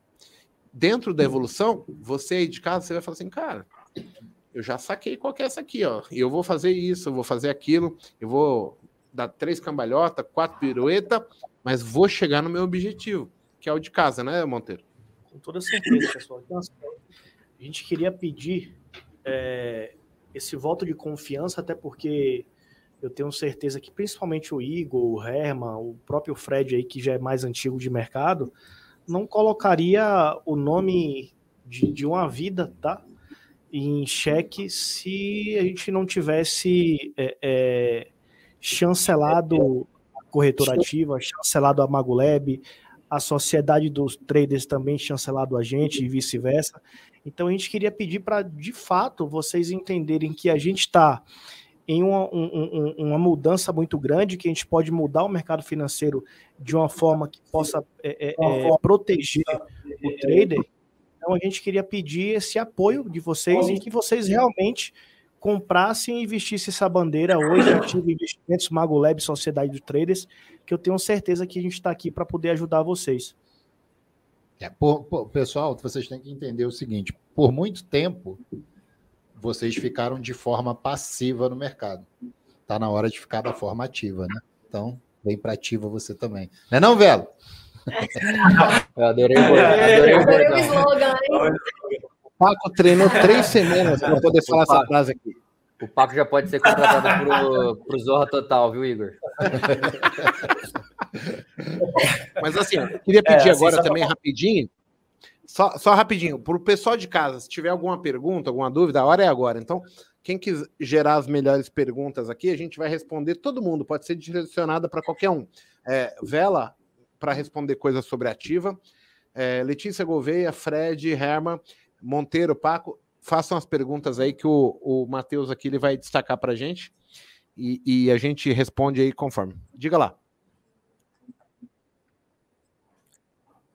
[SPEAKER 1] Dentro da evolução, você aí de casa, você vai falar assim, cara, eu já saquei qual que é essa aqui, ó. Eu vou fazer isso, eu vou fazer aquilo, eu vou dar três cambalhotas, quatro pirueta, mas vou chegar no meu objetivo, que é o de casa, né, Monteiro?
[SPEAKER 2] Com toda certeza, pessoal. Então, assim, a gente queria pedir é, esse voto de confiança, até porque eu tenho certeza que principalmente o Igor, o Herman, o próprio Fred aí, que já é mais antigo de mercado, não colocaria o nome de, de uma vida, tá? Em xeque se a gente não tivesse é, é, chancelado a corretora ativa, chancelado a Magolab, a sociedade dos traders também chancelado a gente e vice-versa. Então a gente queria pedir para, de fato, vocês entenderem que a gente está em uma, um, uma, mudança muito grande, que a gente pode mudar o mercado financeiro de uma forma que possa é, é, é proteger o trader. Então a gente queria pedir esse apoio de vocês e que vocês realmente comprassem e investissem essa bandeira hoje, Ativo Investimentos, Mago Lab, Sociedade de Traders, que eu tenho certeza que a gente está aqui para poder ajudar vocês.
[SPEAKER 7] É, por, por, pessoal, vocês têm que entender o seguinte: por muito tempo, vocês ficaram de forma passiva no mercado. Está na hora de ficar da forma ativa, né? Então, vem para ativa você também. Não é não, Velo?
[SPEAKER 6] Eu adorei, adorei, adorei o
[SPEAKER 1] slogan, O Paco treinou três semanas para poder falar essa frase aqui.
[SPEAKER 6] O Paco já pode ser contratado para o Zorra Total, viu, Igor?
[SPEAKER 1] Mas assim, eu queria pedir é, assim, agora também rapidinho só, só rapidinho, para o pessoal de casa, se tiver alguma pergunta, alguma dúvida, a hora é agora. Então, quem quiser gerar as melhores perguntas aqui, a gente vai responder todo mundo, pode ser direcionada para qualquer um. É, Vela, para responder coisas sobre ativa. É, Letícia Gouveia, Fred, Herman, Monteiro, Paco, façam as perguntas aí que o, o Matheus aqui ele vai destacar para a gente e, e a gente responde aí conforme. Diga lá.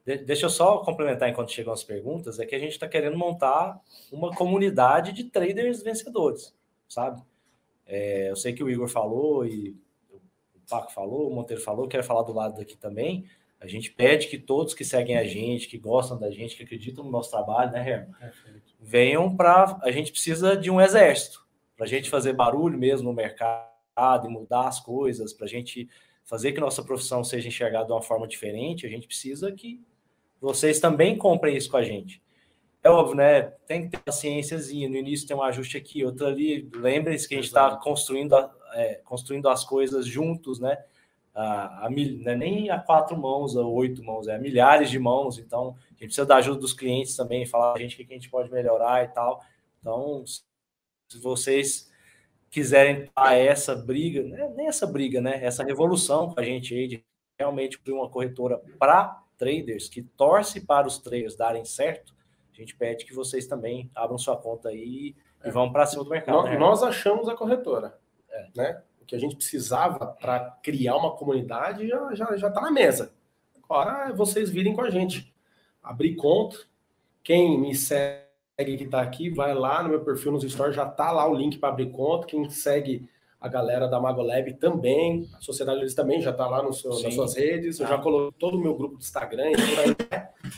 [SPEAKER 3] deixa eu só complementar enquanto chegam as perguntas, é que a gente está querendo montar uma comunidade de traders vencedores, sabe? É, eu sei que o Igor falou e o Paco falou, o Monteiro falou, quero falar do lado daqui também. A gente pede que todos que seguem a gente, que gostam da gente, que acreditam no nosso trabalho, né, Herman? Venham para. A gente precisa de um exército para a gente fazer barulho mesmo no mercado e mudar as coisas, para a gente fazer que nossa profissão seja enxergada de uma forma diferente. A gente precisa que vocês também comprem isso com a gente. É óbvio, né? Tem que ter paciênciazinha. No início tem um ajuste aqui, outro ali. Lembrem-se que a gente está construindo, é, construindo as coisas juntos, né? A, a é nem a quatro mãos, a oito mãos, é a milhares de mãos. Então, a gente precisa da ajuda dos clientes também, falar a gente o que a gente pode melhorar e tal. Então, se vocês quiserem a essa briga, né? nem essa briga, né? Essa revolução com a gente aí de realmente abrir uma corretora para traders que torce para os traders darem certo, a gente pede que vocês também abram sua conta aí e vão para cima do mercado.
[SPEAKER 5] Nós, né? nós achamos a corretora, é. né? O que a gente precisava para criar uma comunidade já já já está na mesa. Agora é vocês virem com a gente, abrir conta. Quem me segue que está aqui, vai lá no meu perfil nos stories, já está lá o link para abrir conta. Quem segue a galera da MagoLab também, a Sociedade deles também já está lá no seu, nas suas redes, eu já coloquei todo o meu grupo do Instagram.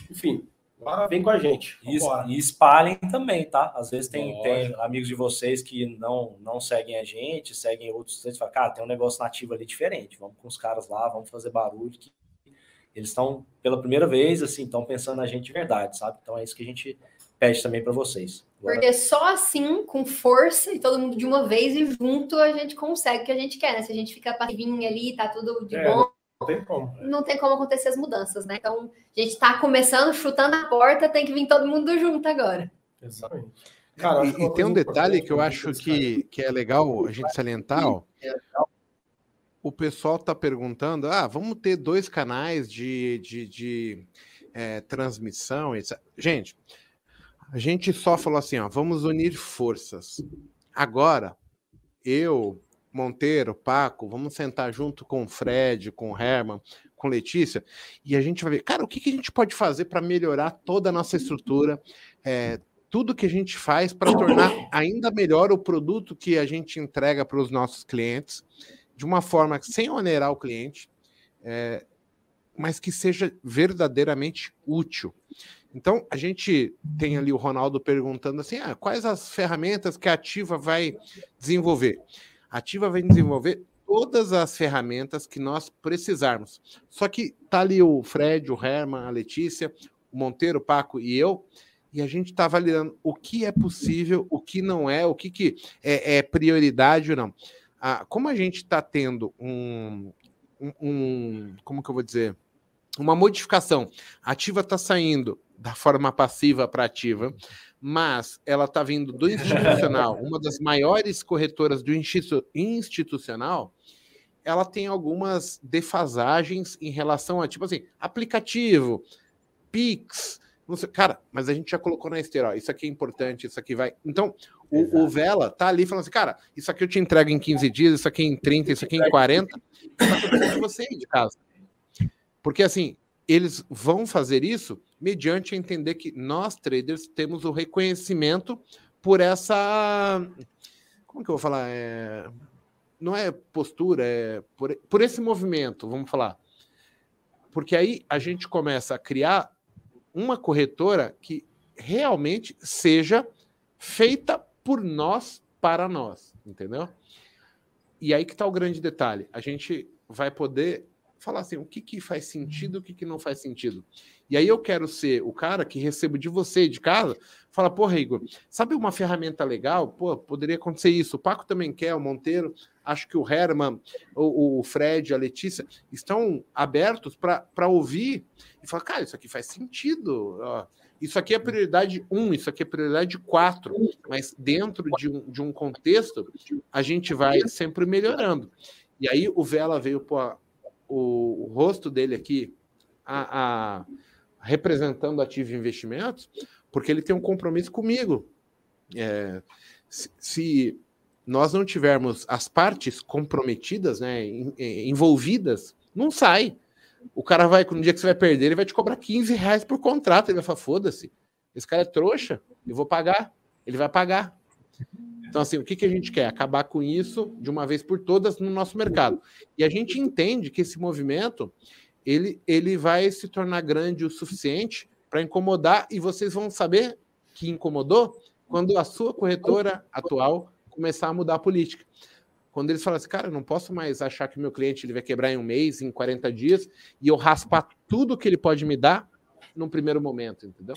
[SPEAKER 5] Enfim, agora vem com a gente.
[SPEAKER 3] E, e, espalhem também, tá? Às vezes tem, tem amigos de vocês que não, não seguem a gente, seguem outros, vocês falam, cara, tem um negócio nativo ali diferente, vamos com os caras lá, vamos fazer barulho, que eles estão, pela primeira vez, assim, estão pensando na gente de verdade, sabe? Então é isso que a gente pede também para vocês.
[SPEAKER 4] Agora... Porque só assim, com força e todo mundo de uma vez e junto, a gente consegue o que a gente quer, né? Se a gente fica passivinho ali, tá tudo de é, bom.
[SPEAKER 5] Não tem como.
[SPEAKER 4] Não tem como acontecer as mudanças, né? Então, a gente tá começando, chutando a porta, tem que vir todo mundo junto agora.
[SPEAKER 5] Exatamente.
[SPEAKER 1] Cara, e, e tem um detalhe que eu acho que, que é legal a gente salientar, ó. O pessoal tá perguntando, ah, vamos ter dois canais de, de, de é, transmissão, etc. Gente, a gente só falou assim, ó, vamos unir forças. Agora, eu, Monteiro, Paco, vamos sentar junto com o Fred, com o Herman, com Letícia, e a gente vai ver, cara, o que, que a gente pode fazer para melhorar toda a nossa estrutura, é, tudo que a gente faz para tornar ainda melhor o produto que a gente entrega para os nossos clientes, de uma forma sem onerar o cliente, é, mas que seja verdadeiramente útil. Então, a gente tem ali o Ronaldo perguntando assim: ah, quais as ferramentas que a Ativa vai desenvolver? Ativa vai desenvolver todas as ferramentas que nós precisarmos. Só que tá ali o Fred, o Herman, a Letícia, o Monteiro, o Paco e eu, e a gente está avaliando o que é possível, o que não é, o que, que é, é prioridade ou não. Ah, como a gente está tendo um, um, um, como que eu vou dizer, uma modificação, a ativa está saindo da forma passiva para ativa, mas ela está vindo do institucional, uma das maiores corretoras do institucional, ela tem algumas defasagens em relação a, tipo assim, aplicativo, Pix, sei, cara, mas a gente já colocou na esteira, ó, isso aqui é importante, isso aqui vai. Então, o, o, Vela tá ali falando assim, cara, isso aqui eu te entrego em 15 dias, isso aqui em 30, isso aqui em 40, só que eu preciso de você de casa. Porque assim, eles vão fazer isso mediante entender que nós, traders, temos o reconhecimento por essa. Como que eu vou falar? É... Não é postura, é por, por esse movimento, vamos falar. Porque aí a gente começa a criar uma corretora que realmente seja feita por nós para nós, entendeu? E aí que está o grande detalhe. A gente vai poder falar assim, o que, que faz sentido, o que, que não faz sentido. E aí eu quero ser o cara que recebo de você de casa, fala, porra, Igor, sabe uma ferramenta legal? Pô, poderia acontecer isso. O Paco também quer, o Monteiro, acho que o Herman, o, o Fred, a Letícia, estão abertos para ouvir e falar, cara, isso aqui faz sentido. Ó, isso aqui é prioridade 1, um, isso aqui é prioridade 4, mas dentro de um, de um contexto, a gente vai sempre melhorando. E aí o Vela veio pôr o, o rosto dele aqui a, a, representando Ativo Investimentos, porque ele tem um compromisso comigo. É, se, nós não tivermos as partes comprometidas, né, envolvidas, não sai. O cara vai, no dia que você vai perder, ele vai te cobrar 15 reais por contrato. Ele vai falar: foda-se, esse cara é trouxa, eu vou pagar. Ele vai pagar. Então, assim, o que, que a gente quer? Acabar com isso de uma vez por todas no nosso mercado. E a gente entende que esse movimento ele, ele vai se tornar grande o suficiente para incomodar, e vocês vão saber que incomodou quando a sua corretora atual começar a mudar a política. Quando eles falam assim, cara, eu não posso mais achar que meu cliente ele vai quebrar em um mês, em 40 dias, e eu raspar tudo que ele pode me dar num primeiro momento, entendeu?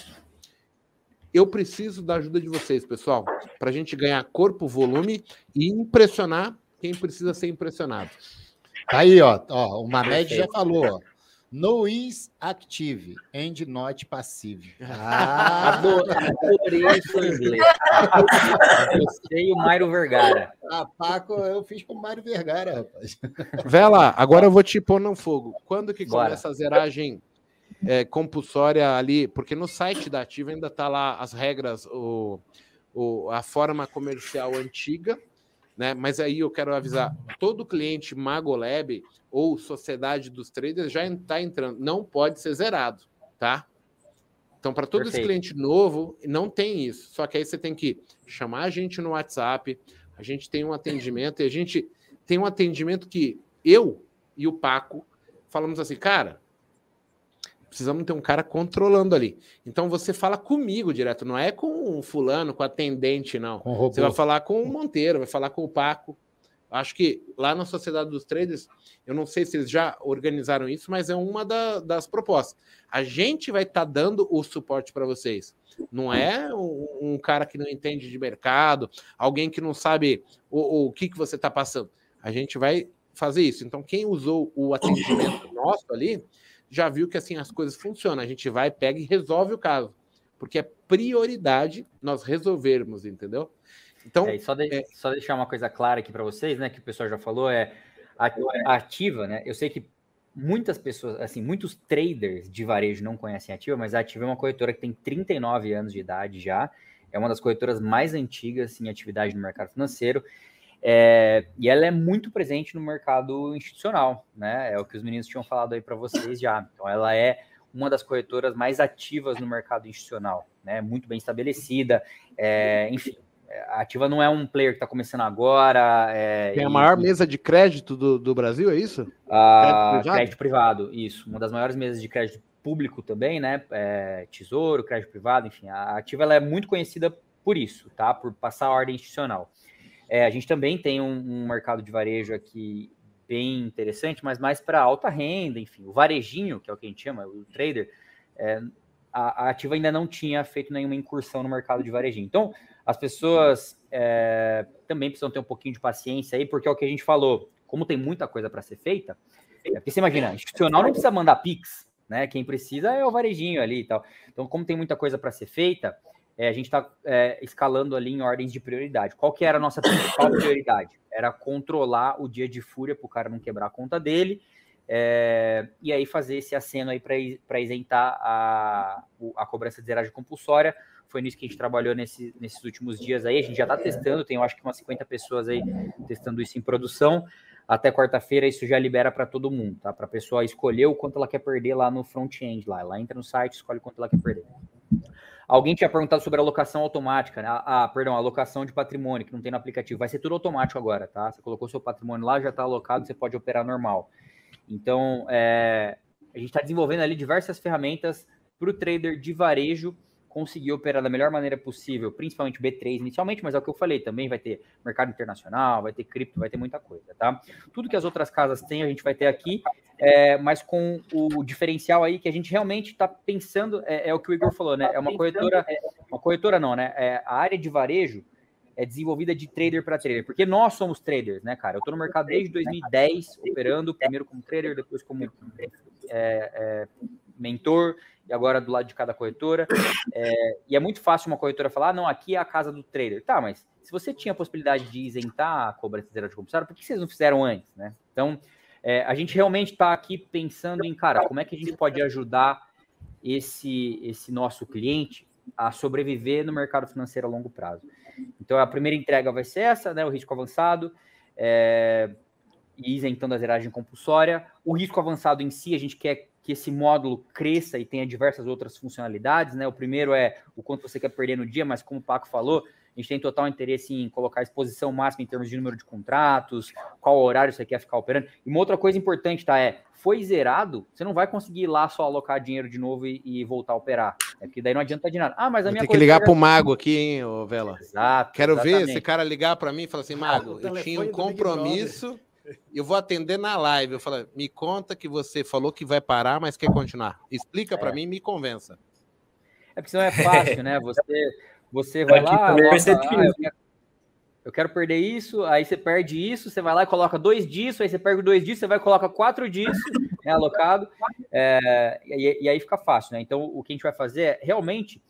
[SPEAKER 1] Eu preciso da ajuda de vocês, pessoal, para a gente ganhar corpo, volume e impressionar quem precisa ser impressionado.
[SPEAKER 7] Tá aí, ó, ó o Mamed já falou, ó. No is active and not passive.
[SPEAKER 6] Ah, adorei isso em inglês. Você e o Mário Vergara.
[SPEAKER 7] Ah, Paco, eu fiz com o Mário Vergara, rapaz.
[SPEAKER 1] Vela, agora eu vou te pôr no fogo. Quando que Bora. começa a zeragem é, compulsória ali, porque no site da Ativa ainda está lá as regras, o, o, a forma comercial antiga, né? Mas aí eu quero avisar: todo cliente Magolab ou Sociedade dos Traders já está entrando, não pode ser zerado, tá? Então, para todo Perfeito. esse cliente novo, não tem isso. Só que aí você tem que chamar a gente no WhatsApp, a gente tem um atendimento, e a gente tem um atendimento que eu e o Paco falamos assim, cara, precisamos ter um cara controlando ali. Então você fala comigo direto, não é com o fulano, com atendente, não. você vai falar com o Monteiro, vai falar com o Paco. Acho que lá na Sociedade dos Traders, eu não sei se eles já organizaram isso, mas é uma da, das propostas. A gente vai estar tá dando o suporte para vocês. Não é um, um, cara que não entende de mercado, alguém que não sabe o, o que, que você está passando. A gente vai fazer isso. Então, quem usou o atendimento nosso ali, já viu que assim as coisas funcionam. A gente vai, pega e resolve o caso. Porque é prioridade nós resolvermos, entendeu?
[SPEAKER 6] Então, é, só, de, é... só deixar uma coisa clara aqui para vocês, né, que o pessoal já falou, é a, ativa, né? Eu sei que muitas pessoas, assim, muitos traders de varejo não conhecem a Ativa, mas a Ativa é uma corretora que tem 39 anos de idade já, é uma das corretoras mais antigas em atividade no mercado financeiro. É, e ela é muito presente no mercado institucional, né? É o que os meninos tinham falado aí para vocês já. Então, ela é uma das corretoras mais ativas no mercado institucional, né? Muito bem estabelecida, é, enfim, a Ativa não é um player que está começando agora. É,
[SPEAKER 1] Tem a maior mesa de crédito do, do Brasil, é isso?
[SPEAKER 6] Ah, crédito, privado? crédito, privado? isso. Uma das maiores mesas de crédito público também, né? É, tesouro, crédito privado, enfim. A Ativa ela é muito conhecida por isso, tá? Por passar a ordem institucional. É, a gente também tem um, um, mercado de varejo aqui bem interessante, mas mais para alta renda, enfim. O varejinho, que é o que a gente chama, o trader, é, a, a Ativa ainda não tinha feito nenhuma incursão no mercado de varejinho. Então, as pessoas é, também precisam ter um pouquinho de paciência aí, porque é o que a gente falou, como tem muita coisa para ser feita, é porque você imagina, institucional não precisa mandar Pix, né? Quem precisa é o varejinho ali e tal. Então, como tem muita coisa para ser feita, é, a gente está é, escalando ali em ordens de prioridade. Qual que era a nossa principal prioridade? Era controlar o dia de fúria para o cara não quebrar a conta dele, é, e aí fazer esse aceno aí para isentar a, a cobrança de zeragem compulsória, foi nisso que a gente trabalhou nesse, nesses últimos dias aí. A gente já está testando, tem eu acho que umas 50 pessoas aí testando isso em produção. Até quarta-feira isso já libera para todo mundo, tá? Para a pessoa escolher o quanto ela quer perder lá no front-end, lá. Ela entra no site, escolhe o quanto ela quer perder. Alguém tinha perguntado sobre a alocação automática, né? Ah, perdão, alocação de patrimônio, que não tem no aplicativo. Vai ser tudo automático agora, tá? Você colocou seu patrimônio lá, já está alocado, você pode operar normal. Então, é, a gente está desenvolvendo ali diversas ferramentas para o trader de varejo conseguir operar da melhor maneira possível, principalmente B3 inicialmente, mas é o que eu falei, também vai ter mercado internacional, vai ter cripto, vai ter muita coisa, tá? Tudo que as outras casas têm, a gente vai ter aqui, é, mas com o diferencial aí que a gente realmente está pensando, é, é, o que o Igor falou, né? É uma corretora, uma corretora não, né? É, a área de varejo é desenvolvida de trader para trader, porque nós somos traders, né, cara? Eu estou no mercado desde 2010, operando, primeiro como trader, depois como é, é, mentor, e agora do lado de cada corretora. É, e é muito fácil uma corretora falar, ah, não, aqui é a casa do trader. Tá, mas se você tinha a possibilidade de isentar a cobrança zero de compulsário, por que vocês não fizeram antes, né? Então, é, a gente realmente está aqui pensando em, cara, como é que a gente pode ajudar esse, esse nosso cliente a sobreviver no mercado financeiro a longo prazo. Então, a primeira entrega vai ser essa, né? O risco avançado. É, isentando a zeragem compulsória. O risco avançado em si, a gente quer que esse módulo cresça e tenha diversas outras funcionalidades, né? O primeiro é o quanto você quer perder no dia, mas como o Paco falou, a gente tem total interesse em colocar a exposição máxima em termos de número de contratos, qual horário você quer ficar operando. E uma outra coisa importante, tá? É, foi zerado, você não vai conseguir ir lá só alocar dinheiro de novo e, e voltar a operar. É porque daí não adianta de nada. Ah, mas a minha
[SPEAKER 1] Tem que ligar para o Mago aqui, hein, ô Vela? Exato. Quero exatamente. ver esse cara ligar para mim e falar assim, Mago, eu tinha um compromisso eu vou atender na live. Eu falo, me conta que você falou que vai parar, mas quer continuar. Explica é. para mim e me convença.
[SPEAKER 6] É porque não é fácil, né? Você, você vai lá, coloca, ah, eu, quero, eu quero perder isso, aí você perde isso, você vai lá e coloca dois disso, aí você perde dois disso, você vai e coloca quatro disso, né, alocado, é, e, e aí fica fácil, né? Então, o que a gente vai fazer é realmente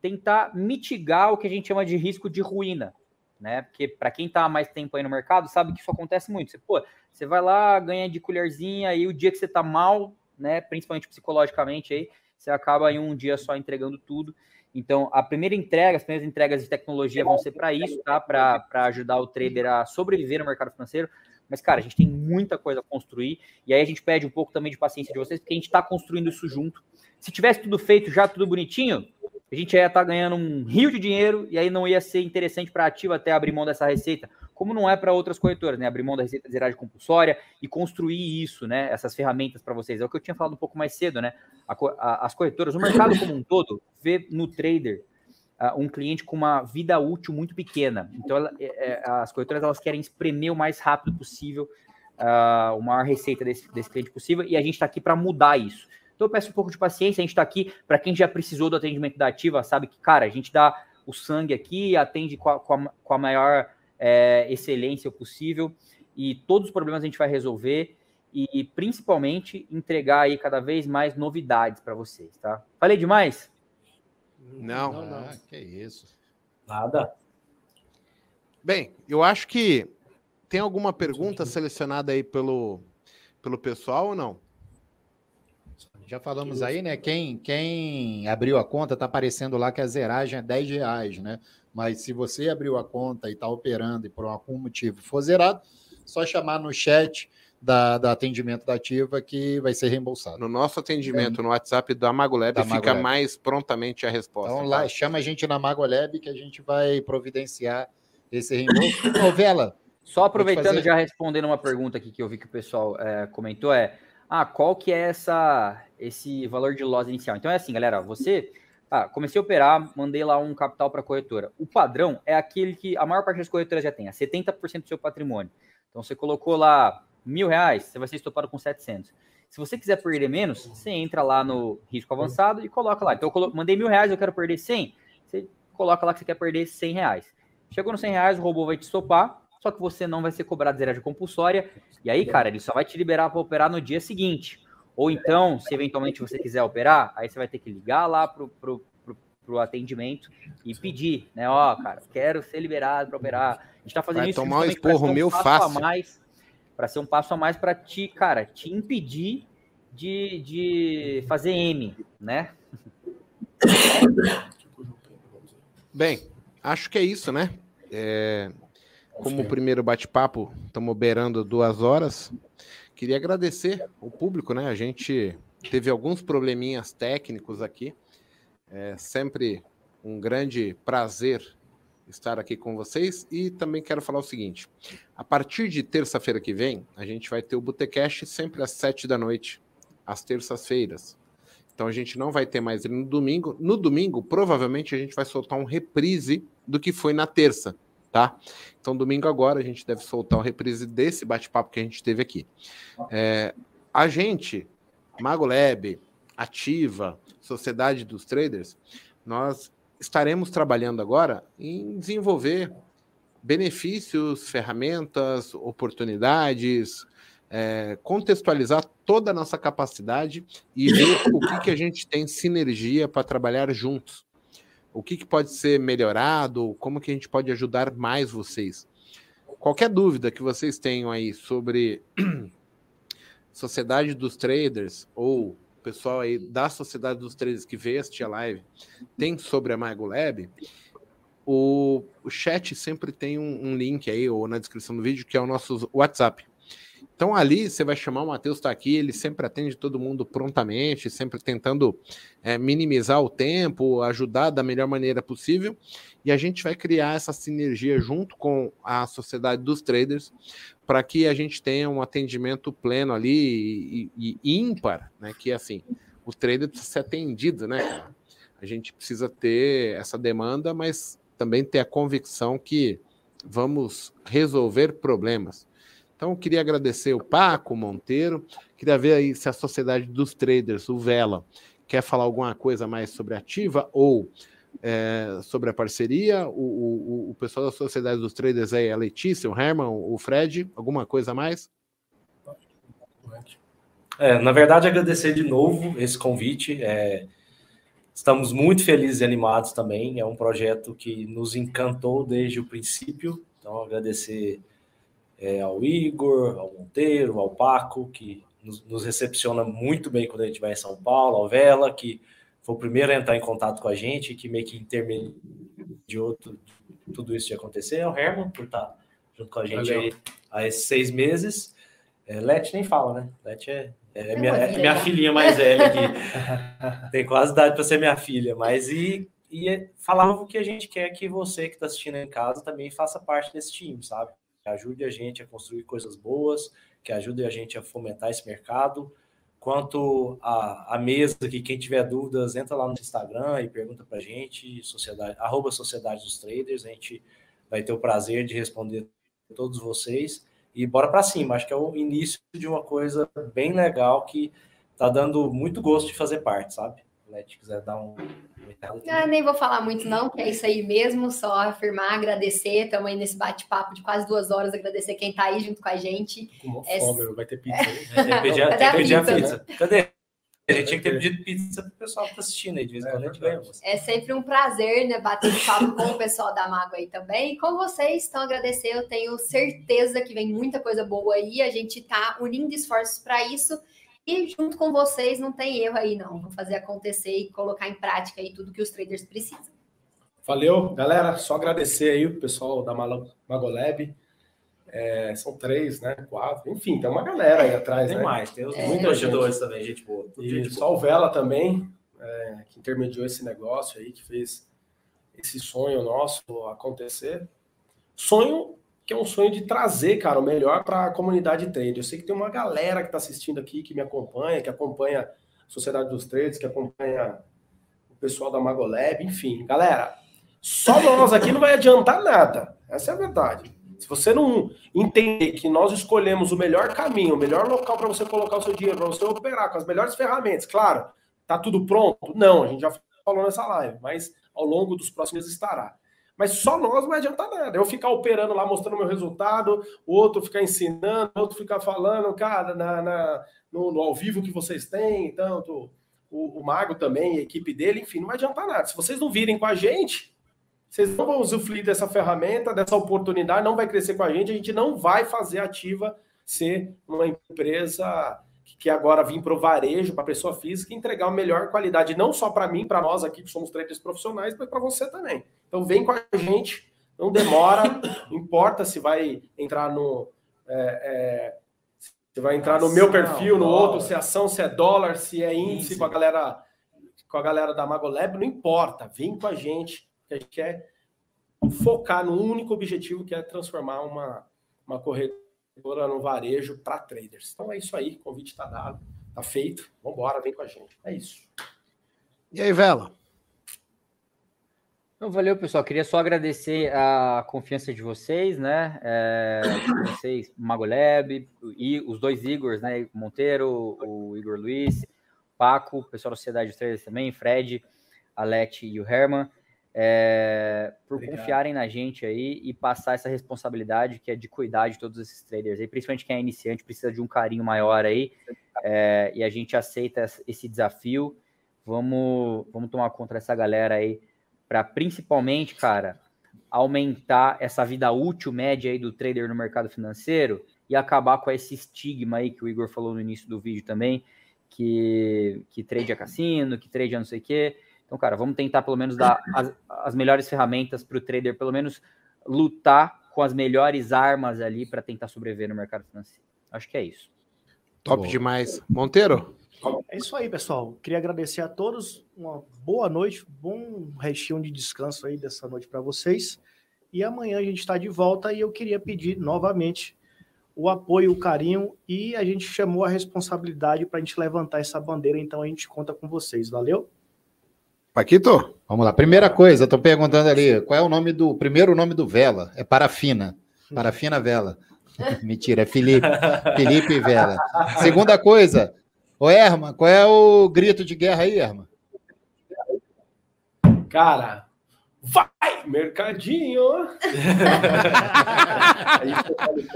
[SPEAKER 6] tentar mitigar o que a gente chama de risco de ruína né? Porque para quem está há mais tempo aí no mercado, sabe que isso acontece muito. Você, pô, você vai lá, ganha de colherzinha, e o dia que você está mal, né, principalmente psicologicamente aí, você acaba em um dia só entregando tudo. Então, a primeira entrega, as primeiras entregas de tecnologia vão ser para isso, tá? Para ajudar o trader a sobreviver no mercado financeiro. Mas, cara, a gente tem muita coisa a construir. E aí a gente pede um pouco também de paciência de vocês, porque a gente está construindo isso junto. Se tivesse tudo feito já, tudo bonitinho, a gente ia estar tá ganhando um rio de dinheiro e aí não ia ser interessante para a ativa até abrir mão dessa receita, como não é para outras corretoras, né? Abrir mão da receita de zeragem compulsória e construir isso, né? Essas ferramentas para vocês. É o que eu tinha falado um pouco mais cedo, né? A, a, as corretoras, o mercado como um todo, vê no trader uh, um cliente com uma vida útil muito pequena. Então, ela, é, é, as corretoras elas querem espremer o mais rápido possível uh, o maior receita desse, desse cliente possível e a gente está aqui para mudar isso. Então, eu peço um pouco de paciência. A gente está aqui para quem já precisou do atendimento da Ativa, sabe que, cara, a gente dá o sangue aqui, atende com a, com a, com a maior é, excelência possível e todos os problemas a gente vai resolver e principalmente entregar aí cada vez mais novidades para vocês, tá? Falei demais?
[SPEAKER 1] Não, não,
[SPEAKER 7] não. Ah, que isso.
[SPEAKER 3] Nada.
[SPEAKER 1] Bem, eu acho que tem alguma pergunta selecionada aí pelo, pelo pessoal ou não?
[SPEAKER 7] Já falamos aí, né? Quem, quem abriu a conta, tá aparecendo lá que a zeragem é 10 reais, né? Mas se você abriu a conta e está operando e por algum motivo for zerado, só chamar no chat da, da atendimento da ativa que vai ser reembolsado.
[SPEAKER 1] No nosso atendimento é. no WhatsApp da Magolab da fica Magolab. mais prontamente a resposta.
[SPEAKER 7] Então tá? lá, chama a gente na Magolab que a gente vai providenciar esse reembolso. Ô, Vela.
[SPEAKER 6] Só aproveitando, fazer... já respondendo uma pergunta aqui que eu vi que o pessoal é, comentou, é ah, qual que é essa, esse valor de loss inicial? Então é assim, galera, você ah, comecei a operar, mandei lá um capital para corretora. O padrão é aquele que a maior parte das corretoras já tem, a 70% do seu patrimônio. Então você colocou lá mil reais, você vai ser estopado com 700. Se você quiser perder menos, você entra lá no risco avançado e coloca lá. Então eu mandei mil reais, eu quero perder 100, você coloca lá que você quer perder 100 reais. Chegou no 100 reais, o robô vai te estopar, só que você não vai ser cobrado zeragem compulsória. E aí, cara, ele só vai te liberar para operar no dia seguinte. Ou então, se eventualmente você quiser operar, aí você vai ter que ligar lá pro, pro, pro, pro atendimento e pedir, né? Ó, cara, quero ser liberado para operar. A gente tá fazendo
[SPEAKER 1] vai
[SPEAKER 6] isso
[SPEAKER 1] tomar um esporro um meu fácil.
[SPEAKER 6] Para ser um passo a mais para te, cara, te impedir de, de fazer M, né?
[SPEAKER 1] Bem, acho que é isso, né? É, como o primeiro bate-papo, estamos beirando duas horas. Queria agradecer o público, né? A gente teve alguns probleminhas técnicos aqui. É sempre um grande prazer estar aqui com vocês e também quero falar o seguinte: a partir de terça-feira que vem, a gente vai ter o Botecast sempre às sete da noite, às terças-feiras. Então a gente não vai ter mais ele no domingo. No domingo, provavelmente a gente vai soltar um reprise do que foi na terça tá? Então, domingo agora, a gente deve soltar uma reprise desse bate-papo que a gente teve aqui. É, a gente, Mago Lab, Ativa, Sociedade dos Traders, nós estaremos trabalhando agora em desenvolver benefícios, ferramentas, oportunidades, é, contextualizar toda a nossa capacidade e ver o que, que a gente tem sinergia para trabalhar juntos o que, que pode ser melhorado, como que a gente pode ajudar mais vocês. Qualquer dúvida que vocês tenham aí sobre Sociedade dos Traders ou pessoal aí da Sociedade dos Traders que veio assistir a live tem sobre a Mago Lab, o, o chat sempre tem um, um, link aí, ou na descrição do vídeo, que é o nosso WhatsApp. Então ali você vai chamar o Matheus está aqui, ele sempre atende todo mundo prontamente, sempre tentando é, minimizar o tempo, ajudar da melhor maneira possível. E a gente vai criar essa sinergia junto com a sociedade dos traders para que a gente tenha um atendimento pleno ali e, e ímpar, né? Que assim, o trader precisa ser atendido, né? A gente precisa ter essa demanda, mas também ter a convicção que vamos resolver problemas. Então, eu queria agradecer o Paco Monteiro. Queria ver aí se a Sociedade dos Traders, o Vela, quer falar alguma coisa mais sobre a ativa ou é, sobre a parceria. O, o, o, pessoal da Sociedade dos Traders aí, a Letícia, o Herman, o Fred, alguma coisa mais?
[SPEAKER 3] É, na verdade, agradecer de novo esse convite. É, estamos muito felizes e animados também. É um projeto que nos encantou desde o princípio. Então, agradecer é, ao Igor, ao Monteiro, ao Paco, que nos, nos, recepciona muito bem quando a gente vai em São Paulo, ao Vela, que foi o primeiro a entrar em contato com a gente, que meio que intermediou tudo, tudo isso de acontecer, é o Herman, por estar junto com a gente aí há esses seis meses. É, Leti nem fala, né? Leti é, é, é minha, é minha filhinha mais velha aqui. Tem quase idade para ser minha filha, mas e, e falava o que a gente quer que você que está assistindo em casa também faça parte desse time, sabe? Que ajude a gente a construir coisas boas, que ajude a gente a fomentar esse mercado quanto a mesa que quem tiver dúvidas, entra lá no Instagram e pergunta para a gente, sociedade, arroba Sociedade dos Traders, a gente vai ter o prazer de responder todos vocês e bora para cima. Acho que é o início de uma coisa bem legal que tá dando muito gosto de fazer parte, sabe? Se quiser dar um.
[SPEAKER 4] Ah, nem vou falar muito, não, que é isso aí mesmo, só afirmar, agradecer. Estamos aí nesse bate-papo de quase duas horas, agradecer quem está aí junto com a gente.
[SPEAKER 5] Com é... fome, vai ter pizza.
[SPEAKER 3] Tem que pedir, Cadê a, pizza? pizza? Cadê? A gente tinha que ter pedido pizza para o pessoal que está assistindo aí, de vez em quando a gente ganha.
[SPEAKER 4] É sempre um prazer, né, bater papo com o pessoal da Mago aí também. E com vocês, então agradecer, eu tenho certeza que vem muita coisa boa aí, a gente está unindo esforços para isso. E junto com vocês não tem erro aí, não. Vamos fazer acontecer e colocar em prática aí tudo que os traders precisam.
[SPEAKER 5] Valeu, galera. Só agradecer aí o pessoal da Magolab. É, são três, né? Quatro, enfim, tem uma galera aí atrás.
[SPEAKER 3] Tem
[SPEAKER 5] né?
[SPEAKER 3] mais, tem os é. muitos também, gente boa.
[SPEAKER 5] E gente só o Vela também, é, que intermediou esse negócio aí, que fez esse sonho nosso acontecer. Sonho que é um sonho de trazer, cara, o melhor para a comunidade trade. Eu sei que tem uma galera que está assistindo aqui, que me acompanha, que acompanha a Sociedade dos Trades, que acompanha o pessoal da Magolab, enfim. Galera, só nós aqui não vai adiantar nada. Essa é a verdade. Se você não entender que nós escolhemos o melhor caminho, o melhor local para você colocar o seu dinheiro, para você operar com as melhores ferramentas, claro, tá tudo pronto? Não, a gente já falou nessa live, mas ao longo dos próximos estará. Mas só nós não vai adiantar nada. Eu ficar operando lá, mostrando meu resultado, o outro ficar ensinando, o outro ficar falando, cara, na, na no, no, ao vivo que vocês têm, tanto o, o Mago também, a equipe dele, enfim, não vai adiantar nada. Se vocês não virem com a gente, vocês não vão usufruir dessa ferramenta, dessa oportunidade, não vai crescer com a gente, a gente não vai fazer ativa ser uma empresa que agora vim para o varejo, para a pessoa física, entregar a melhor qualidade, não só para mim, para nós aqui que somos traders profissionais, mas para você também. Então vem com a gente, não demora, não importa se vai entrar no. É, é, se vai entrar no meu perfil, no outro, se é ação, se é dólar, se é índice com a galera com a galera da Magolab, não importa, vem com a gente, que a gente quer focar no único objetivo que é transformar uma, uma corretora no varejo para traders. Então é isso aí, o convite está dado, está feito, vamos embora, vem com a gente. É isso.
[SPEAKER 1] E aí, Vela?
[SPEAKER 6] Então, valeu, pessoal. Queria só agradecer a confiança de vocês, né? É, vocês, Magolab, e os dois Igors, né? Monteiro, o Igor Luiz, Paco, o pessoal da Sociedade de Traders também, Fred, Alete e o Herman, é, por Obrigado. confiarem na gente aí e passar essa responsabilidade que é de cuidar de todos esses traders aí, principalmente quem é iniciante, precisa de um carinho maior aí, é, e a gente aceita esse desafio. Vamos, vamos tomar conta dessa galera aí para principalmente, cara, aumentar essa vida útil média aí do trader no mercado financeiro e acabar com esse estigma aí que o Igor falou no início do vídeo também, que, que trade é cassino, que trade é não sei o quê. Então, cara, vamos tentar pelo menos dar as, as melhores ferramentas para o trader, pelo menos lutar com as melhores armas ali para tentar sobreviver no mercado financeiro. Acho que é isso.
[SPEAKER 1] Top demais. Monteiro?
[SPEAKER 2] É isso aí, pessoal. Queria agradecer a todos. Uma boa noite, bom restinho de descanso aí dessa noite para vocês. E amanhã a gente está de volta e eu queria pedir novamente o apoio, o carinho e a gente chamou a responsabilidade para a gente levantar essa bandeira, então a gente conta com vocês. Valeu?
[SPEAKER 7] Paquito? Vamos lá. Primeira coisa, estou perguntando ali, qual é o nome do primeiro nome do Vela? É Parafina. Parafina Vela. Mentira, é Felipe. Felipe Vela. Segunda coisa, Ô, Erma, qual é o grito de guerra aí, Erma?
[SPEAKER 5] Cara, vai, mercadinho!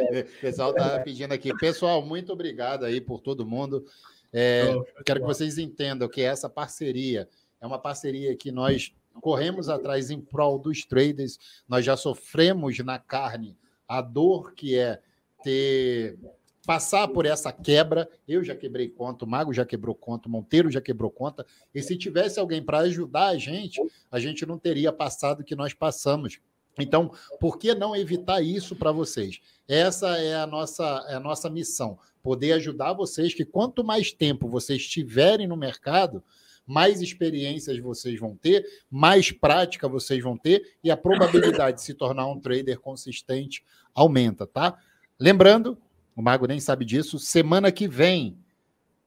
[SPEAKER 7] o pessoal tá pedindo aqui. Pessoal, muito obrigado aí por todo mundo. É, quero que vocês entendam que essa parceria é uma parceria que nós corremos atrás em prol dos traders. Nós já sofremos na carne a dor que é ter passar por essa quebra. Eu já quebrei conta, o Mago já quebrou conta, o Monteiro já quebrou conta. E se tivesse alguém para ajudar a gente, a gente não teria passado o que nós passamos. Então, por que não evitar isso para vocês? Essa é a nossa, é a nossa missão, poder ajudar vocês que quanto mais tempo vocês tiverem no mercado, mais experiências vocês vão ter, mais prática vocês vão ter e a probabilidade de se tornar um trader consistente aumenta, tá? Lembrando, o Mago nem sabe disso. Semana que vem,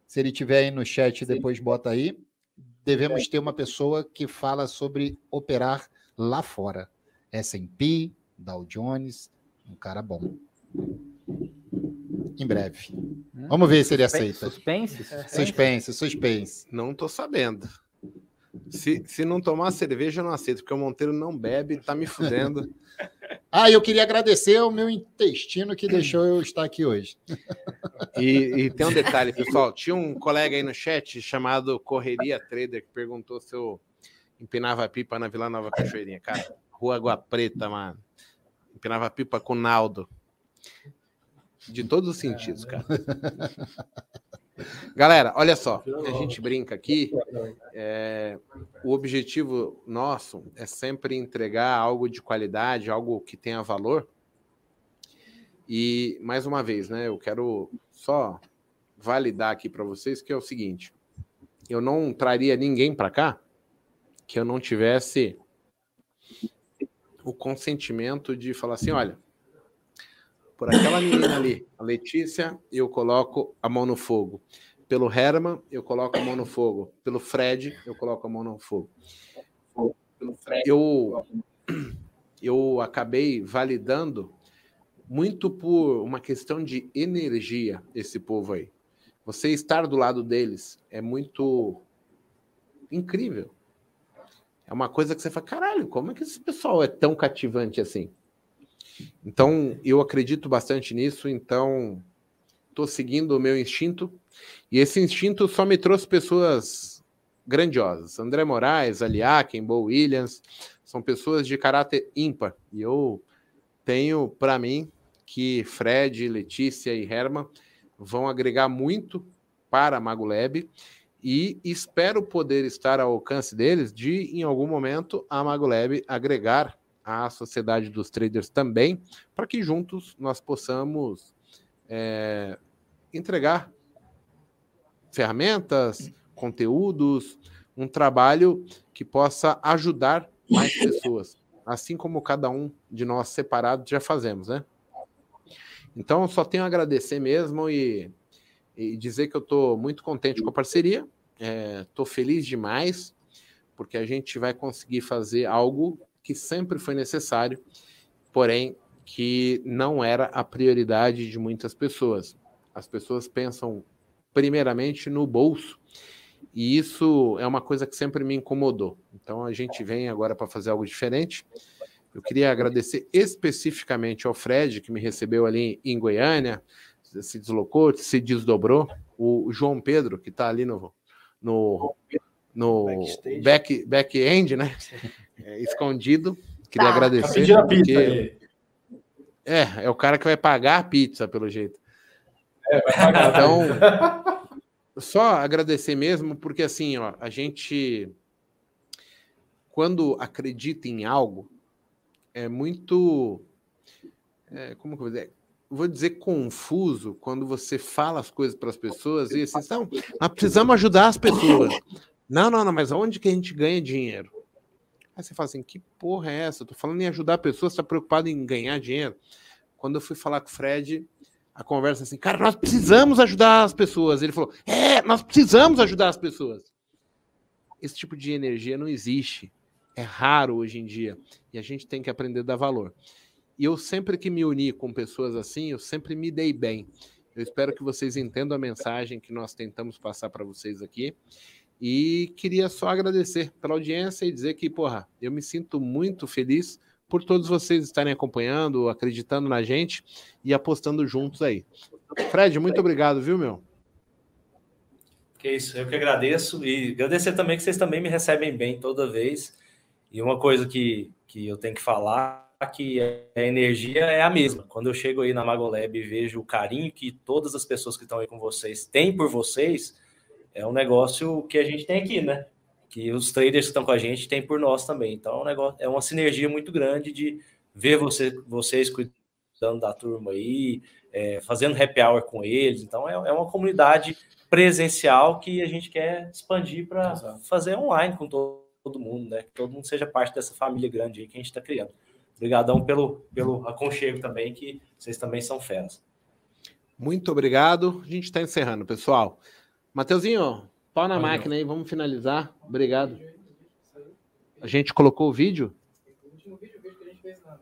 [SPEAKER 7] Se ele tiver aí no chat, depois bota aí. Devemos ter uma pessoa que fala sobre operar lá fora. S&P, Dow Jones, um cara bom. Em breve. Hum? Vamos ver se ele aceita.
[SPEAKER 6] Suspense?
[SPEAKER 7] Suspense, suspense.
[SPEAKER 1] Não tô sabendo. Se, se não tomar cerveja, eu não aceito, porque o Monteiro não bebe, tá me fudendo.
[SPEAKER 7] ah, eu queria agradecer ao meu intestino que deixou eu estar aqui hoje.
[SPEAKER 1] E, e, tem um detalhe, pessoal. Tinha um colega aí no chat chamado Correria Trader que perguntou se eu empinava pipa na Vila Nova Cachoeirinha. Cara, Rua Água Preta, mano. Empinava pipa com o Naldo. De todos os sentidos, cara. Galera, olha só, a gente brinca aqui. É, o objetivo nosso é sempre entregar algo de qualidade, algo que tenha valor. E mais uma vez, né? Eu quero só validar aqui para vocês que é o seguinte: eu não traria ninguém para cá que eu não tivesse o consentimento de falar assim, olha, por aquela menina ali, a Letícia, eu coloco a mão no fogo. Pelo Herman, eu coloco a mão no fogo. Pelo Fred, eu coloco a mão no fogo. Eu, eu acabei validando muito por uma questão de energia esse povo aí. Você estar do lado deles é muito incrível. É uma coisa que você fala, caralho, como é que esse pessoal é tão cativante assim? Então, eu acredito bastante nisso, então estou seguindo o meu instinto, e esse instinto só me trouxe pessoas grandiosas. André Moraes, Aliakin, Bo Williams, são pessoas de caráter ímpar, e eu tenho para mim que Fred, Letícia e Herman vão agregar muito para a Magolab e espero poder estar ao alcance deles de, em algum momento, a Magolab agregar à sociedade dos traders também, para que juntos nós possamos é, entregar ferramentas, conteúdos, um trabalho que possa ajudar mais pessoas, assim como cada um de nós separados já fazemos, né? Então, só tenho a agradecer mesmo e, e dizer que eu estou muito contente com a parceria, estou é, feliz demais, porque a gente vai conseguir fazer algo que sempre foi necessário, porém que não era a prioridade de muitas pessoas. As pessoas pensam primeiramente no bolso, e isso é uma coisa que sempre me incomodou. Então a gente vem agora para fazer algo diferente. Eu queria agradecer especificamente ao Fred, que me recebeu ali em Goiânia, se deslocou, se desdobrou. O João Pedro, que está ali no, no, no back, back-end, né? é, escondido. Queria tá. agradecer. Tá porque... É, é o cara que vai pagar a pizza, pelo jeito. É, vai pagar. Então, só agradecer mesmo, porque assim, ó, a gente, quando acredita em algo, é muito. É, como que eu vou dizer? vou dizer confuso quando você fala as coisas para as pessoas e assim, não, nós precisamos ajudar as pessoas. Não, não, não, mas onde que a gente ganha dinheiro? Aí você fala assim: que porra é essa? Eu tô falando em ajudar pessoas, está preocupado em ganhar dinheiro. Quando eu fui falar com o Fred, a conversa assim, cara, nós precisamos ajudar as pessoas. Ele falou: é, nós precisamos ajudar as pessoas. Esse tipo de energia não existe. É raro hoje em dia. E a gente tem que aprender a dar valor. E eu sempre que me uni com pessoas assim, eu sempre me dei bem. Eu espero que vocês entendam a mensagem que nós tentamos passar para vocês aqui. E queria só agradecer pela audiência e dizer que, porra, eu me sinto muito feliz por todos vocês estarem acompanhando, acreditando na gente e apostando juntos aí. Fred, muito obrigado, viu, meu?
[SPEAKER 3] Que isso, eu que agradeço e agradecer também que vocês também me recebem bem toda vez. E uma coisa que, que eu tenho que falar que a energia é a mesma. Quando eu chego aí na Magolab e vejo o carinho que todas as pessoas que estão aí com vocês têm por vocês, é um negócio que a gente tem aqui, né? Que os traders que estão com a gente têm por nós também. Então, é, um negócio, é uma sinergia muito grande de ver você, vocês cuidando da turma aí, é, fazendo happy hour com eles. Então, é, é uma comunidade presencial que a gente quer expandir para fazer online com todo, todo mundo, né? Que todo mundo seja parte dessa família grande aí que a gente está criando. Obrigadão pelo, pelo aconchego também, que vocês também são feras.
[SPEAKER 1] Muito obrigado. A gente está encerrando, pessoal. Mateuzinho, pau na Valeu. máquina aí, vamos finalizar. Obrigado. A gente colocou o vídeo?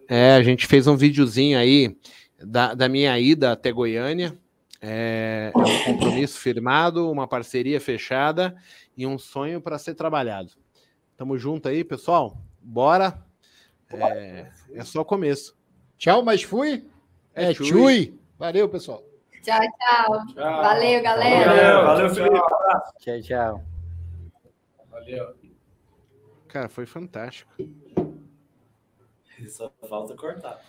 [SPEAKER 1] É, a gente fez um videozinho aí da, da minha ida até Goiânia. É, é um compromisso firmado, uma parceria fechada e um sonho para ser trabalhado. Tamo junto aí, pessoal. Bora. É, é só o começo.
[SPEAKER 7] Tchau, mas fui. É, é chui. Valeu, pessoal.
[SPEAKER 4] Tchau, tchau, tchau. Valeu, galera. Valeu,
[SPEAKER 3] valeu Felipe.
[SPEAKER 6] Tchau, tchau.
[SPEAKER 1] Valeu. Cara, foi fantástico.
[SPEAKER 3] Só falta cortar.